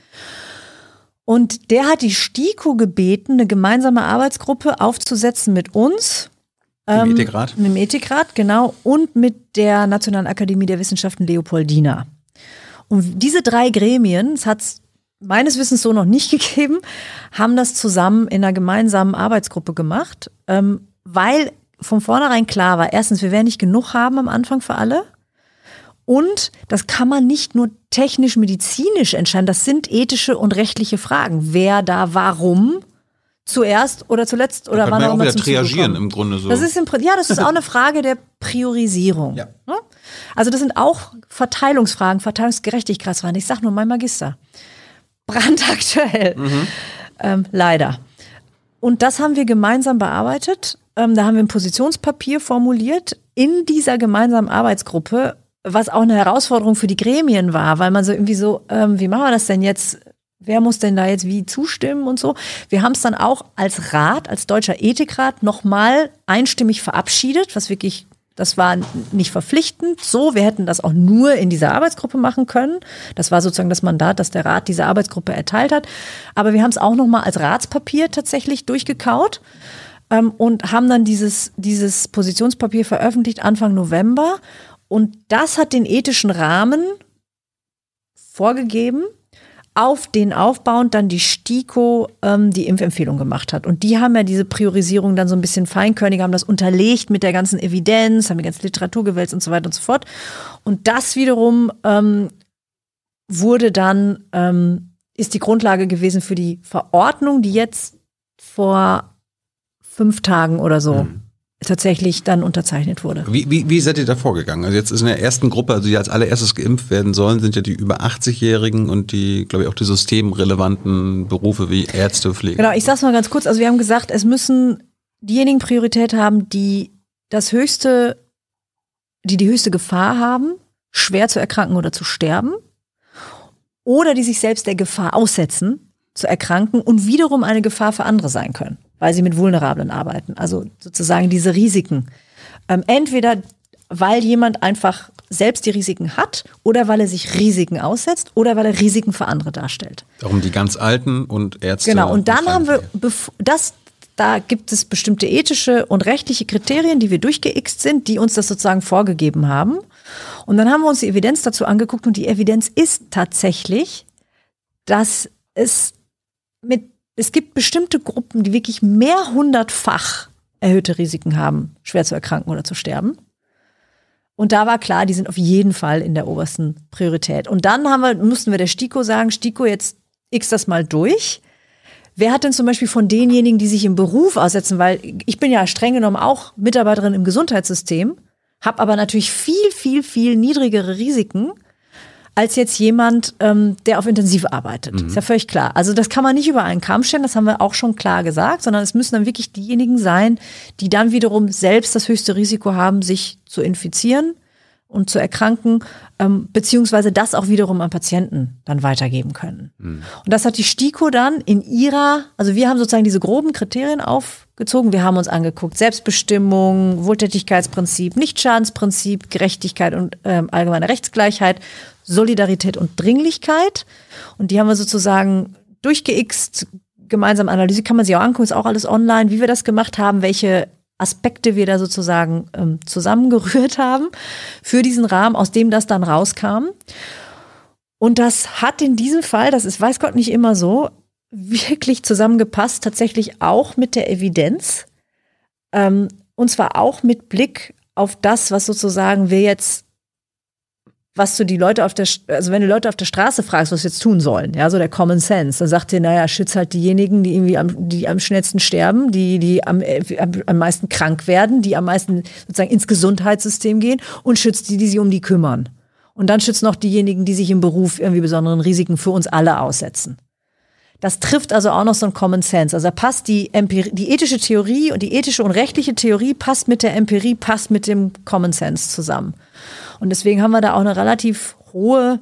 Und der hat die STIKO gebeten, eine gemeinsame Arbeitsgruppe aufzusetzen mit uns. Im ähm, Ethikrat? Mit dem Ethikrat, genau. Und mit der Nationalen Akademie der Wissenschaften Leopoldina. Und diese drei Gremien, es hat es meines Wissens so noch nicht (laughs) gegeben, haben das zusammen in einer gemeinsamen Arbeitsgruppe gemacht, ähm, weil von vornherein klar war, erstens, wir werden nicht genug haben am Anfang für alle. Und das kann man nicht nur technisch-medizinisch entscheiden, das sind ethische und rechtliche Fragen. Wer da warum zuerst oder zuletzt oder wann auch immer zum reagieren im Grunde so. Das ist im, ja, das ist auch eine Frage der Priorisierung. Ja. Ne? Also das sind auch Verteilungsfragen, Verteilungsgerechtigkeitsfragen. Ich sage nur mein Magister. Brandaktuell. Mhm. Ähm, leider. Und das haben wir gemeinsam bearbeitet. Ähm, da haben wir ein Positionspapier formuliert in dieser gemeinsamen Arbeitsgruppe was auch eine Herausforderung für die Gremien war, weil man so irgendwie so, ähm, wie machen wir das denn jetzt? Wer muss denn da jetzt wie zustimmen und so? Wir haben es dann auch als Rat, als deutscher Ethikrat nochmal einstimmig verabschiedet, was wirklich, das war nicht verpflichtend. So, wir hätten das auch nur in dieser Arbeitsgruppe machen können. Das war sozusagen das Mandat, das der Rat dieser Arbeitsgruppe erteilt hat. Aber wir haben es auch nochmal als Ratspapier tatsächlich durchgekaut ähm, und haben dann dieses, dieses Positionspapier veröffentlicht Anfang November. Und das hat den ethischen Rahmen vorgegeben, auf den aufbauend dann die STIKO ähm, die Impfempfehlung gemacht hat. Und die haben ja diese Priorisierung dann so ein bisschen feinkörnig, haben das unterlegt mit der ganzen Evidenz, haben die ganze Literatur gewälzt und so weiter und so fort. Und das wiederum ähm, wurde dann, ähm, ist die Grundlage gewesen für die Verordnung, die jetzt vor fünf Tagen oder so mhm tatsächlich dann unterzeichnet wurde. Wie, wie, wie seid ihr da vorgegangen? Also jetzt ist in der ersten Gruppe, also die als allererstes geimpft werden sollen, sind ja die über 80-Jährigen und die, glaube ich, auch die systemrelevanten Berufe wie Ärzte, Pflege. Genau, ich sag's mal ganz kurz. Also wir haben gesagt, es müssen diejenigen Priorität haben, die das höchste, die die höchste Gefahr haben, schwer zu erkranken oder zu sterben. Oder die sich selbst der Gefahr aussetzen, zu erkranken und wiederum eine Gefahr für andere sein können weil sie mit Vulnerablen arbeiten. Also sozusagen diese Risiken. Ähm, entweder weil jemand einfach selbst die Risiken hat oder weil er sich Risiken aussetzt oder weil er Risiken für andere darstellt. Darum die ganz Alten und Ärzte. Genau, und dann haben wir, das, da gibt es bestimmte ethische und rechtliche Kriterien, die wir durchgeixt sind, die uns das sozusagen vorgegeben haben. Und dann haben wir uns die Evidenz dazu angeguckt und die Evidenz ist tatsächlich, dass es mit es gibt bestimmte Gruppen, die wirklich mehrhundertfach erhöhte Risiken haben, schwer zu erkranken oder zu sterben. Und da war klar, die sind auf jeden Fall in der obersten Priorität. Und dann haben wir, mussten wir der STIKO sagen, STIKO, jetzt x das mal durch. Wer hat denn zum Beispiel von denjenigen, die sich im Beruf aussetzen, weil ich bin ja streng genommen auch Mitarbeiterin im Gesundheitssystem, habe aber natürlich viel, viel, viel niedrigere Risiken als jetzt jemand, ähm, der auf Intensiv arbeitet. Mhm. Ist ja völlig klar. Also das kann man nicht über einen Kamm stellen, das haben wir auch schon klar gesagt, sondern es müssen dann wirklich diejenigen sein, die dann wiederum selbst das höchste Risiko haben, sich zu infizieren und zu erkranken, ähm, beziehungsweise das auch wiederum an Patienten dann weitergeben können. Mhm. Und das hat die STIKO dann in ihrer, also wir haben sozusagen diese groben Kriterien aufgezogen. Wir haben uns angeguckt, Selbstbestimmung, Wohltätigkeitsprinzip, Nichtschadensprinzip, Gerechtigkeit und ähm, allgemeine Rechtsgleichheit, Solidarität und Dringlichkeit. Und die haben wir sozusagen durchgeixt, gemeinsam analysiert, kann man sich auch angucken, ist auch alles online, wie wir das gemacht haben, welche Aspekte wir da sozusagen ähm, zusammengerührt (laughs) haben für diesen Rahmen, aus dem das dann rauskam. Und das hat in diesem Fall, das ist weiß Gott nicht immer so, wirklich zusammengepasst, tatsächlich auch mit der Evidenz. Ähm, und zwar auch mit Blick auf das, was sozusagen wir jetzt, was du die Leute auf der, also wenn du Leute auf der Straße fragst, was sie jetzt tun sollen, ja, so der Common Sense, dann sagt ihr, naja, schütz halt diejenigen, die irgendwie am, die am schnellsten sterben, die, die am, am, am meisten krank werden, die am meisten sozusagen ins Gesundheitssystem gehen und schützt die, die sich um die kümmern. Und dann schützt noch diejenigen, die sich im Beruf irgendwie besonderen Risiken für uns alle aussetzen. Das trifft also auch noch so ein Common Sense. Also da passt die, Empirie, die ethische Theorie und die ethische und rechtliche Theorie passt mit der Empirie, passt mit dem Common Sense zusammen. Und deswegen haben wir da auch eine relativ hohe,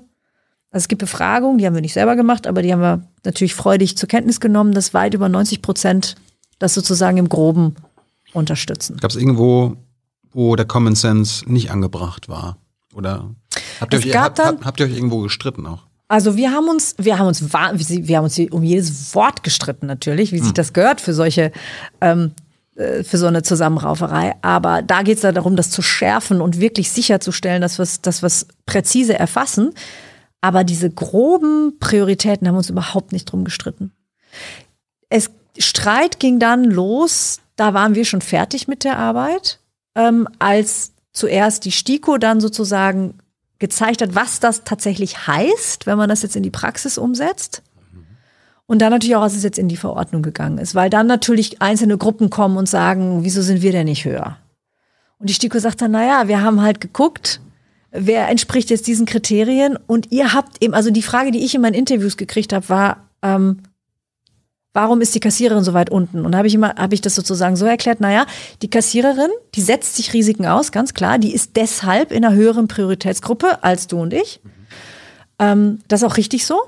also es gibt Befragungen, die haben wir nicht selber gemacht, aber die haben wir natürlich freudig zur Kenntnis genommen, dass weit über 90 Prozent das sozusagen im Groben unterstützen. Gab es irgendwo, wo der Common Sense nicht angebracht war? Oder habt ihr, euch, habt, dann- habt, ihr euch irgendwo gestritten auch? Also wir haben uns, wir haben uns, wir haben uns um jedes Wort gestritten natürlich, wie sich das gehört für solche, ähm, äh, für so eine Zusammenrauferei. Aber da geht es ja darum, das zu schärfen und wirklich sicherzustellen, dass wir es dass wir's präzise erfassen. Aber diese groben Prioritäten haben uns überhaupt nicht drum gestritten. Es Streit ging dann los, da waren wir schon fertig mit der Arbeit, ähm, als zuerst die STIKO dann sozusagen gezeigt hat, was das tatsächlich heißt, wenn man das jetzt in die Praxis umsetzt. Und dann natürlich auch, als es jetzt in die Verordnung gegangen ist, weil dann natürlich einzelne Gruppen kommen und sagen, wieso sind wir denn nicht höher? Und die STIKO sagt dann, naja, wir haben halt geguckt, wer entspricht jetzt diesen Kriterien und ihr habt eben, also die Frage, die ich in meinen Interviews gekriegt habe, war, ähm, warum ist die Kassiererin so weit unten? Und habe ich immer, habe ich das sozusagen so erklärt, naja, die Kassiererin, die setzt sich Risiken aus, ganz klar, die ist deshalb in einer höheren Prioritätsgruppe als du und ich. Ähm, das ist auch richtig so.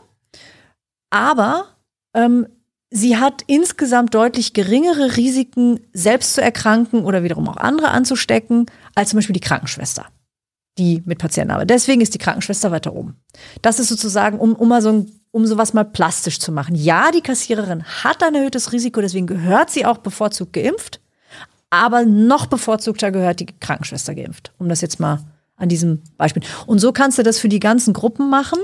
Aber ähm, sie hat insgesamt deutlich geringere Risiken, selbst zu erkranken oder wiederum auch andere anzustecken, als zum Beispiel die Krankenschwester, die mit Patienten arbeitet. Deswegen ist die Krankenschwester weiter oben. Das ist sozusagen, um, um mal so ein, um sowas mal plastisch zu machen. Ja, die Kassiererin hat ein erhöhtes Risiko, deswegen gehört sie auch bevorzugt geimpft, aber noch bevorzugter gehört die Krankenschwester geimpft. Um das jetzt mal an diesem Beispiel. Und so kannst du das für die ganzen Gruppen machen.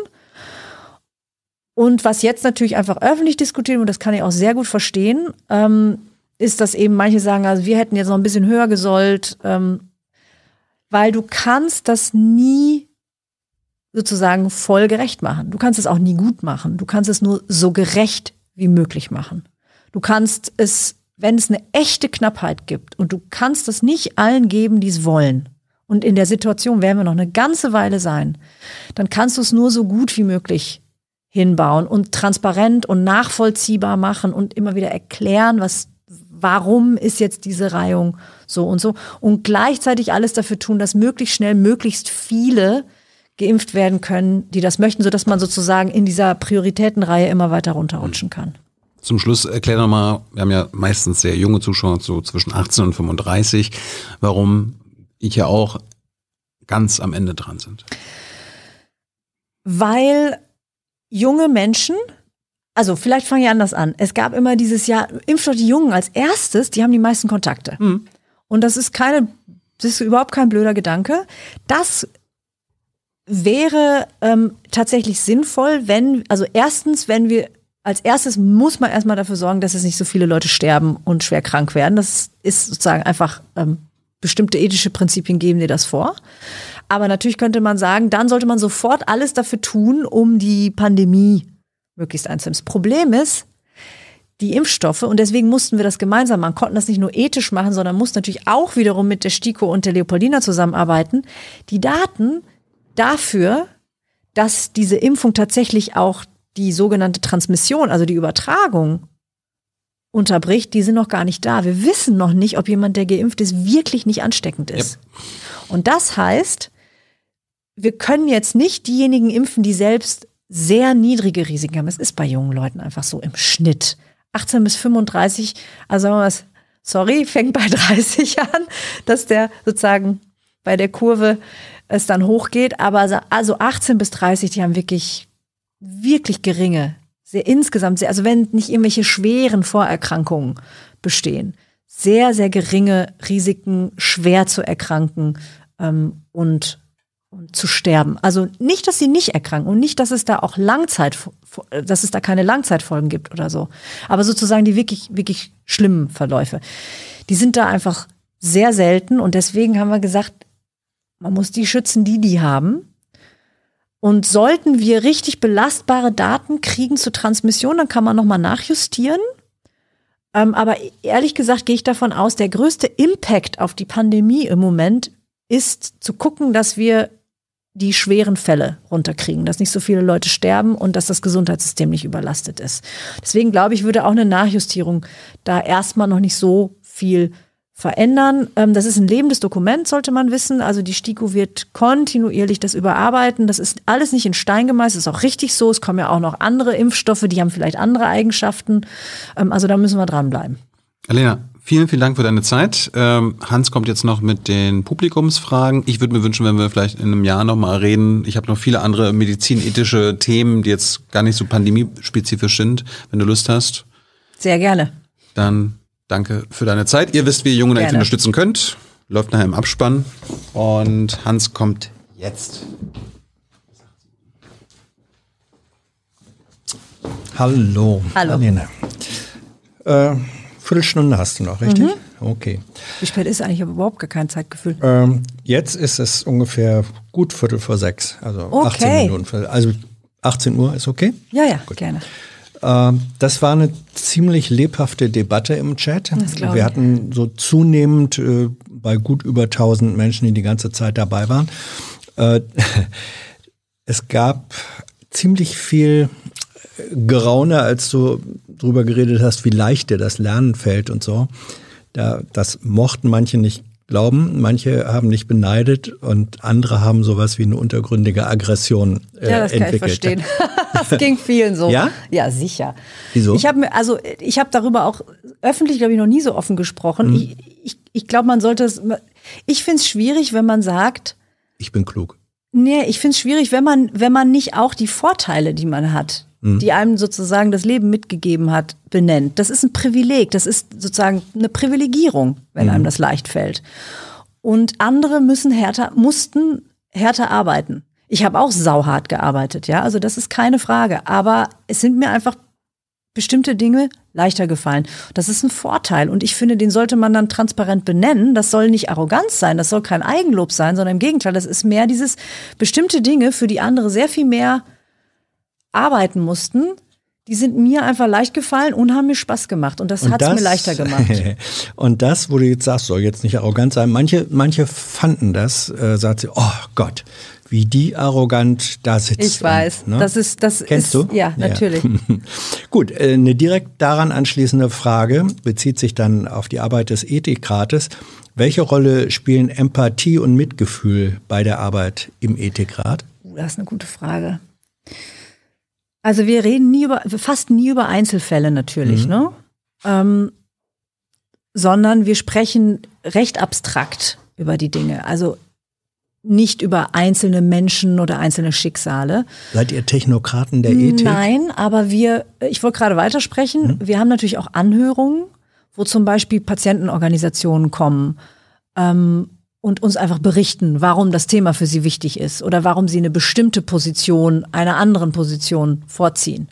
Und was jetzt natürlich einfach öffentlich diskutiert, und das kann ich auch sehr gut verstehen, ähm, ist, dass eben manche sagen, also wir hätten jetzt noch ein bisschen höher gesollt, ähm, weil du kannst das nie sozusagen voll gerecht machen. Du kannst es auch nie gut machen. Du kannst es nur so gerecht wie möglich machen. Du kannst es, wenn es eine echte Knappheit gibt und du kannst es nicht allen geben, die es wollen. Und in der Situation werden wir noch eine ganze Weile sein. Dann kannst du es nur so gut wie möglich hinbauen und transparent und nachvollziehbar machen und immer wieder erklären, was, warum ist jetzt diese Reihung so und so und gleichzeitig alles dafür tun, dass möglichst schnell möglichst viele geimpft werden können, die das möchten, sodass man sozusagen in dieser Prioritätenreihe immer weiter runterrutschen kann. Zum Schluss erklär doch mal, wir haben ja meistens sehr junge Zuschauer, so zwischen 18 und 35, warum ich ja auch ganz am Ende dran sind. Weil junge Menschen, also vielleicht fange ich anders an. Es gab immer dieses Jahr, impft doch die Jungen als erstes, die haben die meisten Kontakte. Und das ist keine, das ist überhaupt kein blöder Gedanke. Das wäre ähm, tatsächlich sinnvoll, wenn, also erstens, wenn wir, als erstes muss man erstmal dafür sorgen, dass es nicht so viele Leute sterben und schwer krank werden. Das ist sozusagen einfach ähm, bestimmte ethische Prinzipien geben dir das vor. Aber natürlich könnte man sagen, dann sollte man sofort alles dafür tun, um die Pandemie möglichst einzudämmen. Das Problem ist, die Impfstoffe, und deswegen mussten wir das gemeinsam machen, konnten das nicht nur ethisch machen, sondern mussten natürlich auch wiederum mit der STIKO und der Leopoldina zusammenarbeiten. Die Daten dafür, dass diese Impfung tatsächlich auch die sogenannte Transmission, also die Übertragung, unterbricht, die sind noch gar nicht da. Wir wissen noch nicht, ob jemand, der geimpft ist, wirklich nicht ansteckend ist. Und das heißt, wir können jetzt nicht diejenigen impfen, die selbst sehr niedrige Risiken haben. Es ist bei jungen Leuten einfach so im Schnitt. 18 bis 35, also sagen wir mal, sorry, fängt bei (laughs) 30 an, dass der sozusagen bei der Kurve es dann hochgeht. Aber also- also 18 bis 30, die haben wirklich, wirklich geringe, sehr insgesamt, sehr, also wenn nicht irgendwelche schweren Vorerkrankungen bestehen, sehr, sehr geringe Risiken, schwer zu erkranken ähm, und und zu sterben. Also nicht, dass sie nicht erkranken und nicht, dass es da auch Langzeit, dass es da keine Langzeitfolgen gibt oder so. Aber sozusagen die wirklich, wirklich schlimmen Verläufe. Die sind da einfach sehr selten und deswegen haben wir gesagt, man muss die schützen, die die haben. Und sollten wir richtig belastbare Daten kriegen zur Transmission, dann kann man nochmal nachjustieren. Ähm, aber ehrlich gesagt gehe ich davon aus, der größte Impact auf die Pandemie im Moment ist zu gucken, dass wir die schweren Fälle runterkriegen, dass nicht so viele Leute sterben und dass das Gesundheitssystem nicht überlastet ist. Deswegen glaube ich, würde auch eine Nachjustierung da erstmal noch nicht so viel verändern. Ähm, das ist ein lebendes Dokument, sollte man wissen. Also die STIKO wird kontinuierlich das überarbeiten. Das ist alles nicht in Stein gemeißelt, ist auch richtig so. Es kommen ja auch noch andere Impfstoffe, die haben vielleicht andere Eigenschaften. Ähm, also da müssen wir dranbleiben. Alena, vielen, vielen Dank für deine Zeit. Ähm, Hans kommt jetzt noch mit den Publikumsfragen. Ich würde mir wünschen, wenn wir vielleicht in einem Jahr nochmal reden. Ich habe noch viele andere medizinethische Themen, die jetzt gar nicht so pandemiespezifisch sind. Wenn du Lust hast. Sehr gerne. Dann Danke für deine Zeit. Ihr wisst, wie ihr Jung und Alt unterstützen könnt. Läuft nachher im Abspann. Und Hans kommt jetzt. Hallo. Hallo. Äh, Viertelstunde hast du noch, richtig? Mhm. Okay. Wie spät ist eigentlich? Ich habe überhaupt gar kein Zeitgefühl. Ähm, jetzt ist es ungefähr gut Viertel vor sechs. Also okay. 18 Minuten. Also 18 Uhr ist okay? Ja, ja, gut. gerne. Ähm, das war eine ziemlich lebhafte Debatte im Chat. Wir hatten so zunehmend äh, bei gut über 1000 Menschen, die die ganze Zeit dabei waren. Äh, (laughs) es gab ziemlich viel Geraune, als du drüber geredet hast, wie leicht dir das Lernen fällt und so. Da, das mochten manche nicht glauben. Manche haben nicht beneidet und andere haben sowas wie eine untergründige Aggression äh, ja, das entwickelt. Kann ich verstehen. (laughs) das ging vielen so. Ja? Ja, sicher. Wieso? Ich habe also ich habe darüber auch öffentlich glaube ich noch nie so offen gesprochen. Mhm. Ich, ich, ich glaube, man sollte es ich finde es schwierig, wenn man sagt, ich bin klug. Nee, ich finde es schwierig, wenn man wenn man nicht auch die Vorteile, die man hat, Mhm. die einem sozusagen das Leben mitgegeben hat, benennt. Das ist ein Privileg, das ist sozusagen eine Privilegierung, wenn mhm. einem das leicht fällt. Und andere müssen härter, mussten härter arbeiten. Ich habe auch sauhart gearbeitet, ja, also das ist keine Frage. Aber es sind mir einfach bestimmte Dinge leichter gefallen. Das ist ein Vorteil und ich finde, den sollte man dann transparent benennen. Das soll nicht Arroganz sein, das soll kein Eigenlob sein, sondern im Gegenteil, das ist mehr dieses bestimmte Dinge, für die andere sehr viel mehr arbeiten mussten, die sind mir einfach leicht gefallen und haben mir Spaß gemacht. Und das hat es mir leichter gemacht. (laughs) und das, wo du jetzt sagst, soll jetzt nicht arrogant sein, manche, manche fanden das, äh, sagt sie, oh Gott, wie die arrogant da sitzen. Ich weiß, ne? das ist, das Kennst ist, du? Ja, natürlich. Ja. (laughs) Gut, äh, eine direkt daran anschließende Frage bezieht sich dann auf die Arbeit des Ethikrates. Welche Rolle spielen Empathie und Mitgefühl bei der Arbeit im Ethikrat? Uh, das ist eine gute Frage. Also wir reden nie über, fast nie über Einzelfälle natürlich, mhm. ne? Ähm, sondern wir sprechen recht abstrakt über die Dinge. Also nicht über einzelne Menschen oder einzelne Schicksale. Seid ihr Technokraten der Ethik? Nein, aber wir, ich wollte gerade weitersprechen, mhm. wir haben natürlich auch Anhörungen, wo zum Beispiel Patientenorganisationen kommen. Ähm, und uns einfach berichten, warum das Thema für sie wichtig ist oder warum sie eine bestimmte Position einer anderen Position vorziehen.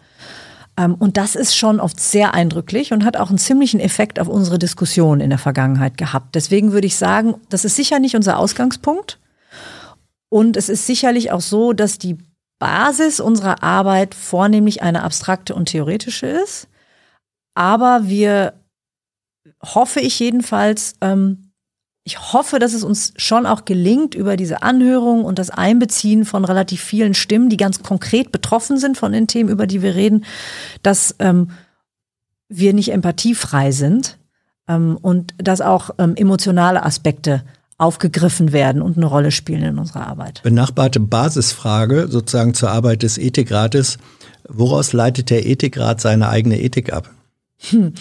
Ähm, und das ist schon oft sehr eindrücklich und hat auch einen ziemlichen Effekt auf unsere Diskussion in der Vergangenheit gehabt. Deswegen würde ich sagen, das ist sicher nicht unser Ausgangspunkt. Und es ist sicherlich auch so, dass die Basis unserer Arbeit vornehmlich eine abstrakte und theoretische ist. Aber wir, hoffe ich jedenfalls, ähm, ich hoffe, dass es uns schon auch gelingt, über diese Anhörung und das Einbeziehen von relativ vielen Stimmen, die ganz konkret betroffen sind von den Themen, über die wir reden, dass ähm, wir nicht empathiefrei sind ähm, und dass auch ähm, emotionale Aspekte aufgegriffen werden und eine Rolle spielen in unserer Arbeit. Benachbarte Basisfrage sozusagen zur Arbeit des Ethikrates. Woraus leitet der Ethikrat seine eigene Ethik ab? Hm.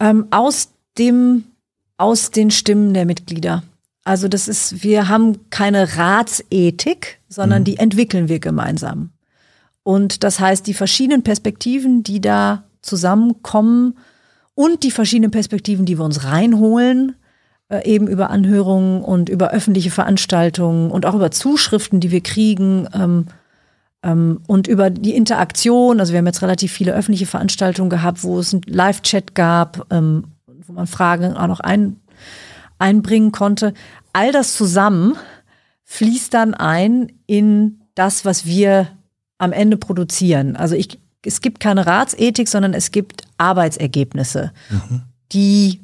Ähm, aus dem aus den Stimmen der Mitglieder. Also das ist, wir haben keine Ratsethik, sondern mhm. die entwickeln wir gemeinsam. Und das heißt, die verschiedenen Perspektiven, die da zusammenkommen und die verschiedenen Perspektiven, die wir uns reinholen, äh, eben über Anhörungen und über öffentliche Veranstaltungen und auch über Zuschriften, die wir kriegen ähm, ähm, und über die Interaktion. Also wir haben jetzt relativ viele öffentliche Veranstaltungen gehabt, wo es einen Live-Chat gab, ähm, wo man Fragen auch noch ein, einbringen konnte. All das zusammen fließt dann ein in das, was wir am Ende produzieren. Also ich, es gibt keine Ratsethik, sondern es gibt Arbeitsergebnisse, mhm. die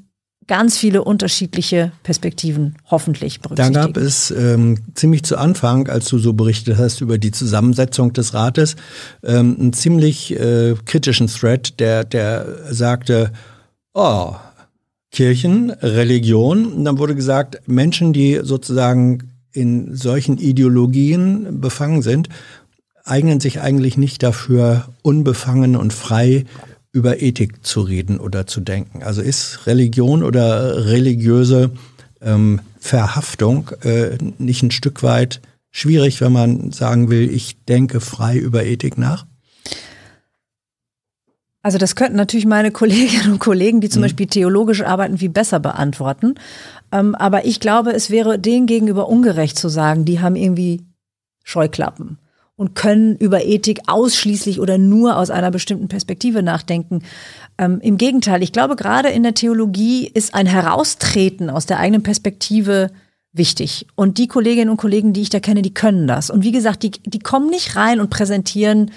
ganz viele unterschiedliche Perspektiven hoffentlich berücksichtigen. Da gab es ähm, ziemlich zu Anfang, als du so berichtet hast über die Zusammensetzung des Rates, ähm, einen ziemlich äh, kritischen Thread, der, der sagte, oh, Kirchen, Religion. Und dann wurde gesagt, Menschen, die sozusagen in solchen Ideologien befangen sind, eignen sich eigentlich nicht dafür, unbefangen und frei über Ethik zu reden oder zu denken. Also ist Religion oder religiöse ähm, Verhaftung äh, nicht ein Stück weit schwierig, wenn man sagen will, ich denke frei über Ethik nach? Also das könnten natürlich meine (laughs) Kolleginnen und Kollegen, die zum mhm. Beispiel theologisch arbeiten, viel besser beantworten. Ähm, aber ich glaube, es wäre denen gegenüber ungerecht zu sagen, die haben irgendwie Scheuklappen und können über Ethik ausschließlich oder nur aus einer bestimmten Perspektive nachdenken. Ähm, Im Gegenteil, ich glaube, gerade in der Theologie ist ein Heraustreten aus der eigenen Perspektive wichtig. Und die Kolleginnen und Kollegen, die ich da kenne, die können das. Und wie gesagt, die, die kommen nicht rein und präsentieren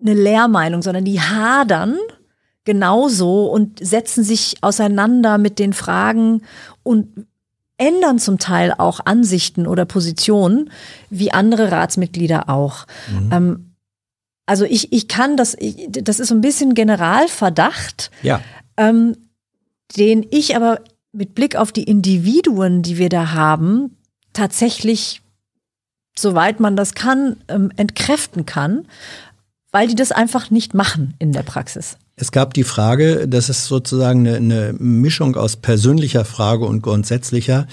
eine Lehrmeinung, sondern die hadern genauso und setzen sich auseinander mit den Fragen und ändern zum Teil auch Ansichten oder Positionen, wie andere Ratsmitglieder auch. Mhm. Ähm, also ich, ich kann das, ich, das ist so ein bisschen Generalverdacht, ja. ähm, den ich aber mit Blick auf die Individuen, die wir da haben, tatsächlich, soweit man das kann, ähm, entkräften kann, weil die das einfach nicht machen in der Praxis. Es gab die Frage, das ist sozusagen eine, eine Mischung aus persönlicher Frage und grundsätzlicher.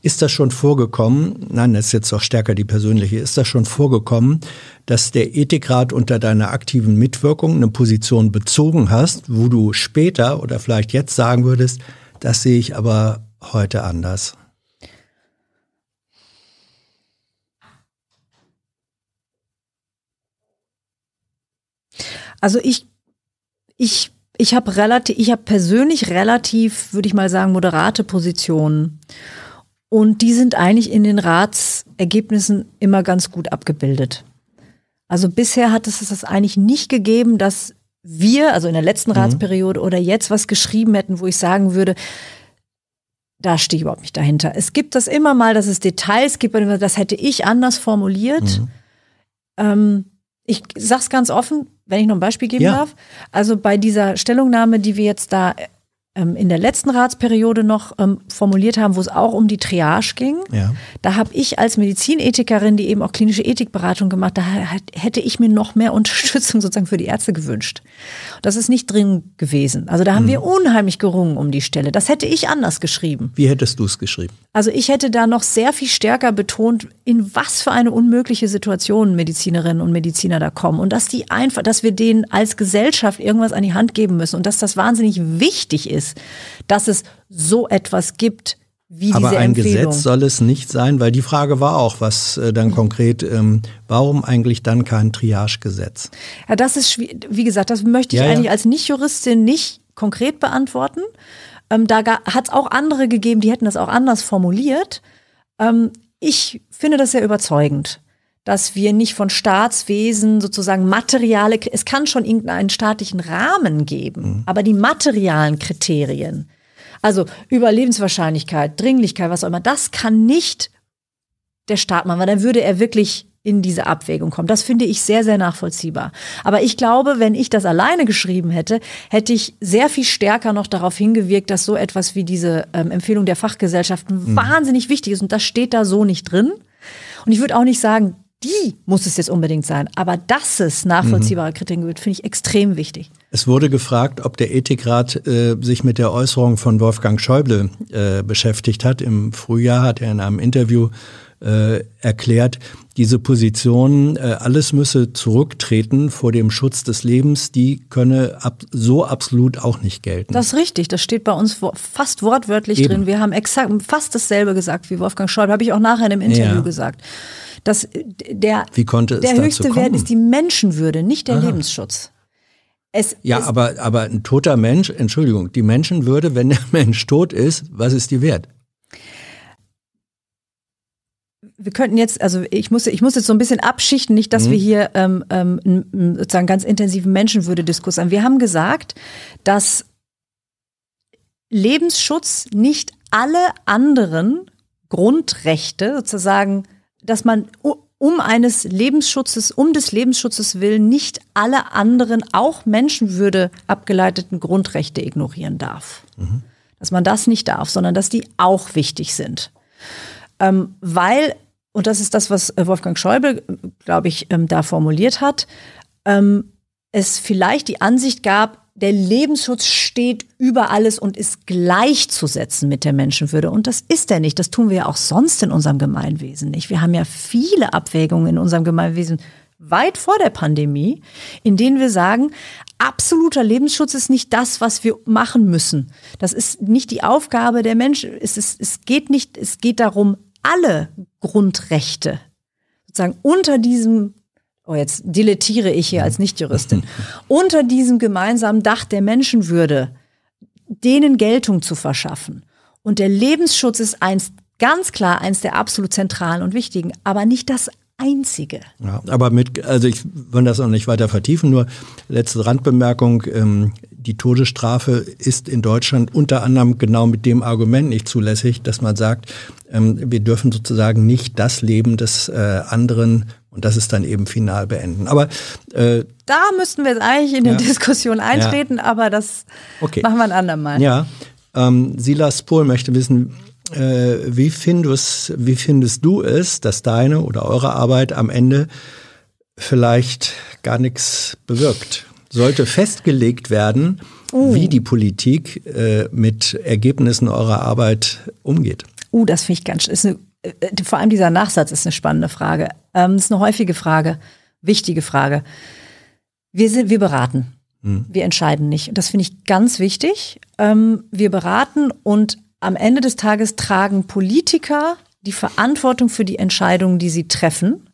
Ist das schon vorgekommen? Nein, das ist jetzt auch stärker die persönliche. Ist das schon vorgekommen, dass der Ethikrat unter deiner aktiven Mitwirkung eine Position bezogen hast, wo du später oder vielleicht jetzt sagen würdest, das sehe ich aber heute anders? Also ich ich, ich habe relativ, ich habe persönlich relativ, würde ich mal sagen, moderate Positionen. Und die sind eigentlich in den Ratsergebnissen immer ganz gut abgebildet. Also bisher hat es das eigentlich nicht gegeben, dass wir, also in der letzten mhm. Ratsperiode oder jetzt was geschrieben hätten, wo ich sagen würde, da stehe ich überhaupt nicht dahinter. Es gibt das immer mal, dass es Details gibt, das hätte ich anders formuliert. Mhm. Ähm, ich sag's ganz offen, wenn ich noch ein Beispiel geben ja. darf. Also bei dieser Stellungnahme, die wir jetzt da in der letzten Ratsperiode noch ähm, formuliert haben, wo es auch um die Triage ging. Ja. Da habe ich als Medizinethikerin, die eben auch klinische Ethikberatung gemacht, da hätte ich mir noch mehr (laughs) Unterstützung sozusagen für die Ärzte gewünscht. Das ist nicht drin gewesen. Also da haben mhm. wir unheimlich gerungen um die Stelle. Das hätte ich anders geschrieben. Wie hättest du es geschrieben? Also ich hätte da noch sehr viel stärker betont, in was für eine unmögliche Situation Medizinerinnen und Mediziner da kommen und dass die einfach, dass wir denen als Gesellschaft irgendwas an die Hand geben müssen und dass das wahnsinnig wichtig ist ist, dass es so etwas gibt, wie Aber diese ein Empfehlung. Gesetz soll es nicht sein, weil die Frage war auch, was äh, dann konkret, ähm, warum eigentlich dann kein Triagegesetz? Ja, das ist, wie gesagt, das möchte ich ja, eigentlich ja. als Nicht-Juristin nicht konkret beantworten. Ähm, da hat es auch andere gegeben, die hätten das auch anders formuliert. Ähm, ich finde das sehr überzeugend dass wir nicht von Staatswesen sozusagen materiale, es kann schon irgendeinen staatlichen Rahmen geben, mhm. aber die materialen Kriterien, also Überlebenswahrscheinlichkeit, Dringlichkeit, was auch immer, das kann nicht der Staat machen, weil dann würde er wirklich in diese Abwägung kommen. Das finde ich sehr, sehr nachvollziehbar. Aber ich glaube, wenn ich das alleine geschrieben hätte, hätte ich sehr viel stärker noch darauf hingewirkt, dass so etwas wie diese ähm, Empfehlung der Fachgesellschaften mhm. wahnsinnig wichtig ist. Und das steht da so nicht drin. Und ich würde auch nicht sagen, die muss es jetzt unbedingt sein. Aber dass es nachvollziehbare mhm. Kriterien gibt, finde ich extrem wichtig. Es wurde gefragt, ob der Ethikrat äh, sich mit der Äußerung von Wolfgang Schäuble äh, beschäftigt hat. Im Frühjahr hat er in einem Interview äh, erklärt, diese Position, äh, alles müsse zurücktreten vor dem Schutz des Lebens, die könne ab, so absolut auch nicht gelten. Das ist richtig, das steht bei uns fast wortwörtlich Eben. drin. Wir haben exakt fast dasselbe gesagt wie Wolfgang Schäuble, habe ich auch nachher in einem Interview ja. gesagt. Dass der, Wie konnte es der höchste Wert ist die Menschenwürde, nicht der Aha. Lebensschutz. Es, ja, es, aber, aber ein toter Mensch, Entschuldigung, die Menschenwürde, wenn der (laughs) Mensch tot ist, was ist die wert? wir könnten jetzt, also ich muss, ich muss jetzt so ein bisschen abschichten, nicht, dass mhm. wir hier ähm, ähm, sozusagen ganz intensiven Menschenwürde-Diskurs haben. Wir haben gesagt, dass Lebensschutz nicht alle anderen Grundrechte sozusagen, dass man um eines Lebensschutzes, um des Lebensschutzes willen nicht alle anderen, auch Menschenwürde abgeleiteten Grundrechte ignorieren darf. Mhm. Dass man das nicht darf, sondern dass die auch wichtig sind. Ähm, weil, und das ist das, was Wolfgang Schäuble, glaube ich, ähm, da formuliert hat, ähm, es vielleicht die Ansicht gab, der Lebensschutz steht über alles und ist gleichzusetzen mit der Menschenwürde. Und das ist er nicht. Das tun wir ja auch sonst in unserem Gemeinwesen nicht. Wir haben ja viele Abwägungen in unserem Gemeinwesen weit vor der Pandemie, in denen wir sagen, absoluter Lebensschutz ist nicht das, was wir machen müssen. Das ist nicht die Aufgabe der Menschen. Es, ist, es geht nicht, es geht darum, alle Grundrechte sozusagen unter diesem oh, jetzt dilettiere ich hier als Nichtjuristin, (laughs) unter diesem gemeinsamen Dach der Menschenwürde denen Geltung zu verschaffen. Und der Lebensschutz ist eins, ganz klar eins der absolut zentralen und wichtigen, aber nicht das einzige. Ja, aber mit, also ich will das auch nicht weiter vertiefen, nur letzte Randbemerkung, ähm, die Todesstrafe ist in Deutschland unter anderem genau mit dem Argument nicht zulässig, dass man sagt, wir dürfen sozusagen nicht das Leben des äh, anderen und das ist dann eben final beenden. Aber äh, da müssten wir jetzt eigentlich in ja, eine Diskussion eintreten, ja. aber das okay. machen wir ein andermal. Ja, ähm, Silas Pohl möchte wissen, äh, wie, findest, wie findest du es, dass deine oder eure Arbeit am Ende vielleicht gar nichts bewirkt? Sollte festgelegt werden, uh. wie die Politik äh, mit Ergebnissen eurer Arbeit umgeht? Uh, das finde ich ganz, ist eine äh, vor allem dieser Nachsatz ist eine spannende Frage. Ähm, das ist eine häufige Frage, wichtige Frage. Wir sind, wir beraten. Hm. Wir entscheiden nicht. Und das finde ich ganz wichtig. Ähm, wir beraten und am Ende des Tages tragen Politiker die Verantwortung für die Entscheidungen, die sie treffen.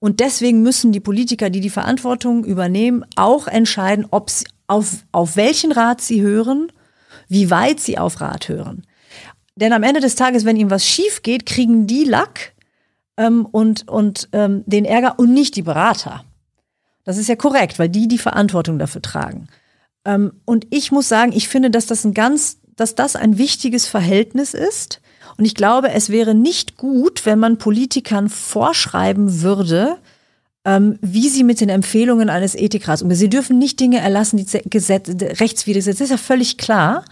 Und deswegen müssen die Politiker, die die Verantwortung übernehmen, auch entscheiden, ob sie, auf, auf welchen Rat sie hören, wie weit sie auf Rat hören. Denn am Ende des Tages, wenn ihm was schief geht, kriegen die Lack ähm, und, und ähm, den Ärger und nicht die Berater. Das ist ja korrekt, weil die die Verantwortung dafür tragen. Ähm, und ich muss sagen, ich finde, dass das ein ganz, dass das ein wichtiges Verhältnis ist. Und ich glaube, es wäre nicht gut, wenn man Politikern vorschreiben würde, ähm, wie sie mit den Empfehlungen eines Ethikrats umgehen. Sie dürfen nicht Dinge erlassen, die Gesetz, rechtswidrig sind. Das ist ja völlig klar.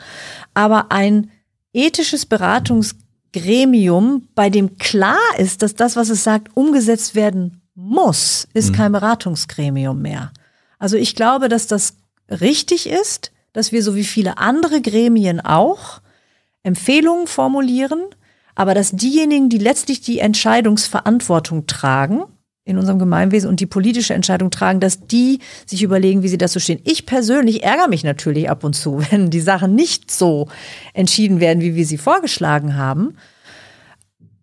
Aber ein ethisches Beratungsgremium, bei dem klar ist, dass das, was es sagt, umgesetzt werden muss, ist mhm. kein Beratungsgremium mehr. Also ich glaube, dass das richtig ist, dass wir so wie viele andere Gremien auch Empfehlungen formulieren, aber dass diejenigen, die letztlich die Entscheidungsverantwortung tragen, in unserem Gemeinwesen und die politische Entscheidung tragen, dass die sich überlegen, wie sie dazu stehen. Ich persönlich ärgere mich natürlich ab und zu, (laughs) wenn die Sachen nicht so entschieden werden, wie wir sie vorgeschlagen haben.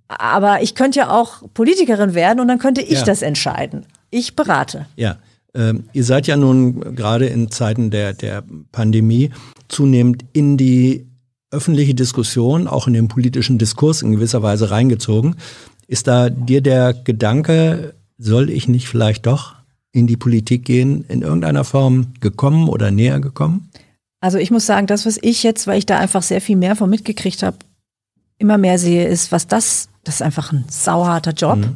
Aber ich könnte ja auch Politikerin werden und dann könnte ich ja. das entscheiden. Ich berate. Ja. Ähm, ihr seid ja nun gerade in Zeiten der, der Pandemie zunehmend in die öffentliche Diskussion, auch in den politischen Diskurs in gewisser Weise reingezogen. Ist da dir der Gedanke soll ich nicht vielleicht doch in die Politik gehen, in irgendeiner Form gekommen oder näher gekommen? Also ich muss sagen, das, was ich jetzt, weil ich da einfach sehr viel mehr von mitgekriegt habe, immer mehr sehe, ist, was das, das ist einfach ein sauharter Job. Mhm.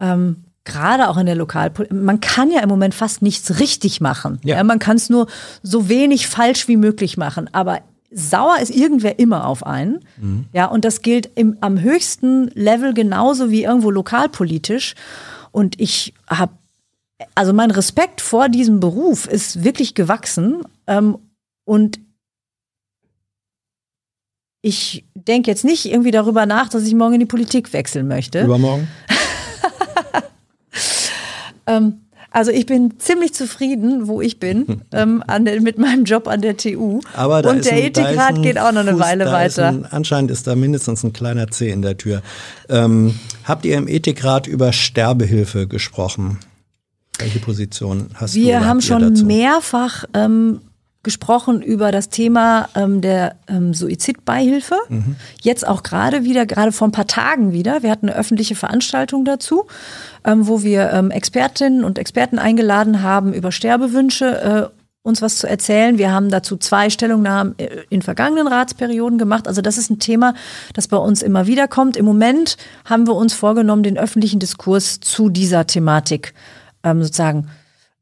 Ähm, Gerade auch in der Lokalpolitik. Man kann ja im Moment fast nichts richtig machen. Ja. ja man kann es nur so wenig falsch wie möglich machen. Aber sauer ist irgendwer immer auf einen. Mhm. Ja, und das gilt im, am höchsten Level genauso wie irgendwo lokalpolitisch. Und ich habe, also mein Respekt vor diesem Beruf ist wirklich gewachsen. Ähm, und ich denke jetzt nicht irgendwie darüber nach, dass ich morgen in die Politik wechseln möchte. Übermorgen? (laughs) ähm, also ich bin ziemlich zufrieden, wo ich bin, (laughs) ähm, der, mit meinem Job an der TU. Aber da Und der Ethikrat geht auch noch eine Fuß, Weile weiter. Ist ein, anscheinend ist da mindestens ein kleiner C in der Tür. Ähm, habt ihr im Ethikrat über Sterbehilfe gesprochen? Welche Position hast Wir du? Wir haben schon dazu? mehrfach ähm, gesprochen über das Thema ähm, der ähm, Suizidbeihilfe. Mhm. Jetzt auch gerade wieder, gerade vor ein paar Tagen wieder. Wir hatten eine öffentliche Veranstaltung dazu, ähm, wo wir ähm, Expertinnen und Experten eingeladen haben, über Sterbewünsche äh, uns was zu erzählen. Wir haben dazu zwei Stellungnahmen äh, in vergangenen Ratsperioden gemacht. Also das ist ein Thema, das bei uns immer wieder kommt. Im Moment haben wir uns vorgenommen, den öffentlichen Diskurs zu dieser Thematik ähm, sozusagen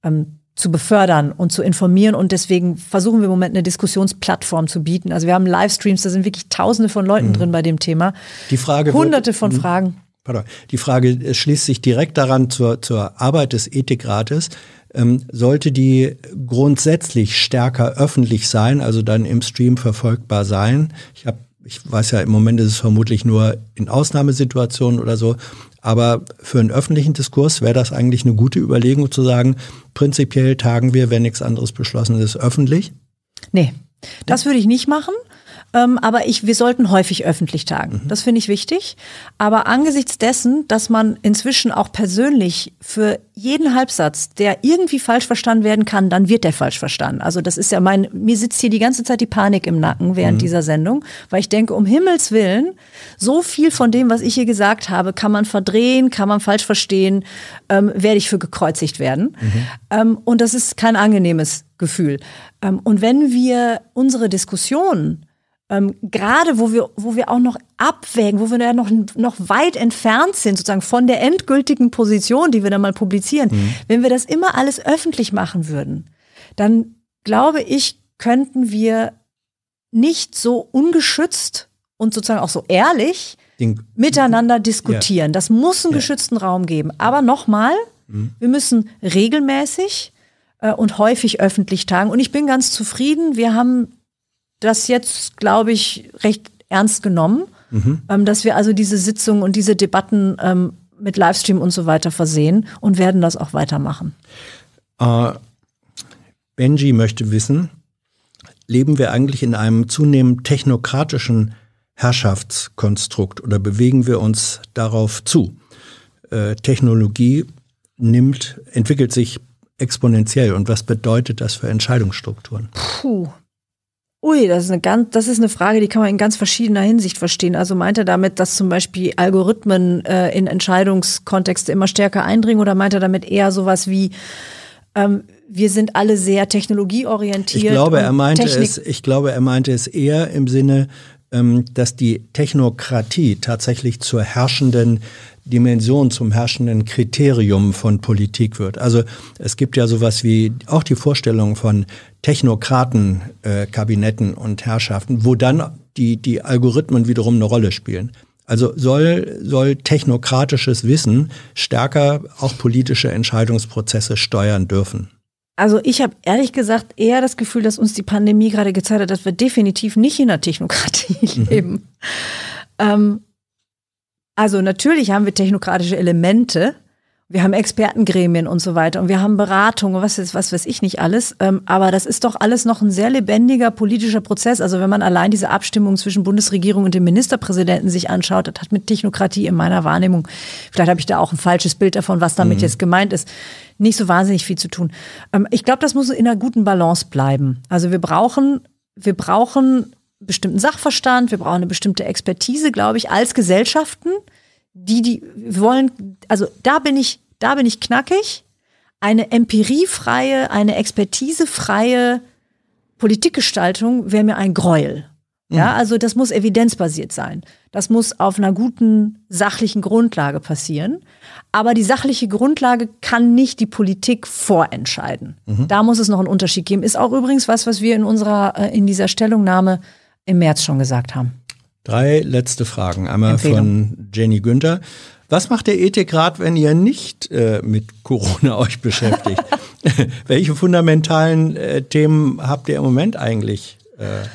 ähm, zu befördern und zu informieren. Und deswegen versuchen wir im Moment eine Diskussionsplattform zu bieten. Also wir haben Livestreams, da sind wirklich Tausende von Leuten mhm. drin bei dem Thema. Die Frage Hunderte wird, von Fragen. Pardon. Die Frage schließt sich direkt daran zur, zur Arbeit des Ethikrates. Ähm, sollte die grundsätzlich stärker öffentlich sein, also dann im Stream verfolgbar sein? Ich habe ich weiß ja, im Moment ist es vermutlich nur in Ausnahmesituationen oder so, aber für einen öffentlichen Diskurs wäre das eigentlich eine gute Überlegung zu sagen, prinzipiell tagen wir, wenn nichts anderes beschlossen ist, öffentlich? Nee, das würde ich nicht machen. Ähm, aber ich, wir sollten häufig öffentlich tagen. Mhm. Das finde ich wichtig. Aber angesichts dessen, dass man inzwischen auch persönlich für jeden Halbsatz, der irgendwie falsch verstanden werden kann, dann wird der falsch verstanden. Also das ist ja mein, mir sitzt hier die ganze Zeit die Panik im Nacken während mhm. dieser Sendung, weil ich denke, um Himmels Willen, so viel von dem, was ich hier gesagt habe, kann man verdrehen, kann man falsch verstehen, ähm, werde ich für gekreuzigt werden. Mhm. Ähm, und das ist kein angenehmes Gefühl. Ähm, und wenn wir unsere Diskussion ähm, gerade wo wir, wo wir auch noch abwägen, wo wir ja noch, noch weit entfernt sind, sozusagen von der endgültigen Position, die wir dann mal publizieren, mhm. wenn wir das immer alles öffentlich machen würden, dann glaube ich, könnten wir nicht so ungeschützt und sozusagen auch so ehrlich Den, miteinander diskutieren. Ja. Das muss einen ja. geschützten Raum geben. Aber nochmal, mhm. wir müssen regelmäßig äh, und häufig öffentlich tagen. Und ich bin ganz zufrieden. Wir haben das jetzt, glaube ich, recht ernst genommen, mhm. ähm, dass wir also diese Sitzungen und diese Debatten ähm, mit Livestream und so weiter versehen und werden das auch weitermachen. Äh, Benji möchte wissen, leben wir eigentlich in einem zunehmend technokratischen Herrschaftskonstrukt oder bewegen wir uns darauf zu? Äh, Technologie nimmt, entwickelt sich exponentiell und was bedeutet das für Entscheidungsstrukturen? Puh, Ui, das ist eine ganz, das ist eine Frage, die kann man in ganz verschiedener Hinsicht verstehen. Also meint er damit, dass zum Beispiel Algorithmen äh, in Entscheidungskontexte immer stärker eindringen oder meint er damit eher sowas wie ähm, wir sind alle sehr technologieorientiert? Ich glaube, er meinte es. Ich glaube, er meinte es eher im Sinne, ähm, dass die Technokratie tatsächlich zur herrschenden Dimension, zum herrschenden Kriterium von Politik wird. Also es gibt ja sowas wie auch die Vorstellung von Technokraten, äh, Kabinetten und Herrschaften, wo dann die, die Algorithmen wiederum eine Rolle spielen. Also soll, soll technokratisches Wissen stärker auch politische Entscheidungsprozesse steuern dürfen. Also ich habe ehrlich gesagt eher das Gefühl, dass uns die Pandemie gerade gezeigt hat, dass wir definitiv nicht in der Technokratie (laughs) mhm. leben. Ähm, also natürlich haben wir technokratische Elemente, wir haben Expertengremien und so weiter und wir haben Beratungen, was ist, was weiß ich nicht alles. Ähm, aber das ist doch alles noch ein sehr lebendiger politischer Prozess. Also wenn man allein diese Abstimmung zwischen Bundesregierung und dem Ministerpräsidenten sich anschaut, das hat mit Technokratie in meiner Wahrnehmung, vielleicht habe ich da auch ein falsches Bild davon, was damit mhm. jetzt gemeint ist, nicht so wahnsinnig viel zu tun. Ähm, ich glaube, das muss in einer guten Balance bleiben. Also wir brauchen, wir brauchen bestimmten Sachverstand, wir brauchen eine bestimmte Expertise, glaube ich, als Gesellschaften die, die wollen, also da bin ich, da bin ich knackig. Eine empiriefreie, eine expertisefreie Politikgestaltung wäre mir ein Gräuel. Ja, mhm. also das muss evidenzbasiert sein. Das muss auf einer guten sachlichen Grundlage passieren. Aber die sachliche Grundlage kann nicht die Politik vorentscheiden. Mhm. Da muss es noch einen Unterschied geben. Ist auch übrigens was, was wir in unserer, äh, in dieser Stellungnahme im März schon gesagt haben. Drei letzte Fragen. Einmal Empfehlung. von Jenny Günther. Was macht der Ethikrat, wenn ihr nicht äh, mit Corona (laughs) euch beschäftigt? (laughs) Welche fundamentalen äh, Themen habt ihr im Moment eigentlich äh,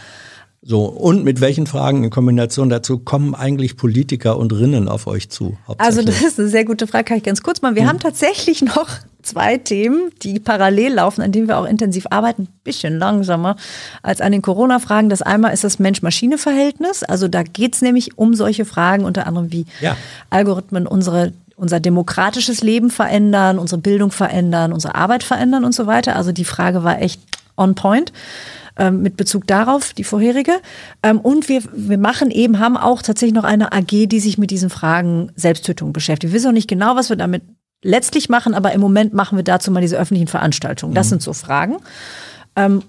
So, und mit welchen Fragen in Kombination dazu kommen eigentlich Politiker und Rinnen auf euch zu? Also das ist eine sehr gute Frage, kann ich ganz kurz machen. Wir hm. haben tatsächlich noch zwei Themen, die parallel laufen, an denen wir auch intensiv arbeiten, ein bisschen langsamer als an den Corona-Fragen. Das einmal ist das Mensch-Maschine-Verhältnis. Also da geht es nämlich um solche Fragen, unter anderem wie ja. Algorithmen unsere unser demokratisches Leben verändern, unsere Bildung verändern, unsere Arbeit verändern und so weiter. Also die Frage war echt on point ähm, mit Bezug darauf, die vorherige. Ähm, und wir, wir machen eben, haben auch tatsächlich noch eine AG, die sich mit diesen Fragen Selbsttötung beschäftigt. Wir wissen noch nicht genau, was wir damit letztlich machen, aber im Moment machen wir dazu mal diese öffentlichen Veranstaltungen. Das mhm. sind so Fragen. Ähm,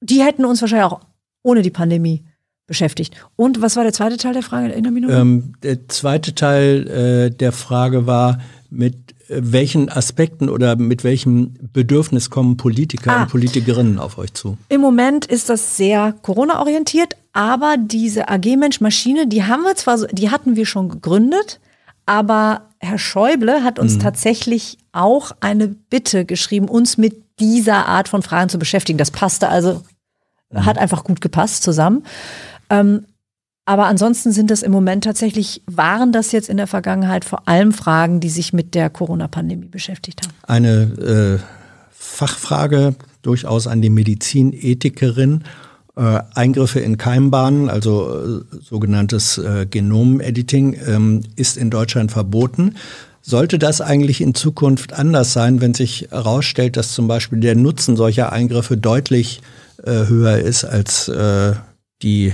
die hätten uns wahrscheinlich auch ohne die Pandemie beschäftigt. Und was war der zweite Teil der Frage? Erinnere mich ähm, der zweite Teil äh, der Frage war, mit welchen Aspekten oder mit welchem Bedürfnis kommen Politiker ah, und Politikerinnen auf euch zu? Im Moment ist das sehr Corona-orientiert, aber diese AG Mensch Maschine, die haben wir zwar, die hatten wir schon gegründet, aber Herr Schäuble hat uns mhm. tatsächlich auch eine Bitte geschrieben, uns mit dieser Art von Fragen zu beschäftigen. Das passte also, mhm. hat einfach gut gepasst zusammen. Ähm, aber ansonsten sind das im Moment tatsächlich, waren das jetzt in der Vergangenheit vor allem Fragen, die sich mit der Corona-Pandemie beschäftigt haben. Eine äh, Fachfrage durchaus an die Medizinethikerin. Äh, Eingriffe in Keimbahnen, also äh, sogenanntes äh, Genom-Editing, ähm, ist in Deutschland verboten. Sollte das eigentlich in Zukunft anders sein, wenn sich herausstellt, dass zum Beispiel der Nutzen solcher Eingriffe deutlich äh, höher ist als äh, die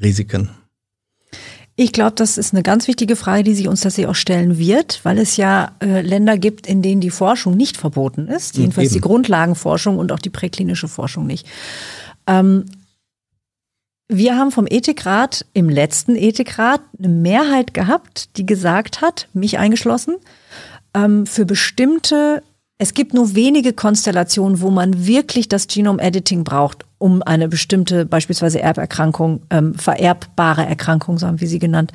Risiken? Ich glaube, das ist eine ganz wichtige Frage, die sich uns tatsächlich auch stellen wird, weil es ja äh, Länder gibt, in denen die Forschung nicht verboten ist, jedenfalls Eben. die Grundlagenforschung und auch die präklinische Forschung nicht. Ähm, wir haben vom Ethikrat im letzten Ethikrat eine Mehrheit gehabt, die gesagt hat, mich eingeschlossen, ähm, für bestimmte es gibt nur wenige Konstellationen, wo man wirklich das Genome-Editing braucht, um eine bestimmte, beispielsweise Erberkrankung, ähm, vererbbare Erkrankung, so haben wir sie genannt,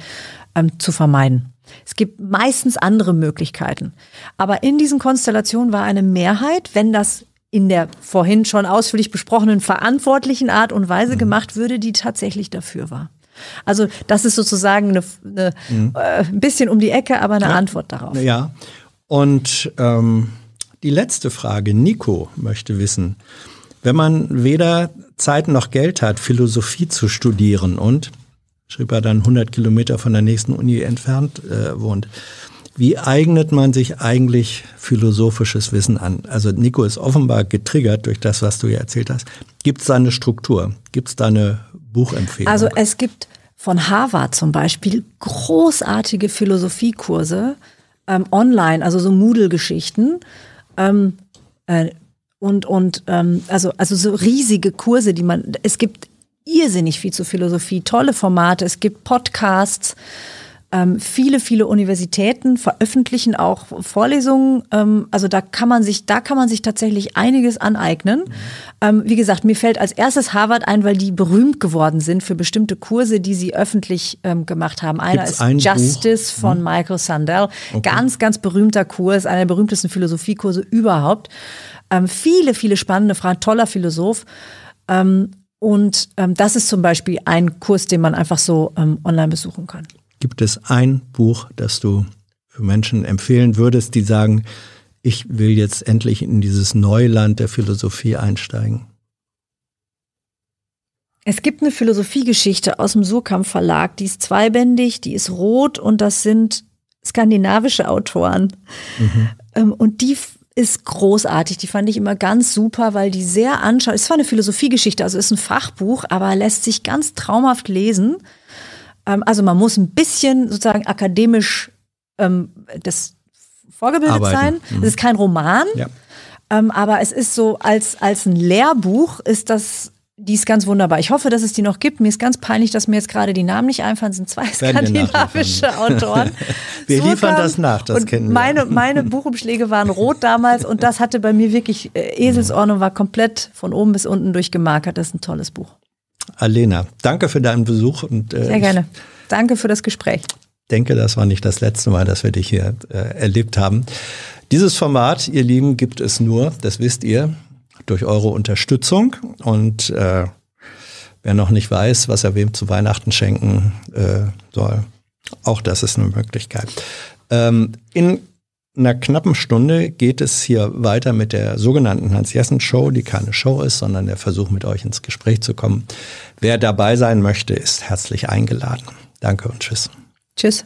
ähm, zu vermeiden. Es gibt meistens andere Möglichkeiten. Aber in diesen Konstellationen war eine Mehrheit, wenn das in der vorhin schon ausführlich besprochenen verantwortlichen Art und Weise mhm. gemacht würde, die tatsächlich dafür war. Also das ist sozusagen eine, eine mhm. äh, ein bisschen um die Ecke, aber eine ja. Antwort darauf. Ja, und ähm die letzte Frage. Nico möchte wissen, wenn man weder Zeit noch Geld hat, Philosophie zu studieren und, schrieb er dann 100 Kilometer von der nächsten Uni entfernt äh, wohnt, wie eignet man sich eigentlich philosophisches Wissen an? Also Nico ist offenbar getriggert durch das, was du hier erzählt hast. Gibt es da eine Struktur? Gibt es da eine Buchempfehlung? Also es gibt von Harvard zum Beispiel großartige Philosophiekurse ähm, online, also so Moodle-Geschichten. Ähm, äh, und und ähm, also, also so riesige Kurse, die man, es gibt irrsinnig viel zu Philosophie, tolle Formate, es gibt Podcasts, ähm, viele, viele Universitäten veröffentlichen auch Vorlesungen. Ähm, also da kann man sich, da kann man sich tatsächlich einiges aneignen. Mhm. Ähm, wie gesagt, mir fällt als erstes Harvard ein, weil die berühmt geworden sind für bestimmte Kurse, die sie öffentlich ähm, gemacht haben. Einer Gibt's ist Justice Buch? von mhm. Michael Sandel. Okay. Ganz, ganz berühmter Kurs, einer der berühmtesten Philosophiekurse überhaupt. Ähm, viele, viele spannende Fragen, toller Philosoph. Ähm, und das ist zum Beispiel ein Kurs, den man einfach so online besuchen kann. Gibt es ein Buch, das du für Menschen empfehlen würdest, die sagen, ich will jetzt endlich in dieses Neuland der Philosophie einsteigen? Es gibt eine Philosophiegeschichte aus dem Surkamp Verlag, die ist zweibändig, die ist rot und das sind skandinavische Autoren. Mhm. Ähm, und die ist großartig. Die fand ich immer ganz super, weil die sehr anschaut. Es war eine Philosophiegeschichte, also ist ein Fachbuch, aber lässt sich ganz traumhaft lesen. Ähm, also man muss ein bisschen sozusagen akademisch ähm, das vorgebildet Arbeiten. sein. Mhm. Es ist kein Roman, ja. ähm, aber es ist so als, als ein Lehrbuch ist das die ist ganz wunderbar. Ich hoffe, dass es die noch gibt. Mir ist ganz peinlich, dass mir jetzt gerade die Namen nicht einfallen. Es sind zwei skandinavische (laughs) Autoren. wir so liefern das nach, das kennen wir. Meine, meine Buchumschläge waren rot damals und das hatte bei mir wirklich äh, Eselsohren und war komplett von oben bis unten durchgemarkert. Das ist ein tolles Buch. Alena, danke für deinen Besuch. Und, äh, Sehr gerne. Danke für das Gespräch. Denke, das war nicht das letzte Mal, dass wir dich hier äh, erlebt haben. Dieses Format, ihr Lieben, gibt es nur, das wisst ihr, durch eure Unterstützung. Und äh, Wer noch nicht weiß, was er wem zu Weihnachten schenken äh, soll, auch das ist eine Möglichkeit. Ähm, in einer knappen Stunde geht es hier weiter mit der sogenannten Hans-Jessen-Show, die keine Show ist, sondern der Versuch, mit euch ins Gespräch zu kommen. Wer dabei sein möchte, ist herzlich eingeladen. Danke und tschüss. Tschüss.